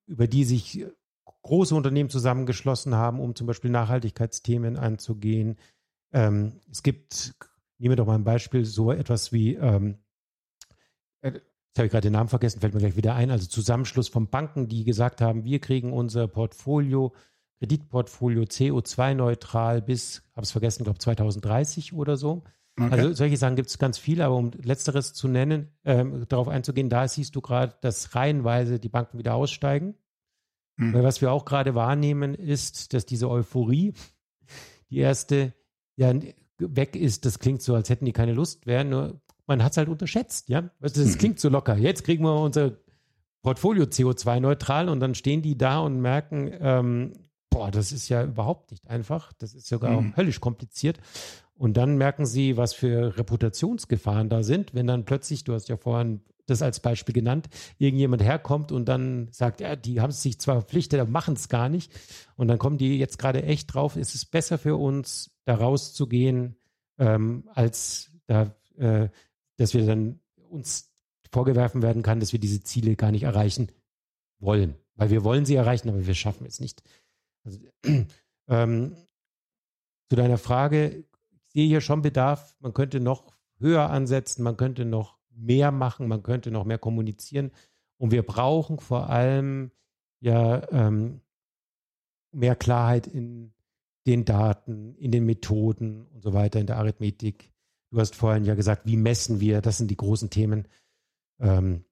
über die sich große Unternehmen zusammengeschlossen haben, um zum Beispiel Nachhaltigkeitsthemen anzugehen. Ähm, es gibt, nehmen wir doch mal ein Beispiel, so etwas wie, ähm, äh, jetzt habe ich gerade den Namen vergessen, fällt mir gleich wieder ein, also Zusammenschluss von Banken, die gesagt haben, wir kriegen unser Portfolio, Kreditportfolio CO2-neutral bis, habe es vergessen, glaube 2030 oder so. Okay. Also solche Sachen gibt es ganz viele, aber um letzteres zu nennen, ähm, darauf einzugehen, da siehst du gerade, dass reihenweise die Banken wieder aussteigen. Mhm. Weil was wir auch gerade wahrnehmen, ist, dass diese Euphorie, die erste, ja weg ist. Das klingt so, als hätten die keine Lust mehr. Nur man hat es halt unterschätzt, ja. Das mhm. klingt so locker. Jetzt kriegen wir unser Portfolio CO2-neutral und dann stehen die da und merken, ähm, boah, das ist ja überhaupt nicht einfach. Das ist sogar mhm. höllisch kompliziert. Und dann merken sie, was für Reputationsgefahren da sind, wenn dann plötzlich, du hast ja vorhin das als Beispiel genannt, irgendjemand herkommt und dann sagt, ja, die haben sich zwar verpflichtet, aber machen es gar nicht. Und dann kommen die jetzt gerade echt drauf, ist es besser für uns, da rauszugehen, ähm, als da, äh, dass wir dann uns vorgewerfen werden kann, dass wir diese Ziele gar nicht erreichen wollen. Weil wir wollen sie erreichen, aber wir schaffen es nicht. Also, ähm, zu deiner Frage, sehe hier schon Bedarf, man könnte noch höher ansetzen, man könnte noch mehr machen, man könnte noch mehr kommunizieren. Und wir brauchen vor allem ja ähm, mehr Klarheit in den Daten, in den Methoden und so weiter, in der Arithmetik. Du hast vorhin ja gesagt, wie messen wir? Das sind die großen Themen. Ähm,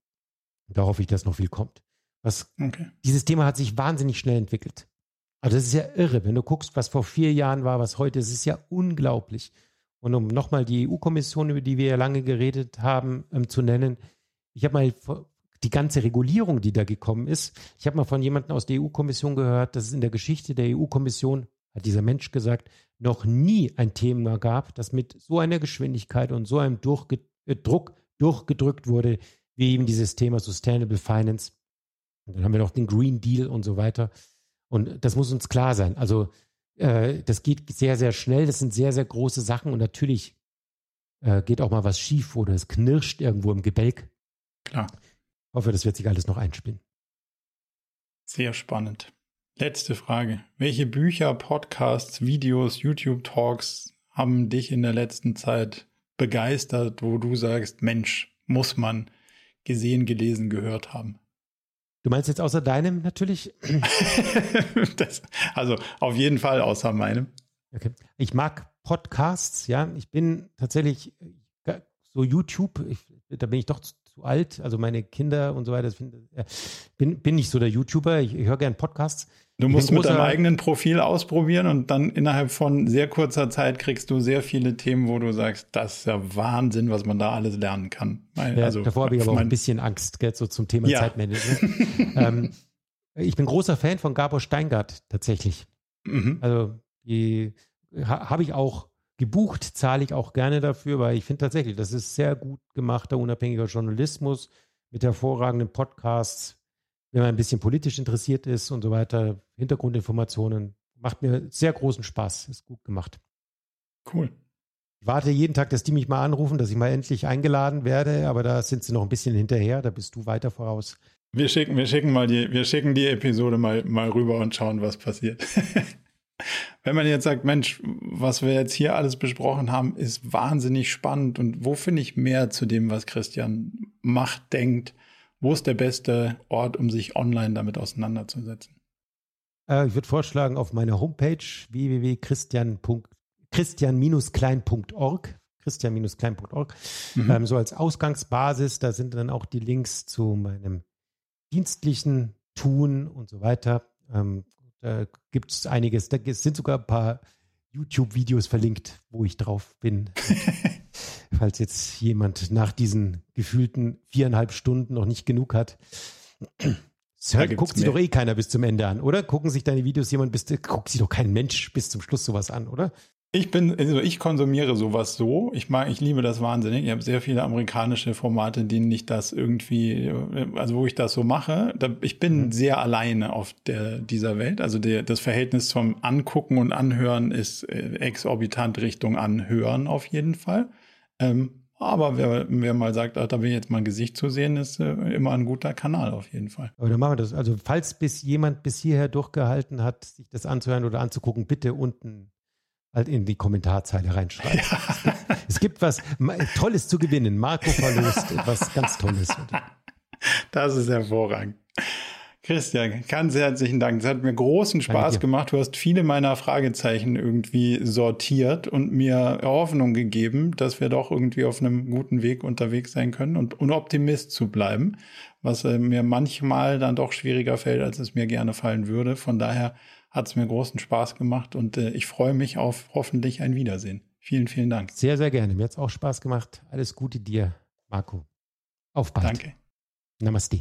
da hoffe ich, dass noch viel kommt. Was, okay. Dieses Thema hat sich wahnsinnig schnell entwickelt. Also das ist ja irre, wenn du guckst, was vor vier Jahren war, was heute ist, ist ja unglaublich. Und um nochmal die EU-Kommission, über die wir ja lange geredet haben, ähm, zu nennen, ich habe mal die ganze Regulierung, die da gekommen ist, ich habe mal von jemandem aus der EU-Kommission gehört, dass es in der Geschichte der EU-Kommission, hat dieser Mensch gesagt, noch nie ein Thema gab, das mit so einer Geschwindigkeit und so einem Durchge äh, Druck durchgedrückt wurde, wie eben dieses Thema Sustainable Finance. Und dann haben wir noch den Green Deal und so weiter. Und das muss uns klar sein. Also äh, das geht sehr, sehr schnell. Das sind sehr, sehr große Sachen und natürlich äh, geht auch mal was schief oder es knirscht irgendwo im Gebälk. Klar. Ich hoffe, das wird sich alles noch einspielen. Sehr spannend. Letzte Frage. Welche Bücher, Podcasts, Videos, YouTube-Talks haben dich in der letzten Zeit begeistert, wo du sagst, Mensch, muss man gesehen, gelesen, gehört haben? Du meinst jetzt außer deinem natürlich? das, also auf jeden Fall außer meinem. Okay. Ich mag Podcasts, ja. Ich bin tatsächlich äh, so YouTube, ich, da bin ich doch zu, zu, alt. Also meine Kinder und so weiter, find, äh, bin, bin nicht so der YouTuber. Ich, ich höre gerne Podcasts. Du musst mit deinem eigenen Profil ausprobieren und dann innerhalb von sehr kurzer Zeit kriegst du sehr viele Themen, wo du sagst, das ist ja Wahnsinn, was man da alles lernen kann. Ja, also, davor habe ich aber auch ein bisschen Angst, gell, so zum Thema ja. Zeitmanagement. ähm, ich bin großer Fan von Gabor Steingart tatsächlich. Mhm. Also die ha, habe ich auch gebucht, zahle ich auch gerne dafür, weil ich finde tatsächlich, das ist sehr gut gemachter, unabhängiger Journalismus mit hervorragenden Podcasts, wenn man ein bisschen politisch interessiert ist und so weiter, Hintergrundinformationen, macht mir sehr großen Spaß. Ist gut gemacht. Cool. Ich warte jeden Tag, dass die mich mal anrufen, dass ich mal endlich eingeladen werde, aber da sind sie noch ein bisschen hinterher, da bist du weiter voraus. Wir schicken, wir schicken mal die, wir schicken die Episode mal, mal rüber und schauen, was passiert. Wenn man jetzt sagt, Mensch, was wir jetzt hier alles besprochen haben, ist wahnsinnig spannend und wo finde ich mehr zu dem, was Christian macht, denkt, wo ist der beste Ort, um sich online damit auseinanderzusetzen? Äh, ich würde vorschlagen, auf meiner Homepage www.christian-klein.org, christian-klein.org, mhm. ähm, so als Ausgangsbasis, da sind dann auch die Links zu meinem dienstlichen Tun und so weiter. Ähm, da gibt es einiges, da sind sogar ein paar YouTube-Videos verlinkt, wo ich drauf bin. falls jetzt jemand nach diesen gefühlten viereinhalb Stunden noch nicht genug hat. Hört, guckt sich doch eh keiner bis zum Ende an, oder? Gucken sich deine Videos jemand bis, guckt sich doch kein Mensch bis zum Schluss sowas an, oder? Ich bin, also ich konsumiere sowas so. Ich mag, ich liebe das wahnsinnig. Ich habe sehr viele amerikanische Formate, denen ich das irgendwie, also wo ich das so mache. Da, ich bin mhm. sehr alleine auf der, dieser Welt. Also der, das Verhältnis vom Angucken und Anhören ist äh, exorbitant Richtung Anhören auf jeden Fall. Ähm, aber wer, wer mal sagt, ach, da will jetzt mal ein Gesicht zu sehen, ist äh, immer ein guter Kanal auf jeden Fall. Aber dann machen wir das. Also falls bis jemand bis hierher durchgehalten hat, sich das anzuhören oder anzugucken, bitte unten halt in die Kommentarzeile reinschreiben. Ja. Es, gibt, was Tolles zu gewinnen. Marco verlost etwas ganz Tolles. Das ist hervorragend. Christian, ganz herzlichen Dank. Es hat mir großen Spaß gemacht. Du hast viele meiner Fragezeichen irgendwie sortiert und mir Hoffnung gegeben, dass wir doch irgendwie auf einem guten Weg unterwegs sein können und, und Optimist zu bleiben, was äh, mir manchmal dann doch schwieriger fällt, als es mir gerne fallen würde. Von daher hat es mir großen Spaß gemacht und äh, ich freue mich auf hoffentlich ein Wiedersehen. Vielen, vielen Dank. Sehr, sehr gerne. Mir hat es auch Spaß gemacht. Alles Gute dir, Marco. Auf bald. Danke. Namaste.